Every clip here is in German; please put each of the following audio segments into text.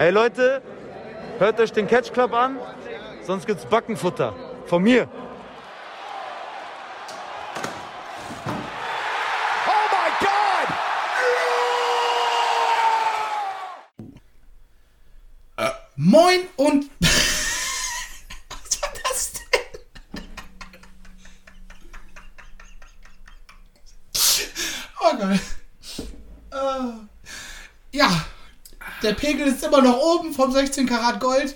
Ey Leute, hört euch den Catch Club an, sonst gibt's Backenfutter. Von mir. Oh my God! Moin und. Was war das denn? Oh geil. Äh, ja, der Pegel ist immer noch oben vom 16 Karat Gold.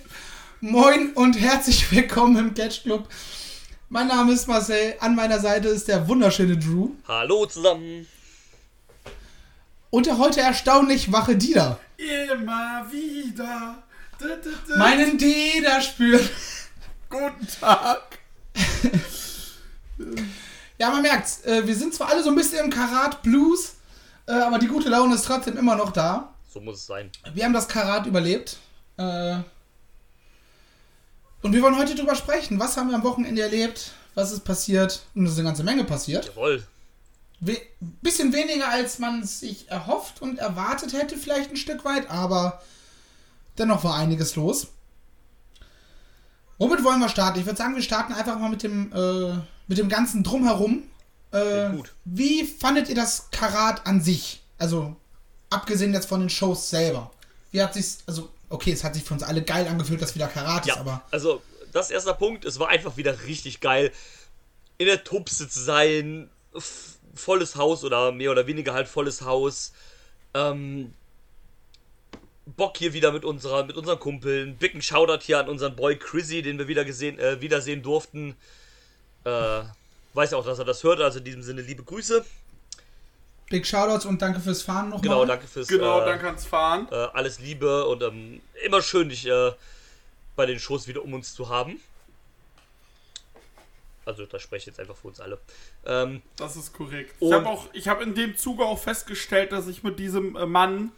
Moin und herzlich willkommen im Catch Club. Mein Name ist Marcel, an meiner Seite ist der wunderschöne Drew Hallo zusammen. und der heute erstaunlich wache Dieter. Immer wieder. D -d -d Meinen Dieter spüren. Guten Tag. Ja, man merkt's. Äh, wir sind zwar alle so ein bisschen im Karat Blues, äh, aber die gute Laune ist trotzdem immer noch da. So muss es sein. Wir haben das Karat überlebt. Äh, und wir wollen heute drüber sprechen. Was haben wir am Wochenende erlebt? Was ist passiert? Und es ist eine ganze Menge passiert. Jawohl. We bisschen weniger, als man sich erhofft und erwartet hätte, vielleicht ein Stück weit, aber dennoch war einiges los. Womit wollen wir starten? Ich würde sagen, wir starten einfach mal mit dem, äh, mit dem ganzen Drumherum. Äh, gut. wie fandet ihr das Karat an sich? Also, abgesehen jetzt von den Shows selber. Wie hat sich's, also, okay, es hat sich für uns alle geil angefühlt, dass wieder Karat Ja, ist, aber also das erste Punkt, es war einfach wieder richtig geil, in der Tupse zu sein, volles Haus oder mehr oder weniger halt volles Haus. Ähm, Bock hier wieder mit unserer, mit unseren Kumpeln. Bicken Shoutout hier an unseren Boy Chrissy, den wir wieder gesehen, äh, wiedersehen durften. Äh, weiß ja auch, dass er das hört, also in diesem Sinne liebe Grüße. Big Shoutouts und danke fürs Fahren nochmal. Genau, danke fürs Genau, äh, danke ans Fahren. äh, alles Liebe und ähm, immer schön, dich äh, bei den Shows wieder um uns zu haben. Also, das spreche ich jetzt einfach für uns alle. Ähm, Das ist korrekt. Und- ich habe auch, ich habe in dem Zuge auch festgestellt, dass ich mit diesem äh, Mann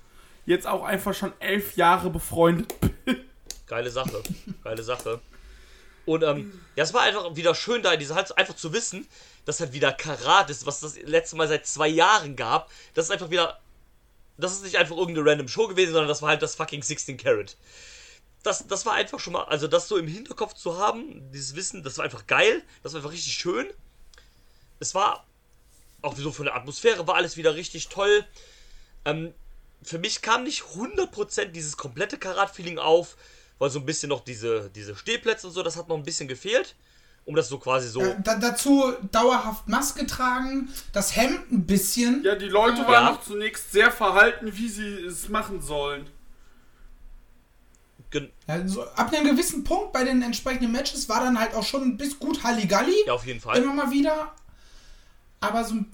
jetzt auch einfach schon elf Jahre befreundet bin. geile Sache. geile Sache. Und ähm, ja, es war einfach wieder schön da, diese halt einfach zu wissen, dass halt wieder Karat ist, was das letzte Mal seit zwei Jahren gab. Das ist einfach wieder. Das ist nicht einfach irgendeine random Show gewesen, sondern das war halt das fucking 16 Carat. Das, das war einfach schon mal, also das so im Hinterkopf zu haben, dieses Wissen, das war einfach geil, das war einfach richtig schön. Es war auch so von der Atmosphäre war alles wieder richtig toll. Ähm, für mich kam nicht 100% dieses komplette Karat-Feeling auf, weil so ein bisschen noch diese, diese Stehplätze und so, das hat noch ein bisschen gefehlt. Um das so quasi so. Äh, da, dazu dauerhaft Maske tragen, das Hemd ein bisschen. Ja, die Leute waren Ja. noch zunächst sehr verhalten, wie sie es machen sollen. gen- Ja, so, ab einem gewissen Punkt bei den entsprechenden Matches war dann halt auch schon bis gut Halligalli. Ja, auf jeden Fall. Immer mal wieder. Aber so ein-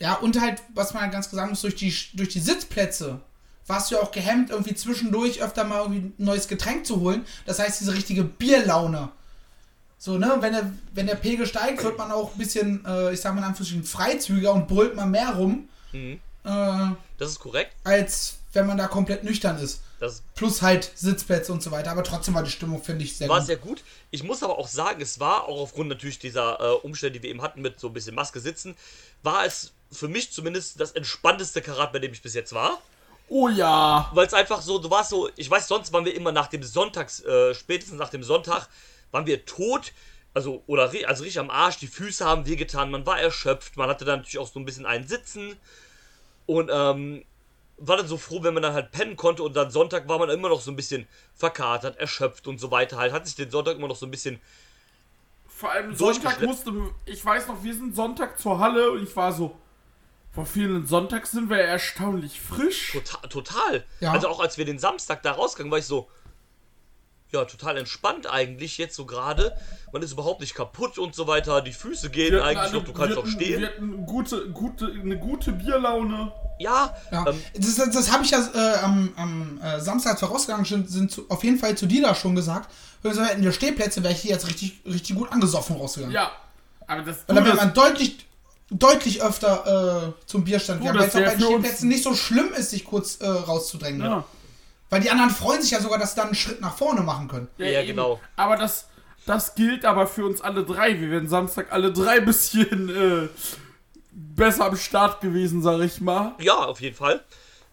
Ja, und halt, was man halt ganz gesagt muss, durch die, durch die Sitzplätze warst du ja auch gehemmt, irgendwie zwischendurch öfter mal irgendwie ein neues Getränk zu holen. Das heißt, diese richtige Bierlaune. So, ne, wenn der, wenn der Pegel steigt, wird man auch ein bisschen, äh, ich sag mal in Anführungsstrichen, freizügiger und brüllt mal mehr rum, Mhm. äh, Das ist korrekt. als wenn man da komplett nüchtern ist. Das Plus halt Sitzplätze und so weiter. Aber trotzdem war die Stimmung, finde ich, sehr war gut. sehr gut. Ich muss aber auch sagen, es war auch aufgrund natürlich dieser äh, Umstände, die wir eben hatten, mit so ein bisschen Maske sitzen, war es für mich zumindest das entspannteste Karat, bei dem ich bis jetzt war. Oh ja. Weil es einfach so, du warst so, ich weiß, sonst waren wir immer nach dem Sonntags, äh, spätestens nach dem Sonntag, waren wir tot, also, oder also richtig am Arsch, die Füße haben wehgetan, man war erschöpft, man hatte dann natürlich auch so ein bisschen einen Sitzen. Und, ähm, war dann so froh, wenn man dann halt pennen konnte und dann Sonntag war man immer noch so ein bisschen verkatert, erschöpft und so weiter halt, hat sich den Sonntag immer noch so ein bisschen, Vor allem Sonntag musste, ich weiß noch, wir sind Sonntag zur Halle und ich war so, vor vielen Sonntag sind wir erstaunlich frisch. total, total. Ja. Also auch als wir den Samstag da rausgegangen, war ich so, ja, total entspannt eigentlich jetzt so gerade. Man ist überhaupt nicht kaputt und so weiter. Die Füße gehen hatten eigentlich alle- noch, du kannst wir auch hatten- stehen. Wir hatten gute, gute, eine gute Bierlaune. Ja, Ja, ähm, das, das, das habe ich ja äh, am, am äh, Samstag, als wir rausgegangen sind, sind zu, auf jeden Fall zu dir da schon gesagt. Wenn wir hätten wir Stehplätze, wäre ich hier jetzt richtig, richtig gut angesoffen rausgegangen. Ja. Aber das, Und dann wäre man deutlich, deutlich öfter äh, zum Bierstand Du, gegangen, das weil es auch bei den Stehplätzen nicht so schlimm ist, sich kurz äh, rauszudrängen. ja. Weil die anderen freuen sich ja sogar, dass sie dann einen Schritt nach vorne machen können. Ja, eben. genau. Aber das, das gilt aber für uns alle drei. Wir wären Samstag alle drei bisschen äh, besser am Start gewesen, sag ich mal. ja, auf jeden Fall.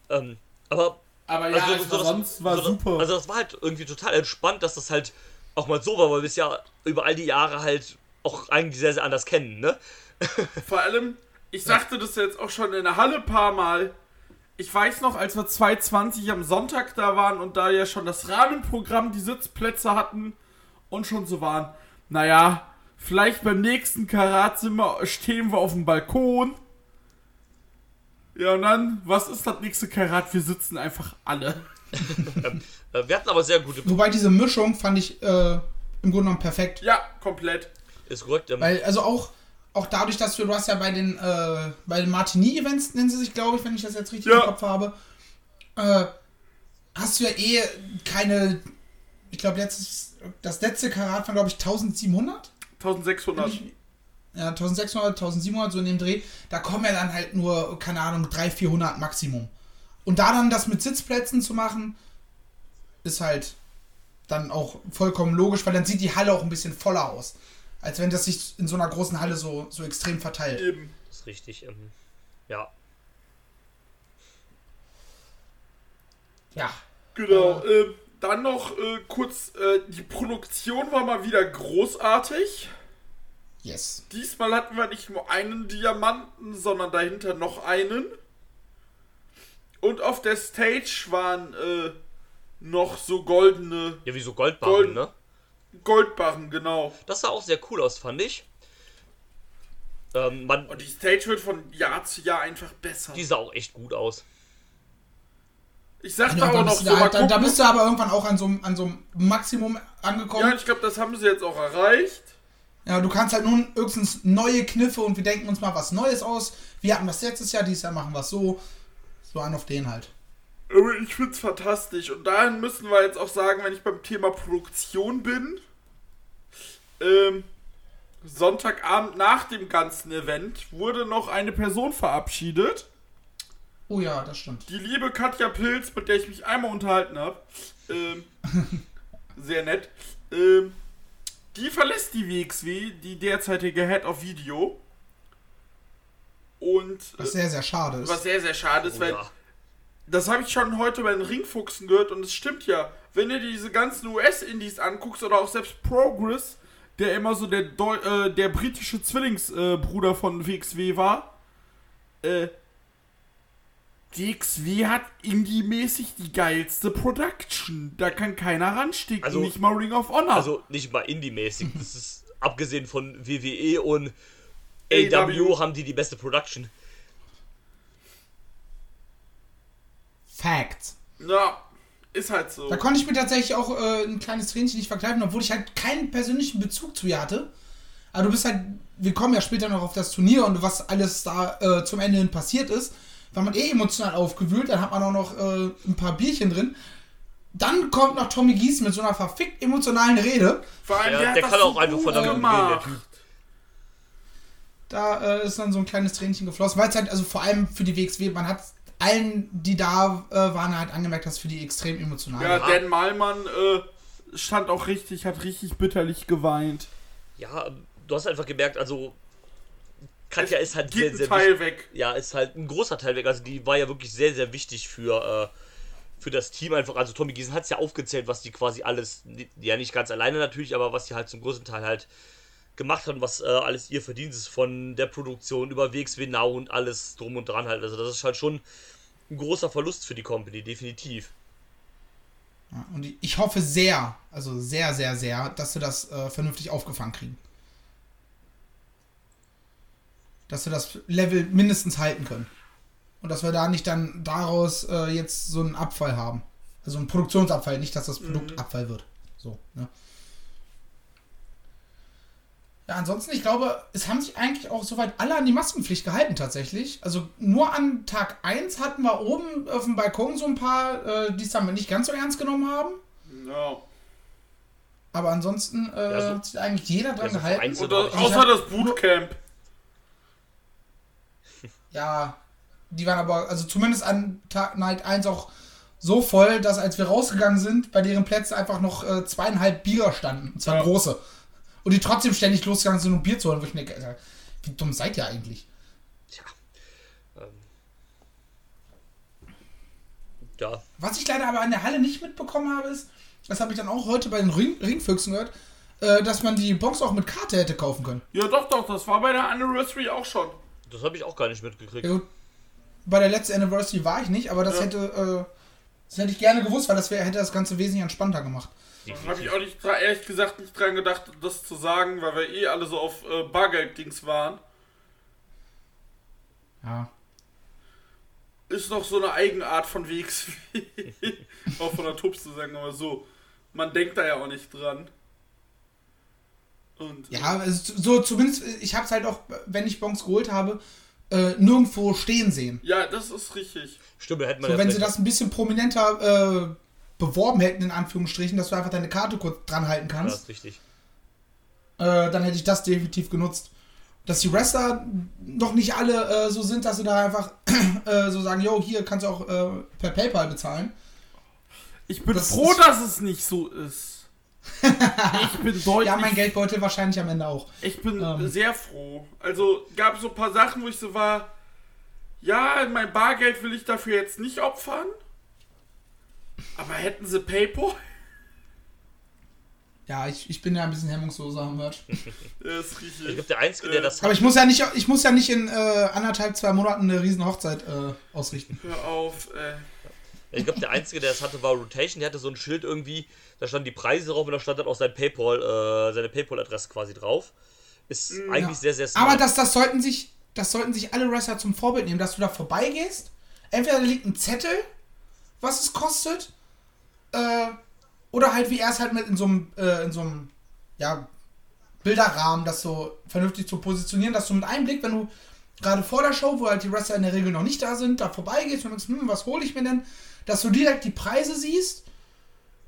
Ähm, aber Aber ja, Also, also, so das- sonst war so das- super. Also das war halt irgendwie total entspannt, dass das halt auch mal so war, weil wir es ja über all die Jahre halt auch eigentlich sehr, sehr anders kennen, ne? Vor allem, ich sagte das jetzt auch schon in der Halle ein paar Mal. Ich weiß noch, als wir 220 am Sonntag da waren und da ja schon das Rahmenprogramm die Sitzplätze hatten und schon so waren. Naja, vielleicht beim nächsten Karat sind wir, stehen wir auf dem Balkon. Ja, und dann, was ist das nächste Karat? Wir sitzen einfach alle. Äh, Wir hatten aber sehr gute. Wobei diese Mischung fand ich äh, im Grunde genommen perfekt. Ja, komplett. Ist korrekt. Ähm, Weil, also auch, auch dadurch, dass du, du hast ja bei den, äh, bei den Martini-Events, nennen sie sich, glaube ich, wenn ich das jetzt richtig Ja. im Kopf habe, äh, hast du ja eh keine, ich glaube, letztes, das letzte Karat waren, glaube ich, 1700? 1600. Ja, 1600, 1700, so in dem Dreh. Da kommen ja dann halt nur, keine Ahnung, 300, 400 Maximum. Und da dann das mit Sitzplätzen zu machen, ist halt dann auch vollkommen logisch, weil dann sieht die Halle auch ein bisschen voller aus. Als wenn das sich in so einer großen Halle so, so extrem verteilt. Eben. ist richtig. Ähm, ja. Ja. Genau. ähm, dann noch äh, kurz, äh, die Produktion war mal wieder großartig. Yes. Diesmal hatten wir nicht nur einen Diamanten, sondern dahinter noch einen. Und auf der Stage waren äh, noch so goldene Ja, wie so Goldbarren, Gold- ne? Goldbarren, genau. Das sah auch sehr cool aus, fand ich. Ähm, man, Und die Stage wird von Jahr zu Jahr einfach besser. die sah auch echt gut aus. Ich sagte Ja, auch da, noch bist so, du, mal da, da bist du aber irgendwann auch an so, einem- an so einem Maximum angekommen. ja, ich glaube, das haben sie jetzt auch erreicht. Ja, du kannst halt nun höchstens neue Kniffe und wir denken uns mal was Neues aus. Wir hatten das letztes Jahr, dieses Jahr machen wir es so. So an auf den halt. Aber ich find's fantastisch. Und dahin müssen wir jetzt auch sagen, wenn ich beim Thema Produktion bin. Ähm, Sonntagabend nach dem ganzen Event wurde noch eine Person verabschiedet. Oh ja, das stimmt. Die liebe Katja Pilz, mit der ich mich einmal unterhalten habe. Ähm, sehr nett. Ähm, die verlässt die WXW, die derzeitige Head of Video. Und Was sehr, sehr schade ist. was sehr, sehr schade ist, Oh, weil ja. Das habe ich schon heute bei den Ringfuchsen gehört und es stimmt ja. Wenn du dir diese ganzen US-Indies anguckst oder auch selbst Progress, der immer so der, Deu äh, der britische Zwillingsbruder äh, von WXW war, äh, WXW hat indie-mäßig die geilste Production. Da kann keiner ransticken, Also- nicht mal Ring of Honor. Also nicht mal Indie-mäßig. Das ist abgesehen von WWE und AW. AW haben die die beste Production. Facts. ja, ist halt so. Da konnte ich mir tatsächlich auch äh, ein kleines Tränchen nicht verkneifen, obwohl ich halt keinen persönlichen Bezug zu ihr hatte. Aber du bist halt, wir kommen ja später noch auf das Turnier und was alles da äh, zum Ende hin passiert ist, war man eh emotional aufgewühlt, dann hat man auch noch äh, ein paar Bierchen drin. Dann kommt noch Tommy Gies mit so einer verfickt emotionalen Rede. Vor allem, Ja, der das kann so auch einfach von der der gemacht. Typ. Da äh, ist dann so ein kleines Tränchen geflossen, weil es halt, also vor allem für die WXW, man hat allen, die da äh, waren, halt angemerkt, dass es für die extrem emotional Ja, war. Dan Malmann äh, stand auch richtig, hat richtig bitterlich geweint. Ja, du hast einfach gemerkt, also Katja ist halt sehr, Geht sehr ein Teil wichtig. weg. Ja, ist halt ein großer Teil weg. Also die war ja wirklich sehr, sehr wichtig für, äh, für das Team einfach. Also Tommy Giesen hat es ja aufgezählt, was die quasi alles, ja nicht ganz alleine natürlich, aber was die halt zum großen Teil halt gemacht hat und was äh, alles ihr Verdienst ist von der Produktion über WXW Now und alles drum und dran halt. Also das ist halt schon ein großer Verlust für die Company, definitiv. Ja, und ich- hoffe sehr, also sehr, sehr, sehr, dass wir das äh, vernünftig aufgefangen kriegen. Dass wir das Level mindestens halten können. Und dass wir da nicht dann daraus äh, jetzt so einen Abfall haben. Also einen Produktionsabfall, nicht, dass das Produkt Abfall wird. So, ne? Ja, ansonsten, ich glaube, es haben sich eigentlich auch soweit alle an die Maskenpflicht gehalten tatsächlich. Also nur an Tag 1 hatten wir oben auf dem Balkon so ein paar, äh, die es dann nicht ganz so ernst genommen haben. Ja. Aber ansonsten äh, Ja, so- hat sich eigentlich jeder dran Ja, so gehalten. Oder, außer hab- das Bootcamp. Ja, die waren aber, also zumindest an Tag Night 1 auch so voll, dass als wir rausgegangen sind, bei deren Plätzen einfach noch äh, zweieinhalb Bier standen. Und zwar Ja. große. Und die trotzdem ständig losgegangen sind, um Bier zu holen. Wo ich mir denke, wie dumm seid ihr eigentlich? Tja. Ähm, Ja. Was ich leider aber an der Halle nicht mitbekommen habe, ist, das habe ich dann auch heute bei den Ring Ringfüchsen gehört, äh, dass man die Box auch mit Karte hätte kaufen können. Ja, doch, doch, das war bei der Anniversary auch schon. Das habe ich auch gar nicht mitgekriegt. Ja, gut. Bei der letzten Anniversary war ich nicht, aber das Ja. hätte, äh, das hätte ich gerne gewusst, weil das wär, hätte das Ganze wesentlich entspannter gemacht. Da habe ich auch nicht, ehrlich gesagt nicht dran gedacht, das zu sagen, weil wir eh alle so auf äh, Bargeld-Dings waren. Ja. Ist noch so eine Eigenart von Wegs. auch von der Tubs zu sagen, aber so. Man denkt da ja auch nicht dran. Und Ja, also so zumindest, ich habe es halt auch, wenn ich Bons geholt habe, äh, nirgendwo stehen sehen. ja, das ist richtig. Stimmt, da hätte man So, ja wenn sie das ein bisschen prominenter äh, beworben hätten, in Anführungsstrichen, dass du einfach deine Karte kurz dran halten Ja, kannst, ist richtig. äh, dann hätte ich das definitiv genutzt. Dass die Wrestler noch nicht alle äh, so sind, dass sie da einfach äh, so sagen, yo, hier kannst du auch äh, per PayPal bezahlen. Ich bin Das froh, ist- dass es nicht so ist. ich bin deutlich. Ja, mein Geldbeutel wahrscheinlich am Ende auch. Ich bin Ähm. sehr froh. Also gab so ein paar Sachen, wo ich so war. Ja, mein Bargeld will ich dafür jetzt nicht opfern. Aber hätten sie PayPal? Ja, ich, ich bin ja ein bisschen hemmungsloser am Merch. Ja, ist Ich richtig. glaube, der Einzige, der Äh, das Aber ich muss ja nicht, ich muss ja nicht in äh, anderthalb, zwei Monaten eine riesen Hochzeit äh, ausrichten. Hör auf, ey. Ich glaube, der Einzige, der das hatte, war Rotation. Der hatte so ein Schild irgendwie, da standen die Preise drauf und da stand dann auch sein Paypal, äh, seine Paypal-Adresse quasi drauf. Ist eigentlich Ja. sehr, sehr smart. Aber das, das sollten sich, das sollten sich alle Wrestler zum Vorbild nehmen, dass du da vorbeigehst. Entweder da liegt ein Zettel, was es kostet, äh, oder halt wie er es halt mit in so einem, äh, ja, Bilderrahmen, das so vernünftig zu positionieren, dass du mit einem Blick, wenn du gerade vor der Show, wo halt die Wrestler in der Regel noch nicht da sind, da vorbeigehst und denkst, hm, was hole ich mir denn, dass du direkt die Preise siehst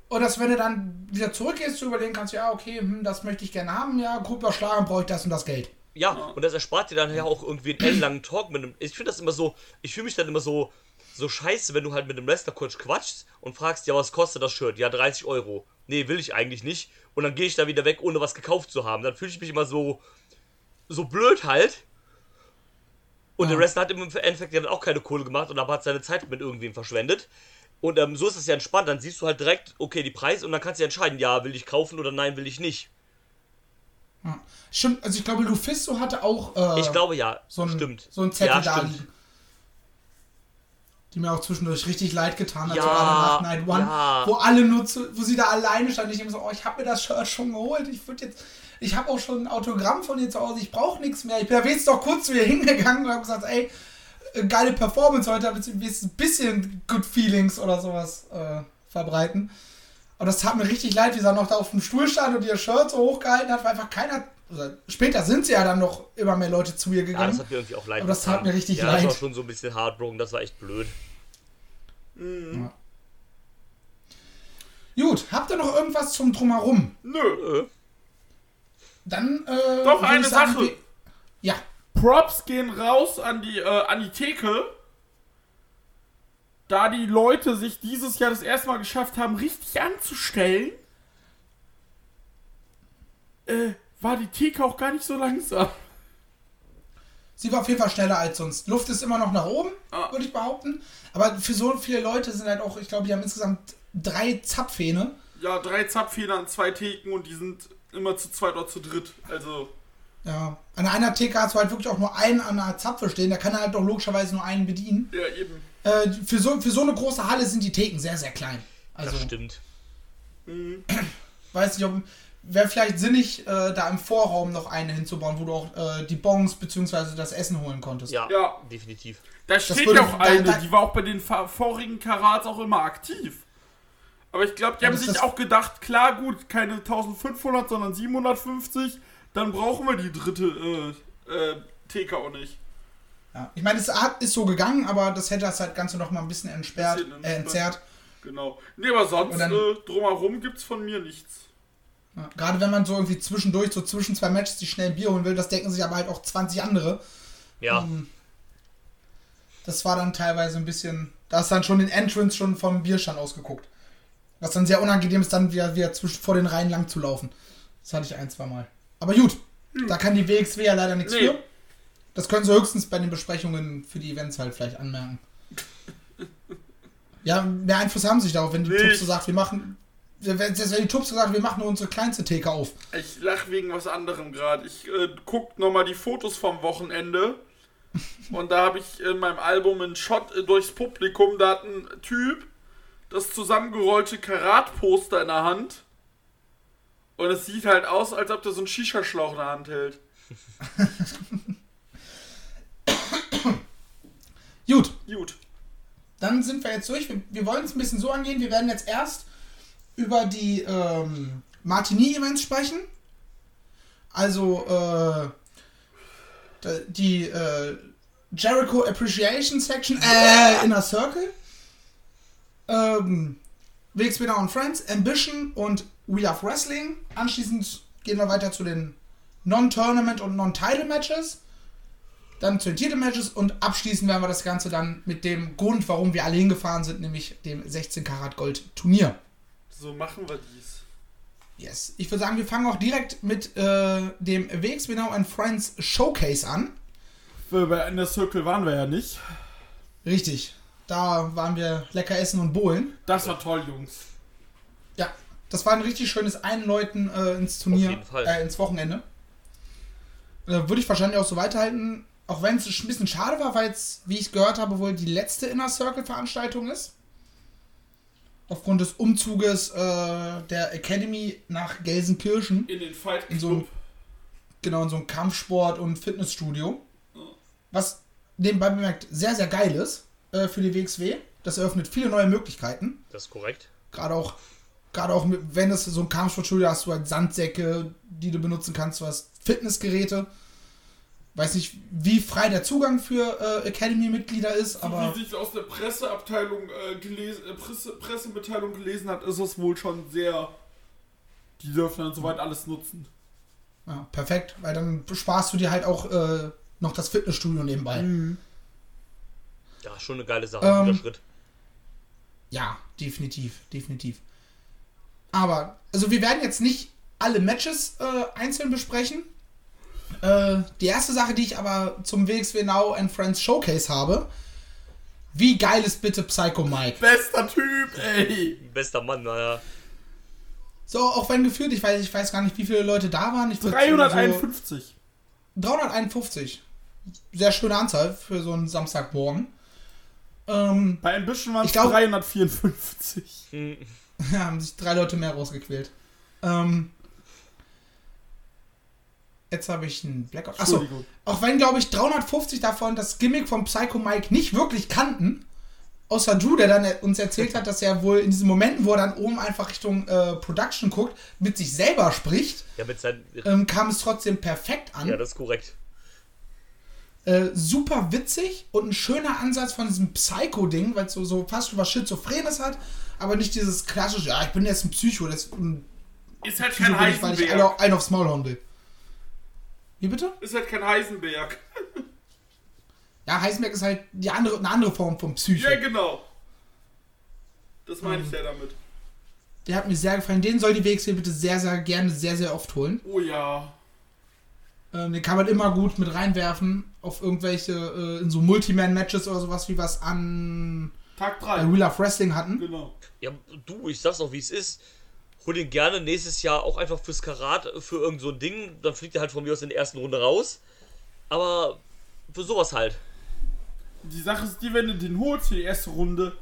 und dass wenn du dann wieder zurückgehst, du überlegen kannst, ja, okay, hm, das möchte ich gerne haben, ja, grob überschlagen, brauche ich das und das Geld. Ja, und das erspart dir dann ja auch irgendwie einen ellenlangen Talk mit einem. Ich finde das immer so, ich fühle mich dann immer so, so scheiße, wenn du halt mit einem Wrestler kurz quatschst und fragst, ja, was kostet das Shirt? Ja, 30 Euro. Nee, will ich eigentlich nicht. Und dann gehe ich da wieder weg, ohne was gekauft zu haben. Dann fühle ich mich immer so, so blöd halt. Und Ja. der Wrestler hat im Endeffekt ja dann auch keine Kohle gemacht und aber hat seine Zeit mit irgendwem verschwendet. Und ähm, so ist es ja entspannt. Dann siehst du halt direkt, okay, die Preise und dann kannst du ja entscheiden, ja, will ich kaufen oder nein, will ich nicht. Ja. Stimmt, also ich glaube, Lufisto hatte auch äh, Ich glaube ja, so, ein, stimmt. so ein Zettel ja, da liegen. Die mir auch zwischendurch richtig leid getan hat, Ja, so gerade nach Night One, ja. wo alle nur zu, wo sie da alleine standen. Ich denke so, oh, ich habe mir das Shirt schon geholt. Ich würde jetzt, ich habe auch schon ein Autogramm von ihr zu Hause. Ich brauche nichts mehr. Ich bin da wenigstens doch kurz zu ihr hingegangen und habe gesagt, ey, äh, geile Performance heute, damit sie ein bisschen Good Feelings oder sowas äh, verbreiten. Und das tat mir richtig leid, wie sie dann noch da auf dem Stuhl stand und ihr Shirt so hochgehalten hat, weil einfach keiner. Später sind sie ja dann noch immer mehr Leute zu ihr Ja, gegangen. das hat mir irgendwie auch leid Aber das tat mir richtig ja, leid. das war schon so ein bisschen heartbroken, das war echt blöd. Gut, habt ihr noch irgendwas zum Drumherum? Nö. Nö. Dann, äh, Doch, eine sagen, Sache. Ja, Props gehen raus an die, äh, an die Theke. Da die Leute sich dieses Jahr das erste Mal geschafft haben, richtig anzustellen, äh, war die Theke auch gar nicht so langsam. sie war auf jeden Fall schneller als sonst. Luft ist immer noch nach oben, Ah. würde ich behaupten. Aber für so viele Leute sind halt auch, ich glaube, die haben insgesamt drei Zapfhähne. Ja, drei Zapfhähner an zwei Theken und die sind immer zu zweit oder zu dritt. Also, Ja. An einer Theke hast du halt wirklich auch nur einen an einer Zapfe stehen. Der kann halt auch logischerweise nur einen bedienen. ja, eben. Äh, für, so, für so eine große Halle sind die Theken sehr, sehr klein. Also, Das stimmt. weiß nicht, ob. Wäre vielleicht sinnig, äh, da im Vorraum noch eine hinzubauen, wo du auch äh, die Bons bzw. das Essen holen konntest. Ja, Ja. definitiv. Da steht würde- ja auch da- eine, da- die war auch bei den vorigen Karats auch immer aktiv. Aber ich glaube, die Ja, haben sich auch gedacht, klar, gut, keine 1500, sondern 750, dann brauchen wir die dritte äh, äh, Theke auch nicht. Ja. Ich meine, es hat- ist so gegangen, aber das hätte das halt Ganze noch mal ein bisschen entsperrt, Bisschen äh, entzerrt. Genau. Nee, aber sonst dann- äh, drumherum gibt's von mir nichts. Ja. Gerade wenn man so irgendwie zwischendurch, so zwischen zwei Matches, die schnell ein Bier holen will, das denken sich aber halt auch 20 andere. Ja, Ähm, Das war dann teilweise ein bisschen. Da ist dann schon den Entrance schon vom Bierstand ausgeguckt. Was dann sehr unangenehm ist, dann wieder, wieder zwischen, vor den Reihen lang zu laufen. Das hatte ich ein, zwei Mal. Aber gut, da kann die WXW ja leider nichts Nee. für. Das können sie höchstens bei den Besprechungen für die Events halt vielleicht anmerken. Ja, mehr Einfluss haben sie sich darauf, wenn die Nicht. Tupse sagt, wir machen. Wenn, wenn die Tupse sagt, wir machen nur unsere kleinste Theke auf. Ich lach wegen was anderem gerade. Ich äh, guck nochmal die Fotos vom Wochenende. Und da habe ich in meinem Album einen Shot äh, durchs Publikum. Da hat ein Typ das zusammengerollte Karat-Poster in der Hand. Und es sieht halt aus, als ob der so einen Shisha-Schlauch in der Hand hält. Gut, Gut. dann sind wir jetzt durch. Wir, wir wollen es ein bisschen so angehen. Wir werden jetzt erst über die ähm, Martini-Events sprechen. Also äh, die äh, Jericho Appreciation Section, äh, Inner Circle. Ähm, WXW Now Friends, Ambition und We Love Wrestling. Anschließend gehen wir weiter zu den Non-Tournament und Non-Title-Matches. Dann zu den Titelmatches und abschließen werden wir das Ganze dann mit dem Grund, warum wir alle hingefahren sind, nämlich dem 16 Karat Gold Turnier. So machen wir dies. Yes. Ich würde sagen, wir fangen auch direkt mit äh, dem WXW Now and Friends Showcase an. Bei in der Circle waren wir ja nicht. Richtig. Da waren wir lecker essen und bohlen. Das war toll, Jungs. Ja, das war ein richtig schönes Einläuten äh, ins Turnier, Auf jeden Fall. Äh, ins Wochenende. Äh, Würde ich wahrscheinlich auch so weiterhalten, auch wenn es ein bisschen schade war, weil es, wie ich gehört habe, wohl die letzte Inner Circle Veranstaltung ist. Aufgrund des Umzuges äh, der Academy nach Gelsenkirchen, In den Fight In so Club. einem- genau in so einem Kampfsport- und Fitnessstudio. Was nebenbei bemerkt sehr, sehr geil ist äh, für die WXW. Das eröffnet viele neue Möglichkeiten. Das ist korrekt. Gerade auch, gerade auch mit, wenn es so ein Kampfsportstudio hast, du halt Sandsäcke, die du benutzen kannst, du hast Fitnessgeräte. Weiß nicht, wie frei der Zugang für äh, Academy-Mitglieder ist, So aber wie sich aus der Presseabteilung äh, gelesen, äh, Presse, Pressemitteilung gelesen hat, ist es wohl schon sehr. Die dürfen dann soweit alles nutzen. ja, perfekt, weil dann sparst du dir halt auch äh, noch das Fitnessstudio nebenbei. Ja, schon eine geile Sache, Ähm, guter Schritt. Ja, definitiv, definitiv. Aber, also wir werden jetzt nicht alle Matches äh, einzeln besprechen. Äh, die erste Sache, die ich aber zum WXW Now and Friends Showcase habe, wie geil ist bitte Psycho Mike? Bester Typ, ey! Bester Mann, naja. So, auch wenn gefühlt, ich weiß, ich weiß gar nicht, wie viele Leute da waren. Ich würd So 351. 351. Sehr schöne Anzahl für so einen Samstagmorgen. Ähm, Bei Ambition waren es Ich glaub- 354. Hm, Ja, haben sich drei Leute mehr rausgequält. Ähm, jetzt habe ich einen Blackout. Achso, Entschuldigung. auch wenn, glaube ich, 350 davon das Gimmick von Psycho Mike nicht wirklich kannten, außer Drew, der dann uns erzählt hat, dass er wohl in diesen Momenten, wo er dann oben einfach Richtung äh, Production guckt, mit sich selber spricht, Ja, mit seinen. ähm, kam es trotzdem perfekt an. Ja, das ist korrekt. Äh, super witzig und ein schöner Ansatz von diesem Psycho-Ding, weil es so, so fast schon was Schizophrenes hat, aber nicht dieses klassische, ja, ich bin jetzt ein Psycho, das ein Ist halt Psycho kein ich, weil ich einen aufs Maul hauen will. Wie bitte? Ist halt kein Heisenberg. Ja, Heisenberg ist halt die andere, eine andere Form von Psycho. Ja, genau. Das meine Mhm. ich ja damit. Der hat mir sehr gefallen. Den soll die WXW bitte sehr, sehr gerne, sehr, sehr oft holen. Oh ja. Ähm, den kann man immer gut mit reinwerfen auf irgendwelche, äh, in so Multiman-Matches oder sowas, wie es an Tag äh, 3. Real Life Wrestling hatten. Genau. Ja, du, ich sag's auch, wie es ist. Hol den gerne nächstes Jahr auch einfach fürs Karat, für irgend so ein Ding. Dann fliegt er halt von mir aus in der ersten Runde raus. Aber für sowas halt. Die Sache ist die, wenn du den holst für die erste Runde,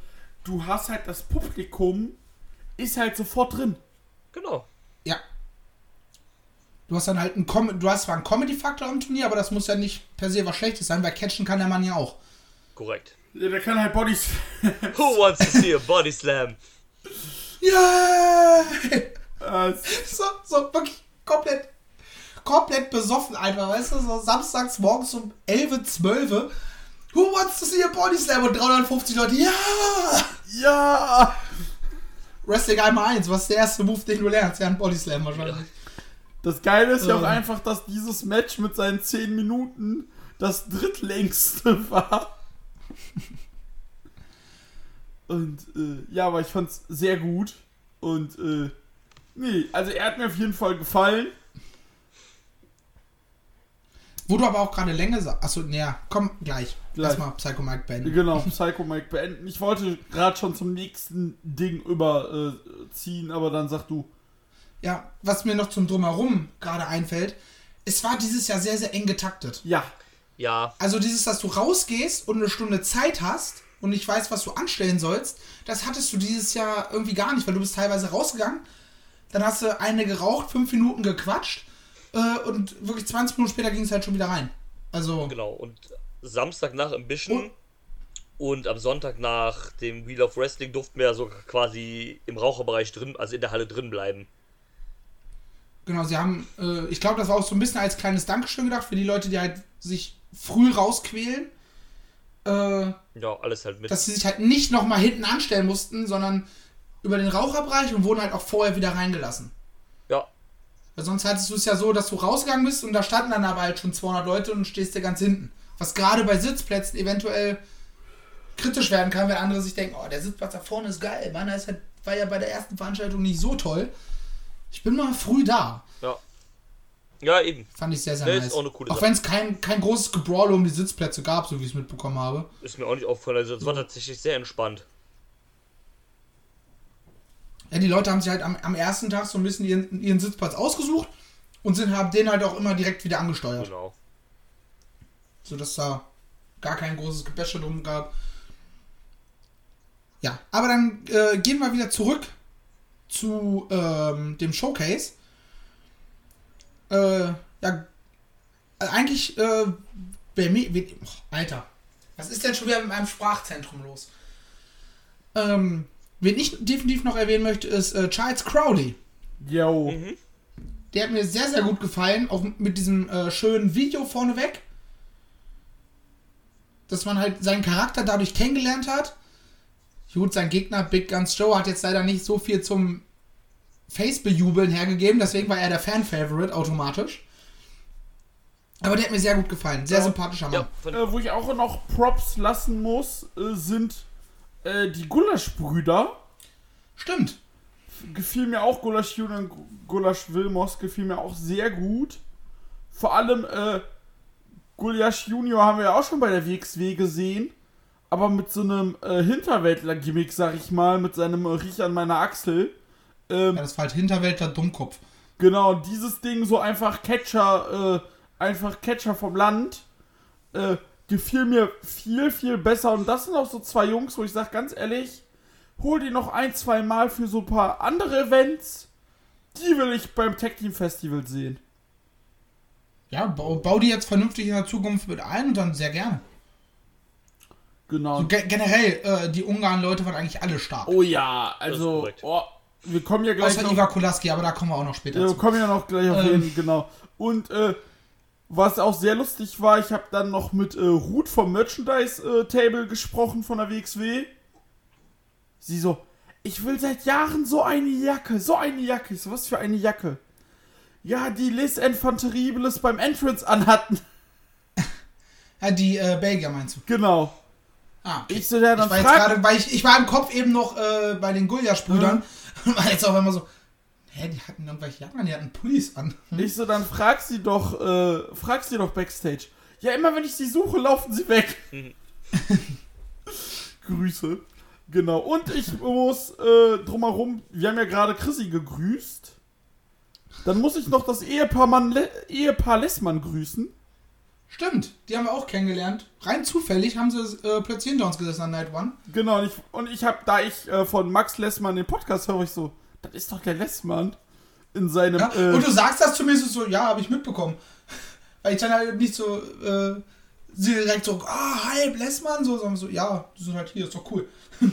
du hast halt das Publikum, ist halt sofort drin. Genau. Ja. Du hast dann halt einen Com du hast zwar einen Comedy-Faktor am Turnier, aber das muss ja nicht per se was Schlechtes sein, weil catchen kann der Mann ja auch. Korrekt. Ja, der kann halt Bodies. Who wants to see a body slam? Äh, so, so wirklich komplett, komplett besoffen einfach, weißt du, so samstags morgens um 11, 12. Who wants to see a Body Slam? Und 350 Leute, ja! ja! Wrestling einmal eins, was ist der erste Move, den du lernst? Ja, ein Body Slam wahrscheinlich. Das Geile ist ja auch Ähm. einfach, dass dieses Match mit seinen 10 Minuten das drittlängste war. Und äh, ja, aber ich fand's sehr gut. Und äh, nee, also er hat mir auf jeden Fall gefallen. Wo du aber auch gerade Länge sagst. Achso, naja, komm, gleich. Gleich. Erstmal Psycho Mike beenden. Genau, Psycho Mike beenden. Ich wollte gerade schon zum nächsten Ding überziehen, aber dann sag du. Ja, was mir noch zum Drumherum gerade einfällt, es war dieses Jahr sehr, sehr eng getaktet. Ja, Ja, Also dieses, dass du rausgehst und eine Stunde Zeit hast und nicht weißt, was du anstellen sollst, das hattest du dieses Jahr irgendwie gar nicht, weil du bist teilweise rausgegangen, dann hast du eine geraucht, fünf Minuten gequatscht äh, und wirklich 20 Minuten später ging es halt schon wieder rein. Also, genau. Und Samstag nach Ambition und am Sonntag nach dem Wheel of Wrestling durften wir ja sogar quasi im Raucherbereich drin, also in der Halle drin bleiben. genau, sie haben, äh, ich glaube, das war auch so ein bisschen als kleines Dankeschön gedacht für die Leute, die halt sich früh rausquälen. Äh, Ja, alles halt mit. dass sie sich halt nicht nochmal hinten anstellen mussten, sondern über den Raucherbereich und wurden halt auch vorher wieder reingelassen. ja, Weil sonst hattest du es ja so, dass du rausgegangen bist und da standen dann aber halt schon 200 Leute und stehst dir ganz hinten. Was gerade bei Sitzplätzen eventuell kritisch werden kann, wenn andere sich denken, oh, der Sitzplatz da vorne ist geil. Meiner ist halt, war ja bei der ersten Veranstaltung nicht so toll. Ich bin mal früh da. ja. Ja, eben. Fand ich sehr, sehr Ja, nice. auch wenn es kein, kein großes Gebrawl um die Sitzplätze gab, so wie ich es mitbekommen habe. Ist mir auch nicht aufgefallen. Also, es war tatsächlich sehr entspannt. Ja, die Leute haben sich halt am, am ersten Tag so ein bisschen ihren, ihren Sitzplatz ausgesucht und sind, haben den halt auch immer direkt wieder angesteuert. Genau. sodass da gar kein großes Gebäsche drum gab. Ja, aber dann äh, gehen wir wieder zurück zu ähm, dem Showcase. Äh, ja, äh, eigentlich, äh, wer mir, wer, oh, Alter, was ist denn schon wieder mit meinem Sprachzentrum los? Ähm, wen ich definitiv noch erwähnen möchte, ist äh, Charles Crowley. yo. Der hat mir sehr, sehr gut gefallen, auch mit diesem äh, schönen Video vorneweg. Dass man halt seinen Charakter dadurch kennengelernt hat. Gut, sein Gegner Big Guns Joe hat jetzt leider nicht so viel zum Face-Bejubeln hergegeben, deswegen war er der Fan-Favorite automatisch. Aber der hat mir sehr gut gefallen. Sehr Ja. sympathischer Mann. Ja, Äh, wo ich auch noch Props lassen muss, äh, sind äh, die Gulasch-Brüder. Stimmt. Gefiel mir auch Gulasch Junior und Gulasch Wilmos, gefiel mir auch sehr gut. Vor allem äh, Gulasch Junior haben wir ja auch schon bei der WXW gesehen. Aber mit so einem äh, Hinterwäldler-Gimmick, sag ich mal, mit seinem Riech an meiner Achsel. Ähm, Ja, das war halt Hinterwäldler Dummkopf. Genau, dieses Ding so einfach Catcher, äh, einfach Catcher vom Land, äh, gefiel mir viel, viel besser. Und das sind auch so zwei Jungs, wo ich sage, ganz ehrlich, hol die noch ein, zwei Mal für so ein paar andere Events. Die will ich beim Tech Team Festival sehen. Ja, bau, bau die jetzt vernünftig in der Zukunft mit ein und dann sehr gerne. Genau. So, ge generell, äh, die Ungarn-Leute waren eigentlich alle stark. Oh ja, also, oh, wir kommen ja gleich Außer noch, Iva Kulaski, aber da kommen wir auch noch später Ja, wir kommen ja noch gleich auf Ähm. den, genau. Und äh, was auch sehr lustig war, ich habe dann noch mit äh, Ruth vom Merchandise-Table gesprochen von der WXW. Sie so, ich will seit Jahren so eine Jacke, so eine Jacke. Ich so, was für eine Jacke? Ja, die Les Infanteribles beim Entrance anhatten. Ja, die äh, Belgier meinst du? Genau. Ah, okay. Ich so, ja, dann Ich war frag, gerade, weil ich, ich war im Kopf eben noch äh, bei den Guljasch-Brüdern. War jetzt auch immer so, hä, die hatten irgendwelche Jacken an, die hatten Pullis an. Hm? ich so, dann frag sie doch, äh, frag sie doch Backstage. Ja, immer wenn ich sie suche, laufen sie weg. Grüße. Genau. Und ich muss äh, drumherum, wir haben ja gerade Chrissy gegrüßt. Dann muss ich noch das Ehepaar, Mann, Le Ehepaar Lessmann grüßen. Stimmt, die haben wir auch kennengelernt. Rein zufällig haben sie äh, plötzlich hinter uns gesessen an Night One. Genau, und ich, und ich habe, da ich äh, von Max Lessmann den Podcast höre, ich so, das ist doch der Lessmann. In seinem. Ja? äh, Und du sagst das zu mir so, ja, habe ich mitbekommen. Weil ich dann halt nicht so, äh, sie direkt so, ah, hi, Blessmann, so, sondern so, ja, die sind halt hier, ist doch cool.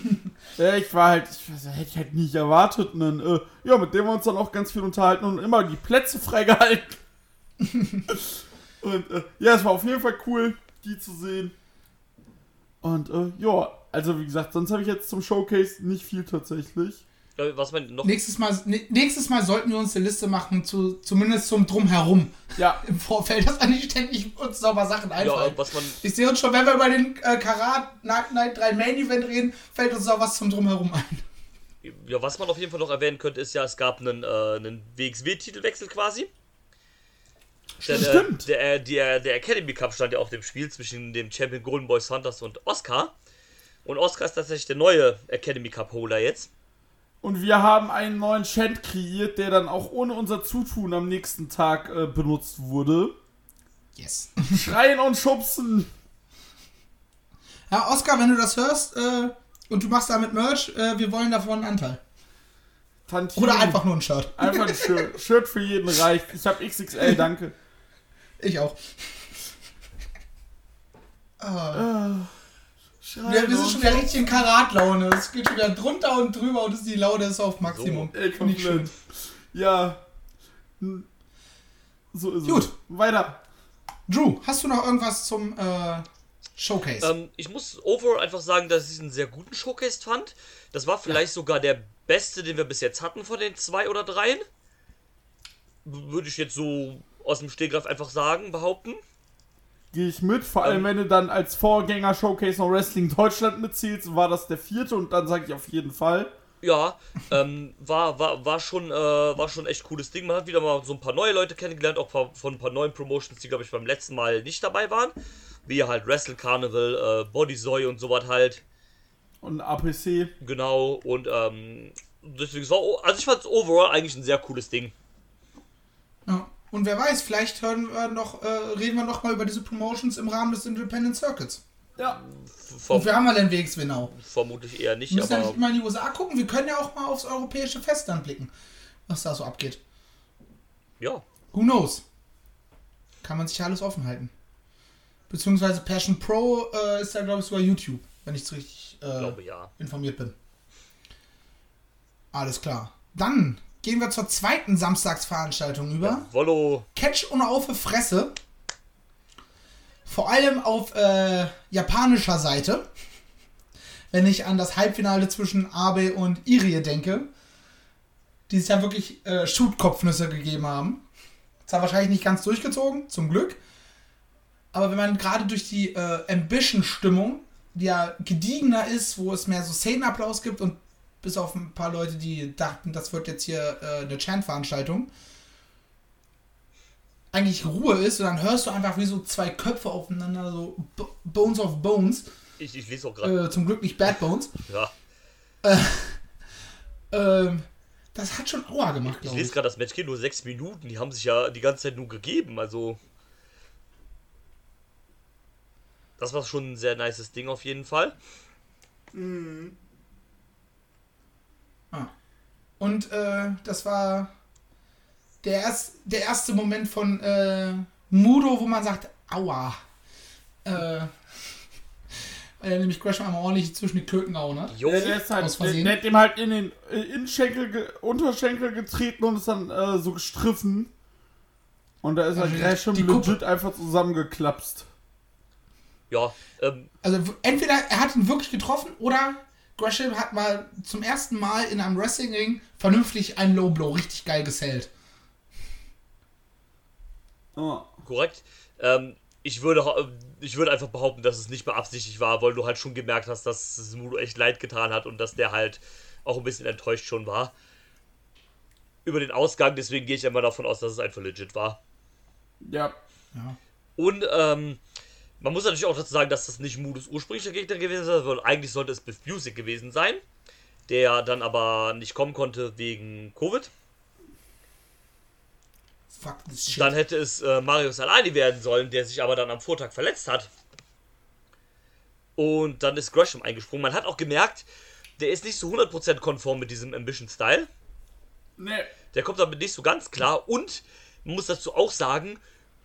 Ja, ich war halt, ich weiß, hätte ich halt nicht erwartet. Und dann, äh, ja, mit dem haben wir uns dann auch ganz viel unterhalten und immer die Plätze freigehalten. und äh, ja, es war auf jeden Fall cool, die zu sehen. Und äh, ja, also wie gesagt, sonst habe ich jetzt zum Showcase nicht viel tatsächlich. äh, was man noch. Nächstes Mal, ne- nächstes Mal sollten wir uns eine Liste machen, zu, zumindest zum Drumherum Ja, im Vorfeld, dass eigentlich ständig uns mal Sachen einfallen. Ja, was man. Ich sehe uns schon, wenn wir über den äh, Karat Night Night 3 Main Event reden, fällt uns auch was zum Drumherum ein. Ja, was man auf jeden Fall noch erwähnen könnte, ist ja, es gab einen, äh, einen WXW-Titelwechsel quasi. Der, der, Stimmt. der, der, der Academy Cup stand ja auf dem Spiel zwischen dem Champion Golden Boys Hunters und Oscar. Und Oscar ist tatsächlich der neue Academy Cup Holder jetzt. Und wir haben einen neuen Chant kreiert, der dann auch ohne unser Zutun am nächsten Tag äh, benutzt wurde. Yes. Schreien und schubsen. Ja, Oscar, wenn du das hörst äh, und du machst damit Merch, äh, wir wollen davon einen Anteil. Tantien. Oder einfach nur ein Shirt. Einfach ein Shirt. Shirt für jeden reicht. Ich habe XXL, danke. Ich auch. Ah. Schreien Wir, wir sind schon wieder richtig in Karatlaune. Es geht schon wieder drunter und drüber und die Laune ist auf Maximum. Ey, Finde ich schön. Ja. So ist Gut. es. Weiter. Drew, hast du noch irgendwas zum äh, Showcase? Ähm, ich muss overall einfach sagen, dass ich einen sehr guten Showcase fand. Das war vielleicht sogar der beste, den wir bis jetzt hatten von den zwei oder dreien. Würde ich jetzt so aus dem Stegreif einfach sagen, behaupten. Gehe ich mit. Vor allem, Ähm. wenn du dann als Vorgänger Showcase noch Wrestling Deutschland mitzählst, war das der vierte und dann sage ich auf jeden Fall. Ja, ähm, war, war, war, schon, äh, war schon echt cooles Ding. Man hat wieder mal so ein paar neue Leute kennengelernt, auch von ein paar neuen Promotions, die, glaube ich, beim letzten Mal nicht dabei waren. Wie halt Wrestle Carnival, äh, Body Soy und sowas halt. Und APC. Genau, und ähm, deswegen es war, also ich fand es overall eigentlich ein sehr cooles Ding. ja. Und wer weiß, vielleicht hören wir noch, äh, reden wir noch mal über diese Promotions im Rahmen des Independent Circuits. Ja. Verm Und wir haben mal den Wegs genau. vermutlich eher nicht, Wir müssen ja aber nicht immer in die USA gucken, wir können ja auch mal aufs europäische Festland blicken, was da so abgeht. ja. Who knows? Kann man sich ja alles offen halten. Beziehungsweise Passion Pro äh, ist da, glaube ich, sogar YouTube, wenn ich so richtig Ich äh, glaube ja. informiert bin. Alles klar. Dann gehen wir zur zweiten Samstagsveranstaltung über. Wollo, Catch ohne Aufe Fresse. Vor allem auf äh, japanischer Seite. Wenn ich an das Halbfinale zwischen Abe und Irie denke, die es ja wirklich äh, Shoot-Kopfnüsse gegeben haben. Zwar wahrscheinlich nicht ganz durchgezogen, zum Glück. Aber wenn man gerade durch die äh, Ambition-Stimmung, ja gediegener ist, wo es mehr so Szenenapplaus gibt und bis auf ein paar Leute, die dachten, das wird jetzt hier äh, eine Chant-Veranstaltung, eigentlich Ruhe ist und dann hörst du einfach wie so zwei Köpfe aufeinander, so B Bones of Bones. ich, ich lese auch gerade. Äh, zum Glück nicht Bad Bones. ja. Ähm, das hat schon Aua gemacht, Ich glaube lese ich. gerade, das Match geht nur sechs Minuten. Die haben sich ja die ganze Zeit nur gegeben. Also. Das war schon ein sehr nices Ding auf jeden Fall. Und äh, das war der, erst, der erste Moment von äh, Mudo, wo man sagt, Aua. Äh, weil er nämlich Gresham einmal ordentlich zwischen die Klöten gehauen hat. Jo. Der, ist halt, der, hat ihm halt in den äh, Innenschenkel, ge Unterschenkel getreten und ist dann äh, so gestriffen. Und da ist er Also die- Gresham legit Kuppe. einfach zusammengeklapst. Ja, ähm, Also entweder er hat ihn wirklich getroffen oder Gresham hat mal zum ersten Mal in einem Wrestlingring vernünftig einen Low Blow richtig geil gesellt. Oh. korrekt. Ähm, ich würde, ha- ich würde einfach behaupten, dass es nicht beabsichtigt war, weil du halt schon gemerkt hast, dass es Mudo echt leid getan hat und dass der halt auch ein bisschen enttäuscht schon war. Über den Ausgang, deswegen gehe ich immer davon aus, dass es einfach legit war. Ja. Ja. Und ähm, man muss natürlich auch dazu sagen, dass das nicht Mudos ursprünglicher Gegner gewesen ist, weil eigentlich sollte es Biff Music gewesen sein, der dann aber nicht kommen konnte wegen Covid. Fuck this shit. Dann hätte es äh, Marius Alani werden sollen, der sich aber dann am Vortag verletzt hat. Und dann ist Gresham eingesprungen. Man hat auch gemerkt, der ist nicht so 100% konform mit diesem Ambition-Style. Nee. Der kommt damit nicht so ganz klar. Und man muss dazu auch sagen,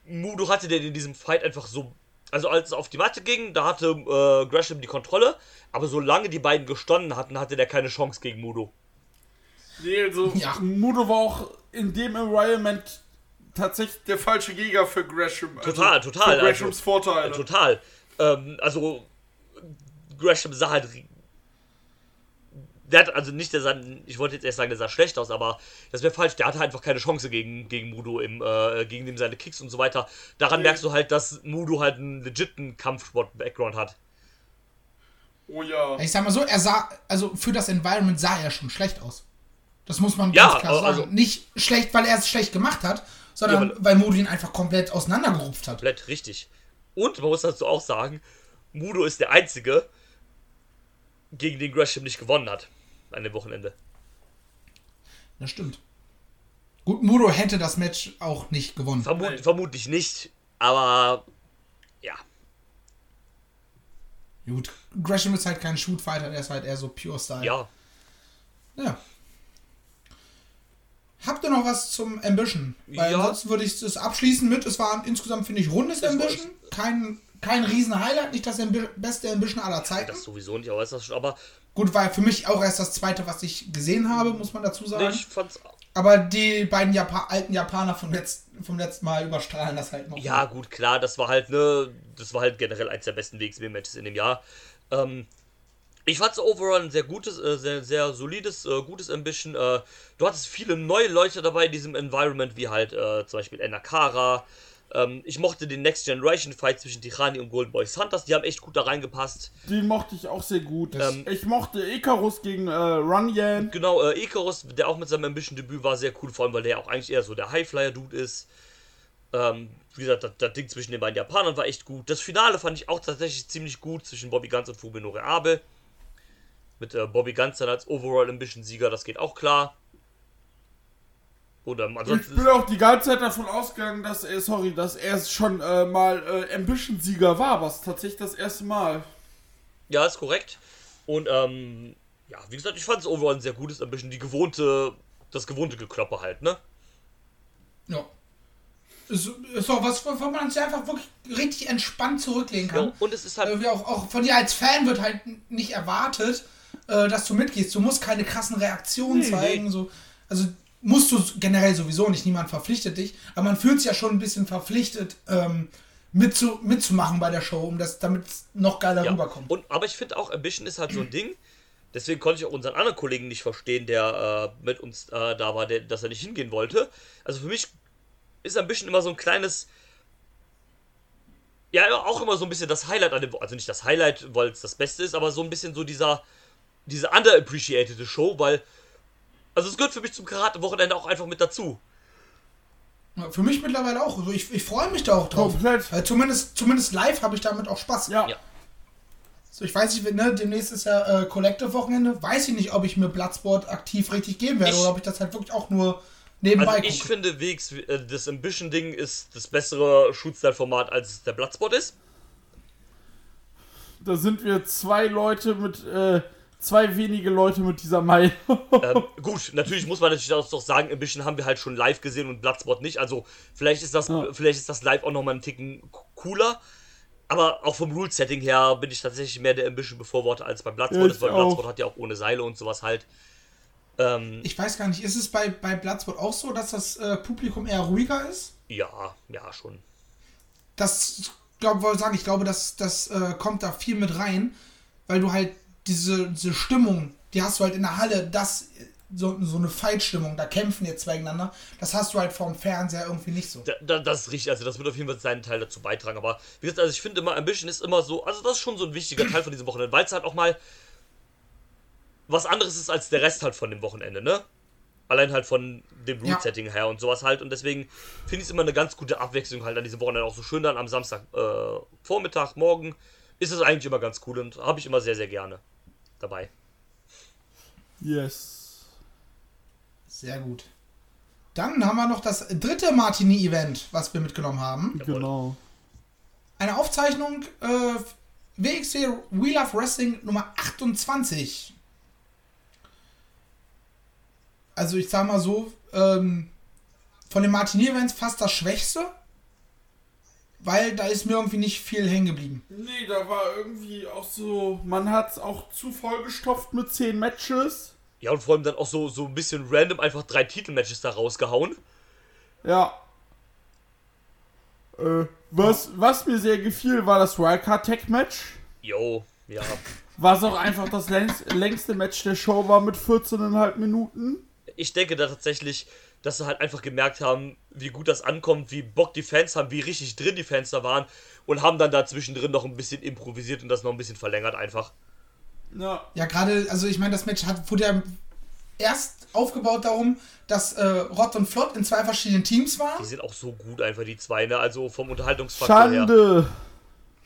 Mudo hatte den in diesem Fight einfach so. Also als es auf die Matte ging, da hatte äh, Gresham die Kontrolle. Aber solange die beiden gestanden hatten, hatte der keine Chance gegen Mudo. Nee, also Ja. Mudo war auch in dem Environment tatsächlich der falsche Gegner für Gresham. Also Total, total, Für Greshams also- Vorteile. Total. Ähm, also Gresham sah halt. Der hat also nicht, der sah, ich wollte jetzt erst sagen, der sah schlecht aus, aber das wäre falsch. Der hatte einfach keine Chance gegen, gegen Mudo, im, äh, gegen dem seine Kicks und so weiter. Daran merkst du halt, dass Mudo halt einen legiten Kampfsport-Background hat. oh ja. Ich sag mal so, er sah, also für das Environment sah er schon schlecht aus. Das muss man Ja, ganz klar sagen. also- Nicht schlecht, weil er es schlecht gemacht hat, sondern Ja, weil- weil Modo ihn einfach komplett auseinandergerupft hat. Komplett richtig. Und man muss dazu auch sagen, Mudo ist der Einzige, gegen den Gresham nicht gewonnen hat. An dem Wochenende. Das stimmt. Gut, Mudo hätte das Match auch nicht gewonnen. Vermut, vermutlich nicht, aber ja. Gut, Gresham ist halt kein Shootfighter, der ist halt eher so Pure Style. Ja. Ja. Habt ihr noch was zum Ambition? Weil Ja. ansonsten würde ich es abschließen mit, es war insgesamt, finde ich, rundes Das Ambition. Kein, kein riesen Highlight, nicht das Ambi beste Ambition aller Zeiten. Das sowieso nicht, aber ist das schon. Aber Gut, war für mich auch erst das zweite, was ich gesehen habe, muss man dazu sagen. ich fand's. Aber die beiden Japa alten Japaner vom, Letz vom letzten Mal überstrahlen das halt noch. Ja, gut, klar, das war halt, ne, das war halt generell eins der besten WXW-Matches in dem Jahr. Ähm, ich fand's overall ein sehr gutes, äh, sehr, sehr solides, äh, gutes Ambition. Äh, du hattest viele neue Leute dabei in diesem Environment, wie halt äh, zum Beispiel Enakara. Ähm, ich mochte den Next Generation Fight zwischen Tirani und Golden Boy Hunters, die haben echt gut da reingepasst. Den mochte ich auch sehr gut. Ähm, ich mochte Icarus gegen äh, Runyan. Genau, äh, Icarus, der auch mit seinem Ambition-Debüt war sehr cool, vor allem weil der ja auch eigentlich eher so der Highflyer-Dude ist. Ähm, wie gesagt, das, das Ding zwischen den beiden Japanern war echt gut. Das Finale fand ich auch tatsächlich ziemlich gut zwischen Bobby Guns und Fumino Abe. Mit äh, Bobby Guns dann als Overall Ambition-Sieger, das geht auch klar. Oder Ich ansonsten. bin auch die ganze Zeit davon ausgegangen, dass er, sorry, dass er schon äh, mal äh, Ambition-Sieger war, was tatsächlich das erste Mal. Ja, ist korrekt. Und ähm, ja, wie gesagt, ich fand es overall ein sehr gutes Ambition. Die gewohnte, das gewohnte Gekloppe halt, ne? Ja. Ist, ist doch was, wovon man sich einfach wirklich richtig entspannt zurücklegen kann. Ja, und es ist halt. Irgendwie auch, auch von dir als Fan wird halt nicht erwartet, äh, dass du mitgehst. Du musst keine krassen Reaktionen Nee, zeigen. nee. So. Also musst du generell sowieso nicht. Niemand verpflichtet dich. Aber man fühlt sich ja schon ein bisschen verpflichtet, ähm, mitzu, mitzumachen bei der Show, um das, damit es noch geiler Ja. rüberkommt. Und, aber ich finde auch, Ambition ist halt so ein Ding. Deswegen konnte ich auch unseren anderen Kollegen nicht verstehen, der äh, mit uns äh, da war, der, dass er nicht hingehen wollte. Also für mich ist Ambition immer so ein kleines. Ja, auch immer so ein bisschen das Highlight an dem. Also nicht das Highlight, weil es das Beste ist, aber so ein bisschen so dieser. Diese underappreciated Show, weil. Also es gehört für mich zum Karate-Wochenende auch einfach mit dazu. Für mich mittlerweile auch. Also ich, ich freue mich da auch drauf. Komplett. Weil zumindest, zumindest live habe ich damit auch Spaß. Ja. Ja. So, ich weiß nicht, ne, demnächst ist ja äh, Collective-Wochenende. Weiß ich nicht, ob ich mir Bloodsport aktiv richtig geben werde Ich- oder ob ich das halt wirklich auch nur nebenbei Also ich gucke. finde, WX, äh, das Ambition-Ding ist das bessere Shootstyle-Format, als es der Bloodspot ist. Da sind wir zwei Leute mit, äh, zwei wenige Leute mit dieser Meinung. ähm, gut, natürlich muss man natürlich auch doch sagen, Ambition haben wir halt schon live gesehen und Bloodsport nicht. Also vielleicht ist das, Ja. vielleicht ist das live auch nochmal einen Ticken cooler. Aber auch vom Rule-Setting her bin ich tatsächlich mehr der Ambition befürworter als beim Bloodsport. Ja, ist, weil ich auch. Bloodsport hat ja auch ohne Seile und sowas halt. Ähm, Ich weiß gar nicht, ist es bei, bei Bloodsport auch so, dass das äh, Publikum eher ruhiger ist? ja, ja, schon. Das, glaube wollte sagen, ich glaube, das, das äh, kommt da viel mit rein, weil du halt diese, diese Stimmung, die hast du halt in der Halle, das, so, so eine Fight-Stimmung, da kämpfen jetzt zwei gegeneinander, das hast du halt vorm Fernseher irgendwie nicht so. Da, da, das ist richtig, also das wird auf jeden Fall seinen Teil dazu beitragen. Aber wie gesagt, also ich finde immer, Ambition ist immer so, also das ist schon so ein wichtiger Teil von diesem Wochenende, weil es halt auch mal was anderes ist als der Rest halt von dem Wochenende, ne? Allein halt von dem Ja. Root-Setting her und sowas halt. Und deswegen finde ich es immer eine ganz gute Abwechslung halt an diesem Wochenende. Auch so schön dann am Samstag äh, Vormittag, morgen ist es eigentlich immer ganz cool und habe ich immer sehr, sehr gerne dabei. Yes. Sehr gut. Dann haben wir noch das dritte Martini-Event, was wir mitgenommen haben. Genau. Eine Aufzeichnung äh, WXW Wheel of Wrestling Nummer 28. Also ich sag mal so, ähm, von den Martini-Events fast das Schwächste. Weil da ist mir irgendwie nicht viel hängen geblieben. Nee, da war irgendwie auch so, man hat auch zu vollgestopft mit zehn Matches. Ja, und vor allem dann auch so, so ein bisschen random einfach drei Titelmatches da rausgehauen. Ja. Äh, was, was mir sehr gefiel, war das Wildcard Tag Match. Jo, ja. Was auch einfach das längst, längste Match der Show war mit 14,5 Minuten. ich denke da tatsächlich, dass sie halt einfach gemerkt haben, wie gut das ankommt, wie Bock die Fans haben, wie richtig drin die Fans da waren und haben dann da zwischendrin noch ein bisschen improvisiert und das noch ein bisschen verlängert einfach. Ja. Ja, gerade, also ich meine, das Match hat, wurde ja erst aufgebaut darum, dass äh, Rott und Flott in zwei verschiedenen Teams Die waren. sind auch so gut einfach, die zwei, ne? Also vom Unterhaltungsfaktor her. Schande.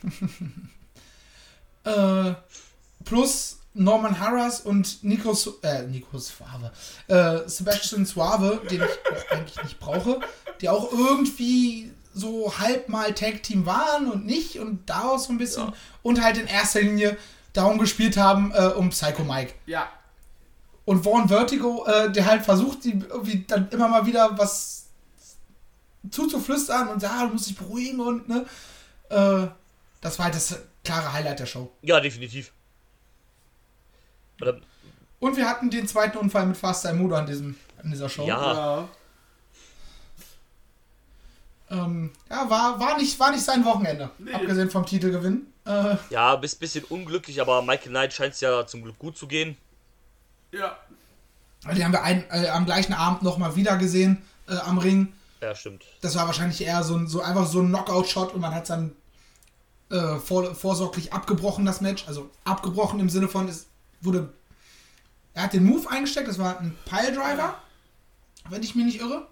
Äh, plus Norman Harras und Nico, äh, Nico Suave, äh, Sebastian Suave, den ich auch eigentlich nicht brauche, die auch irgendwie so halb mal Tag Team waren und nicht und daraus so ein bisschen Ja. und halt in erster Linie darum gespielt haben, äh, um Psycho Mike. Ja. Und Vaughn Vertigo, äh, der halt versucht, die irgendwie dann immer mal wieder was zuzuflüstern und ja, du musst dich beruhigen und ne. Äh, das war halt das klare Highlight der Show. Ja, definitiv. Oder, Und wir hatten den zweiten Unfall mit Fast Mudo an, diesem, an dieser Show. Ja. Ja. Ähm, ja, war, war, nicht, war nicht sein Wochenende. Nee. Abgesehen vom Titelgewinn. Äh, ja, bist bisschen unglücklich, aber Michael Knight scheint es ja zum Glück gut zu gehen. Ja. die haben wir ein, äh, am gleichen Abend nochmal wieder gesehen äh, am Ring. Ja, stimmt. Das war wahrscheinlich eher so, ein, so einfach so ein Knockout-Shot und man hat dann äh, vor, vorsorglich abgebrochen, das Match. Also abgebrochen im Sinne von, es wurde. Er hat den Move eingesteckt, das war ein Piledriver, wenn ich mich nicht irre.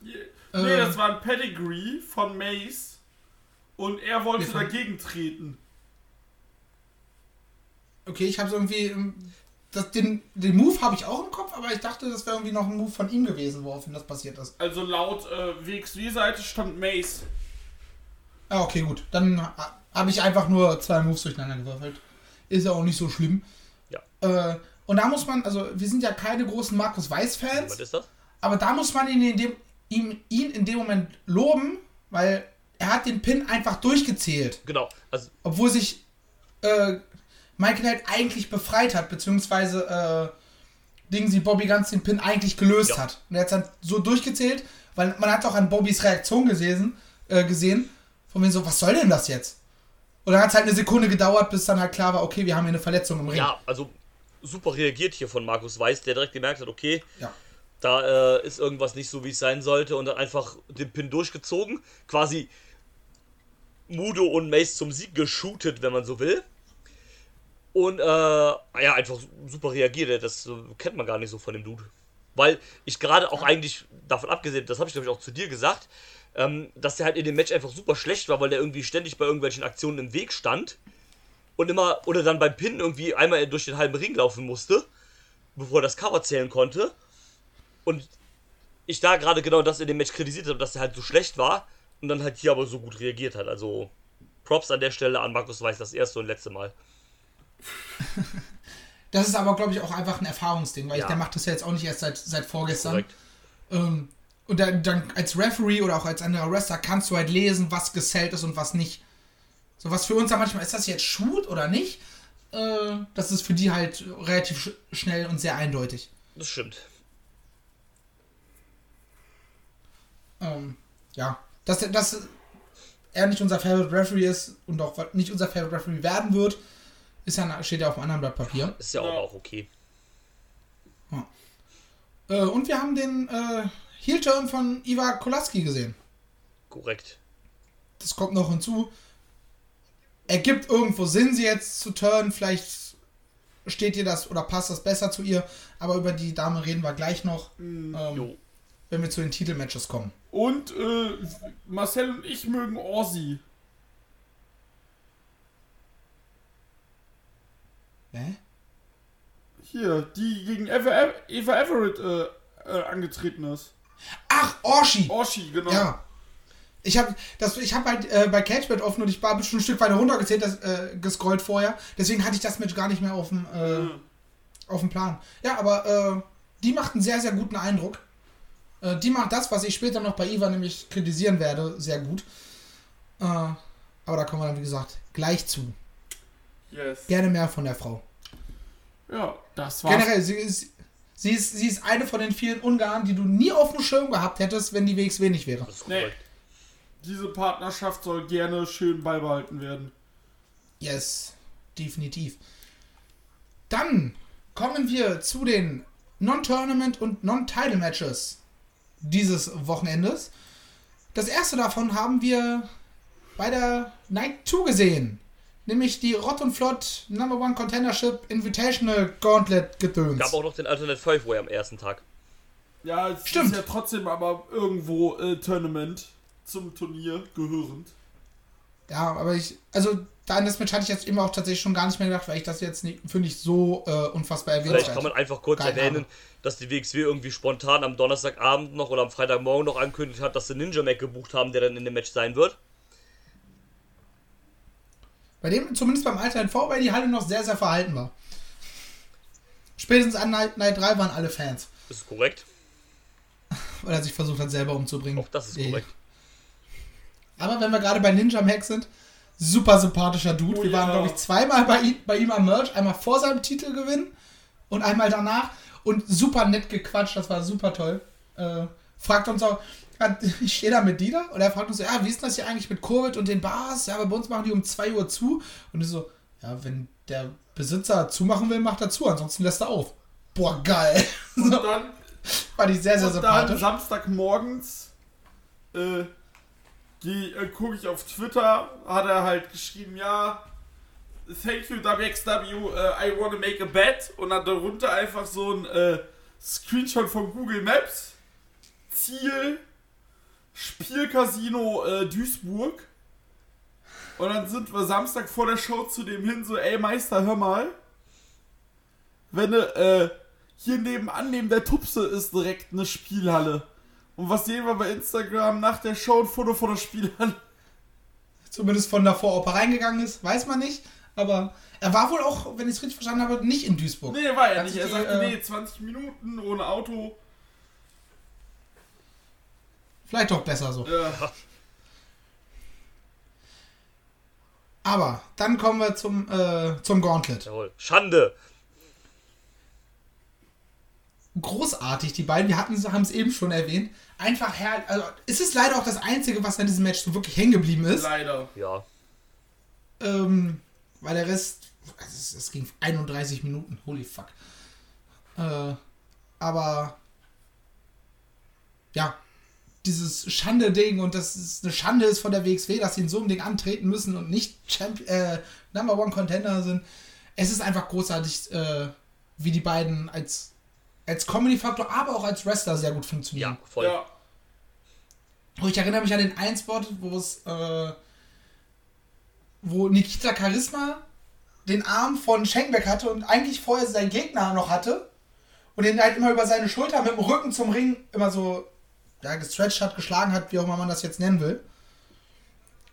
Nee, Ähm. das war ein Pedigree von Mace. Und er wollte Nee, dagegen treten. Okay, ich habe irgendwie. Das, den, den Move habe ich auch im Kopf, aber ich dachte, das wäre irgendwie noch ein Move von ihm gewesen, woraufhin das passiert ist. Also laut äh, WXW-Seite stand Mace. Ah, okay, gut. Dann ha- habe ich einfach nur zwei Moves durcheinander gewürfelt. Ist ja auch nicht so schlimm. Äh, und da muss man, also wir sind ja keine großen Markus Was Weiß-Fans, ist das? aber da muss man ihn in dem, ihm, ihn in dem Moment loben, weil er hat den Pin einfach durchgezählt. Genau. Also, Obwohl sich äh, Michael halt eigentlich befreit hat, beziehungsweise äh, Dingsy Bobby ganz den Pin eigentlich gelöst Ja. hat. Und er hat dann so durchgezählt, weil man hat auch an Bobbys Reaktion gesehen, äh, gesehen von wegen so, was soll denn das jetzt? Und dann hat es halt eine Sekunde gedauert, bis dann halt klar war, okay, wir haben hier eine Verletzung im Ring. ja, also super reagiert hier von Markus Weiß, der direkt gemerkt hat, okay, Ja. da äh, ist irgendwas nicht so, wie es sein sollte und dann einfach den Pin durchgezogen. Quasi Mudo und Mace zum Sieg geshootet, wenn man so will. Und äh, ja, einfach super reagiert. Das kennt man gar nicht so von dem Dude. Weil ich gerade auch eigentlich davon abgesehen, das habe ich glaube ich auch zu dir gesagt, ähm, dass der halt in dem Match einfach super schlecht war, weil der irgendwie ständig bei irgendwelchen Aktionen im Weg stand und immer oder dann beim Pin irgendwie einmal durch den halben Ring laufen musste, bevor er das Cover zählen konnte. Und ich da gerade genau das in dem Match kritisiert habe, dass er halt so schlecht war und dann halt hier aber so gut reagiert hat. Also Props an der Stelle an Markus Weiß das erste und letzte Mal. Das ist aber, glaube ich, auch einfach ein Erfahrungsding, weil Ja. ich, der macht das ja jetzt auch nicht erst seit, seit vorgestern. Ähm, und dann, dann als Referee oder auch als anderer Wrestler kannst du halt lesen, was gesellt ist und was nicht. So was für uns dann manchmal, ist das jetzt Shoot oder nicht? Äh, das ist für die halt relativ sch schnell und sehr eindeutig. Das stimmt. Ähm, ja, dass, dass er nicht unser Favorite Referee ist und auch nicht unser Favorite Referee werden wird, ist ja, steht ja auf einem anderen Blatt Papier. Ist ja, Ja. aber auch okay. Äh, und wir haben den äh, Heel-Turn von Iva Kolaski gesehen. Korrekt. das kommt noch hinzu. Ergibt irgendwo Sinn, sie jetzt zu turnen. Vielleicht steht ihr das oder passt das besser zu ihr. Aber über die Dame reden wir gleich noch, ähm, Jo. wenn wir zu den Titelmatches kommen. Und äh, Marcel und ich mögen Ozzy. Hä? Hier, die gegen Eva, Eva Everett äh, äh, angetreten ist. Ach, Orshi! Orshi, genau. Ja. Ich habe das, ich habe halt äh, bei Catchbait offen und ich war schon ein Stück weiter runtergezählt, das, äh, gescrollt vorher. Deswegen hatte ich das Match gar nicht mehr auf dem, äh, Mhm. auf dem Plan. Ja, aber äh, die macht einen sehr, sehr guten Eindruck. Äh, die macht das, was ich später noch bei Iva nämlich kritisieren werde, sehr gut. Äh, aber da kommen wir dann, wie gesagt, gleich zu. Yes. Gerne mehr von der Frau. Ja, das war's. Generell, sie ist, sie, ist, sie ist eine von den vielen Ungarn, die du nie auf dem Schirm gehabt hättest, wenn die WXW nicht wäre. Das ist Nee. Diese Partnerschaft soll gerne schön beibehalten werden. Yes, definitiv. Dann kommen wir zu den Non-Tournament und Non-Title-Matches dieses Wochenendes. Das erste davon haben wir bei der Night 2 gesehen. nämlich die Rott und Flott Number One Contendership Invitational Gauntlet gedöns. Gab auch noch den Alternate Five Way am ersten Tag. Ja, es Stimmt. ist ja trotzdem aber irgendwo äh, Tournament zum Turnier gehörend. Ja, aber ich, also da an das Match hatte ich jetzt eben auch tatsächlich schon gar nicht mehr gedacht, weil ich das jetzt nicht, finde ich, so äh, unfassbar erwähnt Vielleicht kann man einfach kurz Geil, erwähnen, aber- dass die WXW irgendwie spontan am Donnerstagabend noch oder am Freitagmorgen noch angekündigt hat, dass sie Ninja Mac gebucht haben, der dann in dem Match sein wird. Bei dem, zumindest beim Alternate V, weil die Halle noch sehr, sehr verhalten war. Spätestens an Night, Night 3 waren alle Fans, Das ist korrekt. weil er sich versucht hat, selber umzubringen. Auch das ist korrekt. Aber wenn wir gerade bei Ninja Mac sind, super sympathischer Dude. Oh wir waren, ja. glaube ich, zweimal bei ihm, bei ihm am Merch. Einmal vor seinem Titelgewinn und einmal danach. Und super nett gequatscht, das war super toll. Äh, fragt uns auch, ich stehe da mit Dieter und er fragt uns so, ja, wie ist denn das hier eigentlich mit Covid und den Bars? Ja, aber bei uns machen die um 2 Uhr zu. Und ich so, ja, wenn der Besitzer zumachen will, macht er zu, ansonsten lässt er auf. Boah, geil. Und So, dann, fand ich sehr, sehr und dann sympathisch. Samstagmorgens äh, geh- äh, gucke ich auf Twitter, hat er halt geschrieben, ja, thank you WXW, äh, I wanna make a bet. Und hat darunter einfach so ein äh, Screenshot von Google Maps, Ziel, Spielcasino äh, Duisburg. Und dann sind wir Samstag vor der Show zu dem hin, so, ey Meister, hör mal, wenn du, äh, hier nebenan neben der Tupse ist direkt eine Spielhalle. Und was sehen wir bei Instagram nach der Show? Ein Foto von der Spielhalle. Zumindest von davor, ob er reingegangen ist, weiß man nicht. Aber er war wohl auch, wenn ich es richtig verstanden habe, nicht in Duisburg. Nee, war er Hat nicht. Er sagte, äh, nee, 20 Minuten ohne Auto. Vielleicht doch besser so. Äh, Aber dann kommen wir zum, äh, zum Gauntlet. Jawohl. Schande. Großartig, die beiden, wir hatten haben es eben schon erwähnt. Einfach her. Also, es ist leider auch das Einzige, was an diesem Match so wirklich hängen geblieben ist. leider. Ja. Ähm, weil der Rest. also Es, es ging 31 Minuten. Holy fuck. Äh, aber. Ja. Dieses Schande-Ding und dass es eine Schande ist von der WXW, dass sie in so einem Ding antreten müssen und nicht Champ äh, Number One Contender sind. Es ist einfach großartig, äh, wie die beiden als, als Comedy-Faktor, aber auch als Wrestler sehr gut funktionieren. Ja, voll. Ja. Oh, ich erinnere mich an den einen Spot, wo es, äh, wo Nikita Charisma den Arm von Schenkenberg hatte und eigentlich vorher seinen Gegner noch hatte und den halt immer über seine Schulter mit dem Rücken zum Ring immer so ja, gestretched hat, geschlagen hat, wie auch immer man das jetzt nennen will.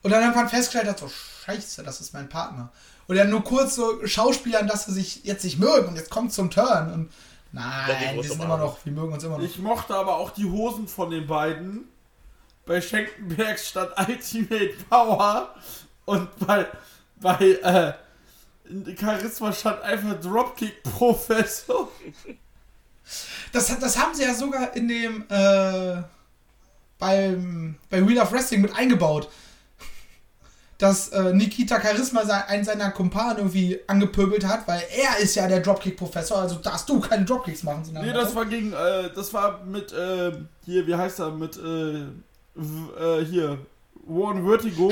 Und dann irgendwann festgestellt hat, so scheiße, das ist mein Partner. Und dann nur kurz so Schauspielern, dass sie sich jetzt nicht mögen und jetzt kommt zum Turn und Die nein, wir große sind immer noch, wir mögen uns immer noch. Ich mochte aber auch die Hosen von den beiden. Bei Schenkenberg stand Ultimate Power und bei, bei äh, Charisma stand einfach Dropkick Professor. Das, hat- das haben sie ja sogar in dem äh, beim, bei Wheel of Wrestling mit eingebaut. Dass äh, Nikita Charisma sein, einen seiner Kumpanen irgendwie angepöbelt hat, weil er ist ja der Dropkick-Professor, also darfst du keine Dropkicks machen. so nach Nee, das war gegen, äh, das war mit, äh, hier, wie heißt er, mit, äh, äh, hier, One Vertigo.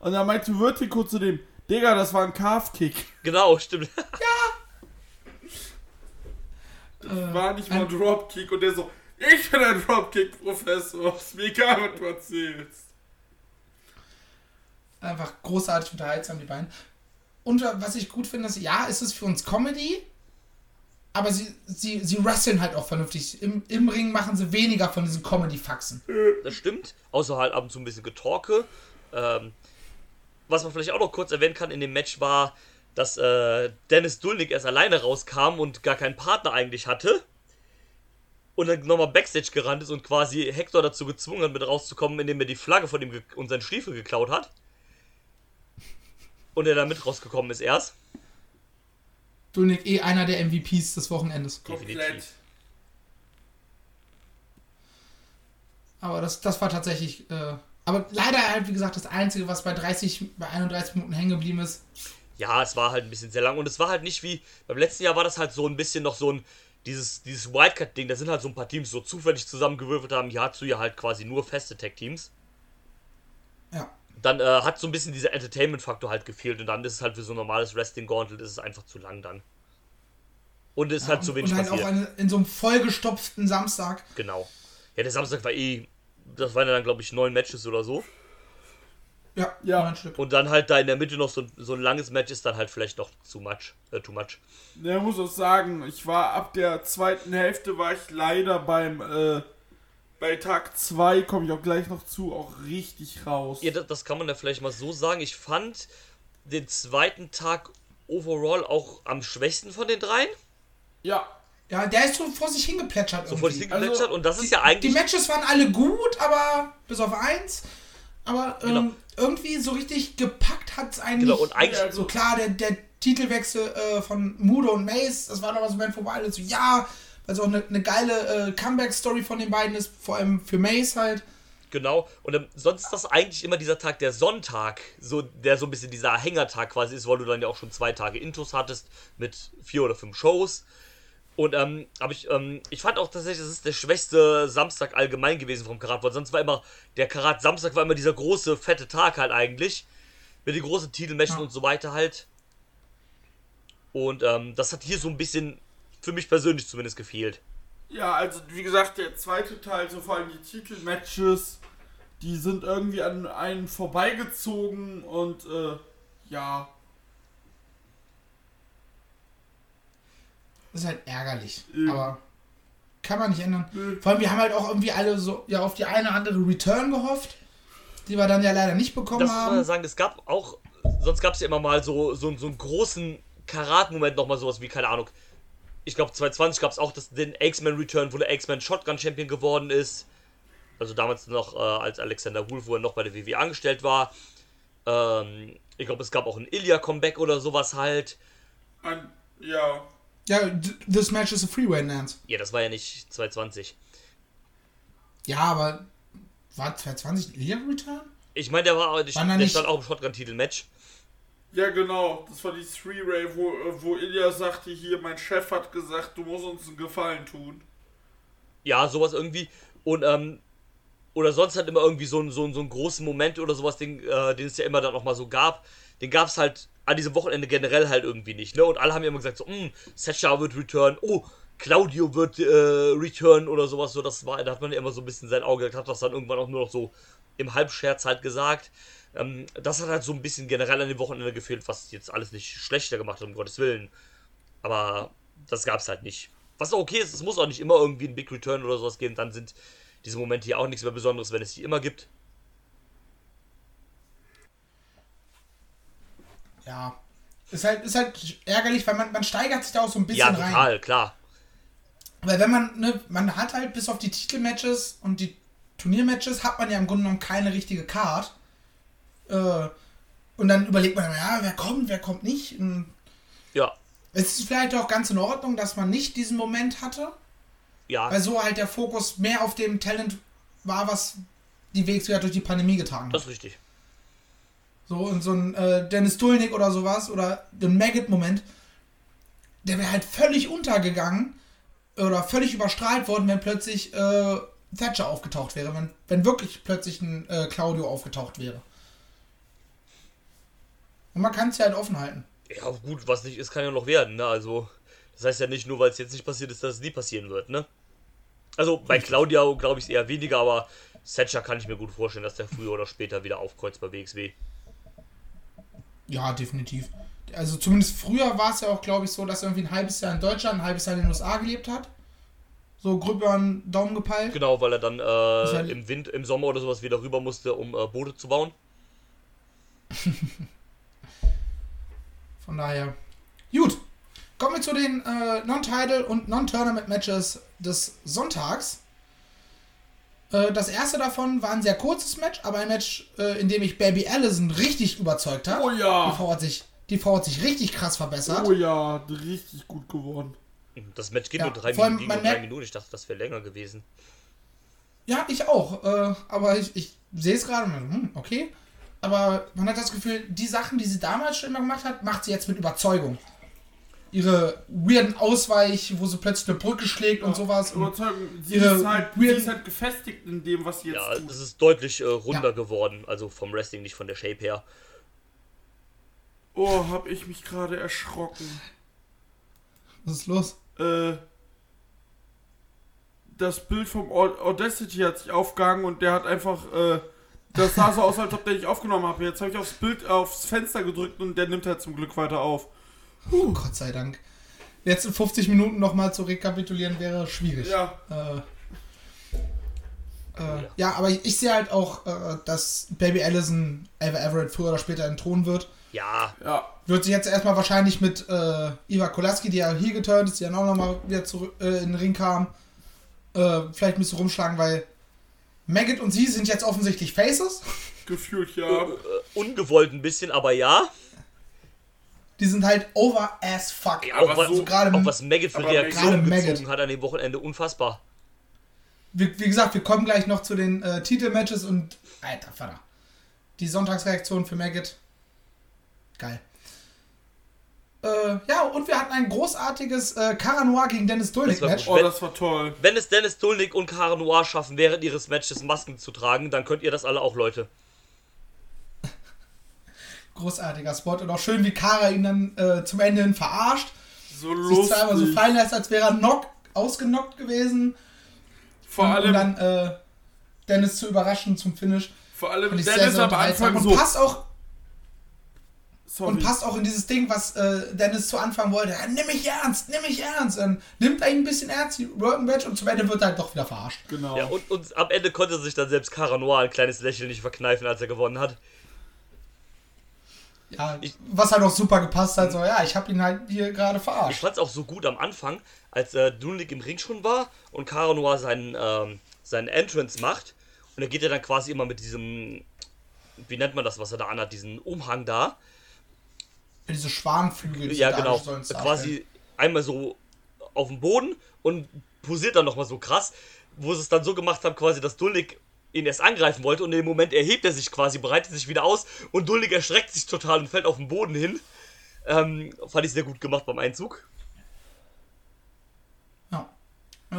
Und er meinte Vertigo zu dem, Digga, das war ein Calf-Kick. Genau, stimmt. Äh, War nicht mal ein- ein Dropkick. Und der so, ich bin der Dropkick-Professor. Ist mir egal, was du erzählst. Einfach großartig unterhaltsam, die beiden. Und was ich gut finde, ist, ja, es ist für uns Comedy, aber sie, sie, sie wresteln halt auch vernünftig. Im, Im Ring machen sie weniger von diesen Comedy-Faxen. Das stimmt. Außer halt ab und zu ein bisschen Getorke. Ähm, was man vielleicht auch noch kurz erwähnen kann in dem Match war, dass äh, Dennis Dulnik erst alleine rauskam und gar keinen Partner eigentlich hatte. Und dann nochmal Backstage gerannt ist und quasi Hector dazu gezwungen hat, mit rauszukommen, indem er die Flagge von ihm und seinen Stiefel geklaut hat. Und er da mit rausgekommen ist erst. Dulnik eh einer der MVPs des Wochenendes. Komplett. Definitiv. Aber das, das war tatsächlich. Äh, aber leider halt, wie gesagt, das Einzige, was bei 30, bei 31 Minuten hängen geblieben ist. Ja, es war halt ein bisschen sehr lang und es war halt nicht wie beim letzten Jahr war das halt so ein bisschen noch so ein dieses dieses Wildcard-Ding. Da sind halt so ein paar Teams so zufällig zusammengewürfelt haben. Hier hast du ja halt quasi nur feste Tag-Teams. Ja. Dann äh, hat so ein bisschen dieser Entertainment-Faktor halt gefehlt und dann ist es halt für so ein normales Wrestling-Gauntlet ist es einfach zu lang dann. Und es ist halt zu wenig und halt passiert. auch eine, in so einem vollgestopften Samstag. Genau. Ja, der Samstag war eh, das waren ja dann glaube ich neun Matches oder so. Ja, Ja. neun Stück. Und dann halt da in der Mitte noch so, ein- so ein langes Match ist dann halt vielleicht noch zu much. Äh, too much. Ja, muss auch sagen, ich war ab der zweiten Hälfte war ich leider beim äh, bei Tag 2, komme ich auch gleich noch zu, auch richtig raus. Ja, das, das kann man ja vielleicht mal so sagen. Ich fand den zweiten Tag overall auch am schwächsten von den dreien. Ja, Ja, der ist so vor sich hingeplätschert. So vor sich irgendwie. hingeplätschert. Also, und das ist ja Die eigentlich. Matches waren alle gut, aber bis auf eins. Aber ähm, Genau. irgendwie so richtig gepackt hat es eigentlich. Genau, und eigentlich- Ja, so klar, der, der Titelwechsel äh, von Mudo und Mace, das war noch was Moment, wo wir alle so, ja, es auch eine, eine geile äh, Comeback-Story von den beiden ist, vor allem für Mace halt. Genau. Und ähm, sonst ist das eigentlich immer dieser Tag, der Sonntag, so, der so ein bisschen dieser Hängertag quasi ist, weil du dann ja auch schon zwei Tage Intos hattest mit vier oder fünf Shows. Und ähm, aber ich, ähm, ich fand auch tatsächlich, das ist der schwächste Samstag allgemein gewesen vom Karat, weil sonst war immer, der Karat Samstag war immer dieser große, fette Tag halt eigentlich. Mit den großen Titelmatchen Ja. und so weiter halt. Und ähm, das hat hier so ein bisschen, für mich persönlich zumindest, gefehlt. ja, also wie gesagt, der zweite Teil, so vor allem die Titelmatches, die sind irgendwie an einen vorbeigezogen und äh, ja, Das ist halt ärgerlich. Ja. Aber kann man nicht ändern. Nö. Vor allem, wir haben halt auch irgendwie alle so ja, auf die eine oder andere Return gehofft, die wir dann ja leider nicht bekommen Das muss man ja haben. sagen, es gab auch, sonst gab es ja immer mal so, so, so einen großen Karat-Moment, nochmal sowas wie, keine Ahnung. Ich glaube, 2020 gab es auch das, den X-Men Return, wo der X-Men Shotgun Champion geworden ist. Also damals noch äh, als Alexander Wolf, wo er noch bei der WWE angestellt war. Ähm, ich glaube, es gab auch ein Ilya-Comeback oder sowas halt. an, ja, Ja, d- this match is a freeway dance. Ja, das war ja nicht 2020. Ja, aber war 2020 ein Ilya Return? Ich meine, der war der, War der nicht- stand auch im Shotgun-Titel-Match. Ja genau, das war die Three-Ray, wo, äh, wo Ilya sagte, hier, mein Chef hat gesagt, du musst uns einen Gefallen tun. Ja, sowas irgendwie. Und, ähm, oder sonst halt immer irgendwie so, ein- so, ein- so einen großen Moment oder sowas, den, äh, den es ja immer dann noch mal so gab. Den gab es halt an diesem Wochenende generell halt irgendwie nicht, ne? Und alle haben ja immer gesagt, so, hm, Sasha wird return, oh, Claudio wird äh, return oder sowas, so, das war, da hat man ja immer so ein bisschen sein Auge, hat das dann irgendwann auch nur noch so im Halbscherz halt gesagt. Ähm, das hat halt so ein bisschen generell an dem Wochenende gefehlt, was jetzt alles nicht schlechter gemacht hat, um Gottes Willen. Aber das gab es halt nicht. Was auch okay ist, es muss auch nicht immer irgendwie ein Big Return oder sowas geben, dann sind diese Momente hier auch nichts mehr Besonderes, wenn es die immer gibt. Ja. Ist halt, ist halt ärgerlich, weil man, man steigert sich da auch so ein bisschen Ja, rein. total, klar. Weil wenn man, ne, man hat halt bis auf die Titelmatches und die Turniermatches hat man ja im Grunde genommen keine richtige Card. Äh, und dann überlegt man, ja, wer kommt, wer kommt nicht. Und Ja, es ist vielleicht auch ganz in Ordnung, dass man nicht diesen Moment hatte, ja, weil so halt der Fokus mehr auf dem Talent war, was die WXW durch die Pandemie getragen das hat. ist richtig. So, und so ein äh, Dennis Dulnik oder sowas oder den Maggot-Moment, der wäre halt völlig untergegangen oder völlig überstrahlt worden, wenn plötzlich äh, Thatcher aufgetaucht wäre, wenn, wenn wirklich plötzlich ein äh, Claudio aufgetaucht wäre. Und man kann es ja halt offen halten. Ja, gut, was nicht ist, kann ja noch werden, ne? Also, das heißt ja nicht nur, weil es jetzt nicht passiert ist, dass es nie passieren wird, ne? Also, bei Claudia glaube ich eher weniger, aber Thatcher kann ich mir gut vorstellen, dass der früher oder später wieder aufkreuzt bei WXW. Ja, definitiv. Also zumindest früher war es ja auch, glaube ich, so, dass er irgendwie ein halbes Jahr in Deutschland, ein halbes Jahr in den USA gelebt hat. So grob über den Daumen gepeilt. Genau, weil er dann halt- äh, im Wind, im Sommer oder sowas wieder rüber musste, um äh, Boote zu bauen. Von daher. Gut. Kommen wir zu den äh, Non-Title und Non-Tournament-Matches des Sonntags. Äh, das erste davon war ein sehr kurzes Match, aber ein Match, äh, in dem ich Baby Allison richtig überzeugt habe. Oh ja. Die Frau hat sich, die Frau hat sich richtig krass verbessert. Oh ja, richtig gut geworden. Das Match geht Ja, nur drei vor allem, Minuten, ging nur drei Minuten. Ich dachte, das wäre länger gewesen. Ja, ich auch. Äh, aber ich, ich sehe es gerade und mir so, hm, okay. Aber man hat das Gefühl, die Sachen, die sie damals schon immer gemacht hat, macht sie jetzt mit Überzeugung. ihre weirden Ausweich, wo sie plötzlich eine Brücke schlägt und sowas. Und Überzeugen. Sie ihre ist, halt, sie ist halt gefestigt in dem, was sie jetzt Ja, tut. es ist deutlich äh, runder Ja. geworden. Also vom Wrestling, nicht von der Shape her. Oh, hab ich mich gerade erschrocken. was ist los? Äh, das Bild vom Au- Audacity hat sich aufgehangen und der hat einfach, äh, das sah so aus, als ob der nicht aufgenommen habe. Jetzt habe ich aufs Bild, aufs Fenster gedrückt und der nimmt halt zum Glück weiter auf. Oh, Gott sei Dank. Jetzt in 50 Minuten nochmal zu rekapitulieren wäre schwierig. Ja, Äh, äh, ja, aber ich, ich sehe halt auch, äh, dass Baby Allison Ever Everett früher oder später entthronen wird. Ja, ja. Wird sich jetzt erstmal wahrscheinlich mit äh, Iva Kolaski, die ja hier geturnt ist, die dann auch nochmal wieder zurück äh, in den Ring kam, äh, vielleicht ein bisschen rumschlagen, weil Maggot und sie sind jetzt offensichtlich Faces. Gefühlt ja. äh, ungewollt ein bisschen, aber ja. Die sind halt over as fuck. Ja, auch, aber was, so- gerade- auch was Maggot für Reaktionen gezogen Maggot. hat an dem Wochenende, unfassbar. Wie, wie gesagt, wir kommen gleich noch zu den äh, Titelmatches und. Alter Vater. Die Sonntagsreaktion für Maggot. Geil. Äh, ja, und wir hatten ein großartiges äh, Cara Noir gegen Dennis Dulnik Match. Oh, das war toll. Wenn es Dennis Dulnik und Cara Noir schaffen, während ihres Matches Masken zu tragen, dann könnt ihr das alle auch, Leute. Großartiger Spot. Und auch schön, wie Cara ihn dann äh, zum Ende hin verarscht. So Sich zweimal so lustig. fallen lässt, als wäre er knock, ausgenockt gewesen. Vor um, allem, um dann äh, Dennis zu überraschen zum Finish. vor allem Dennis am. Anfang Und so. passt auch Sorry. Und passt auch in dieses Ding, was äh, Dennis zu Anfang wollte. Ja, nimm mich ernst, nimm mich ernst. Dann nimmt er ihn ein bisschen ernst, die Working Match, und zum Ende wird er halt doch wieder verarscht. Genau. Ja, und, und am Ende konnte sich dann selbst Cara Noir ein kleines Lächeln nicht verkneifen, als er gewonnen hat. Ja, was halt auch super gepasst hat, so, ja, ich habe ihn halt hier gerade Ich verarscht. fand es auch so gut am Anfang, als äh, Dulnik im Ring schon war und Cara Noir seinen, ähm, seinen Entrance macht. Und dann geht er dann quasi immer mit diesem, wie nennt man das, was er da anhat, diesen Umhang da. Diese Schwanenflügel, die Ja, genau. Quasi einmal so auf dem Boden und posiert dann nochmal so krass, wo sie es dann so gemacht haben, quasi, dass Dulnik ihn erst angreifen wollte und in dem Moment erhebt er sich quasi, breitet sich wieder aus und Dulnik erschreckt sich total und fällt auf den Boden hin. Ähm, fand ich sehr gut gemacht beim Einzug. Ja. Äh,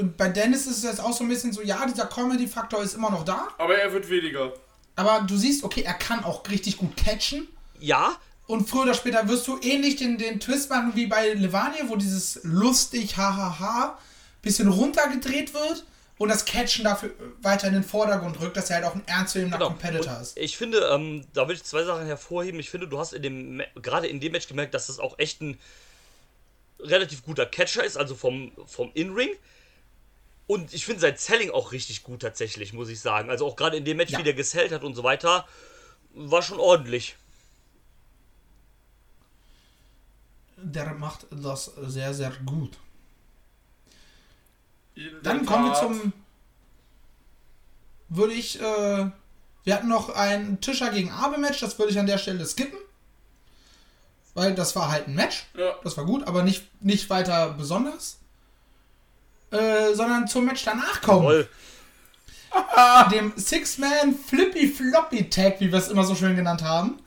Und bei Dennis ist es jetzt auch so ein bisschen so, ja, dieser Comedy-Faktor ist immer noch da, Aber er wird weniger. aber du siehst, okay, er kann auch richtig gut catchen. Ja, Und früher oder später wirst du ähnlich den, den Twist machen wie bei Levania, wo dieses lustig, hahaha, bisschen runtergedreht wird und das Catchen dafür weiter in den Vordergrund rückt, dass er halt auch ein ernstzunehmender Genau. Competitor ist. Ich finde, ähm, da will ich zwei Sachen hervorheben. Ich finde, du hast in dem, gerade in dem Match gemerkt, dass das auch echt ein relativ guter Catcher ist, also vom, vom In-Ring. Und ich finde sein Selling auch richtig gut tatsächlich, muss ich sagen. Also auch gerade in dem Match, Ja. wie der gesellt hat und so weiter, war schon ordentlich. Der macht das sehr, sehr gut. In Dann kommen wir zum. Würde ich. Äh, wir hatten noch ein Tischer gegen Abe-Match, das würde ich an der Stelle skippen. Weil das war halt ein Match. Ja. Das war gut, aber nicht, nicht weiter besonders. Äh, sondern zum Match danach kommen. Toll. Dem Six-Man Flippy Floppy Tag, wie wir es immer so schön genannt haben.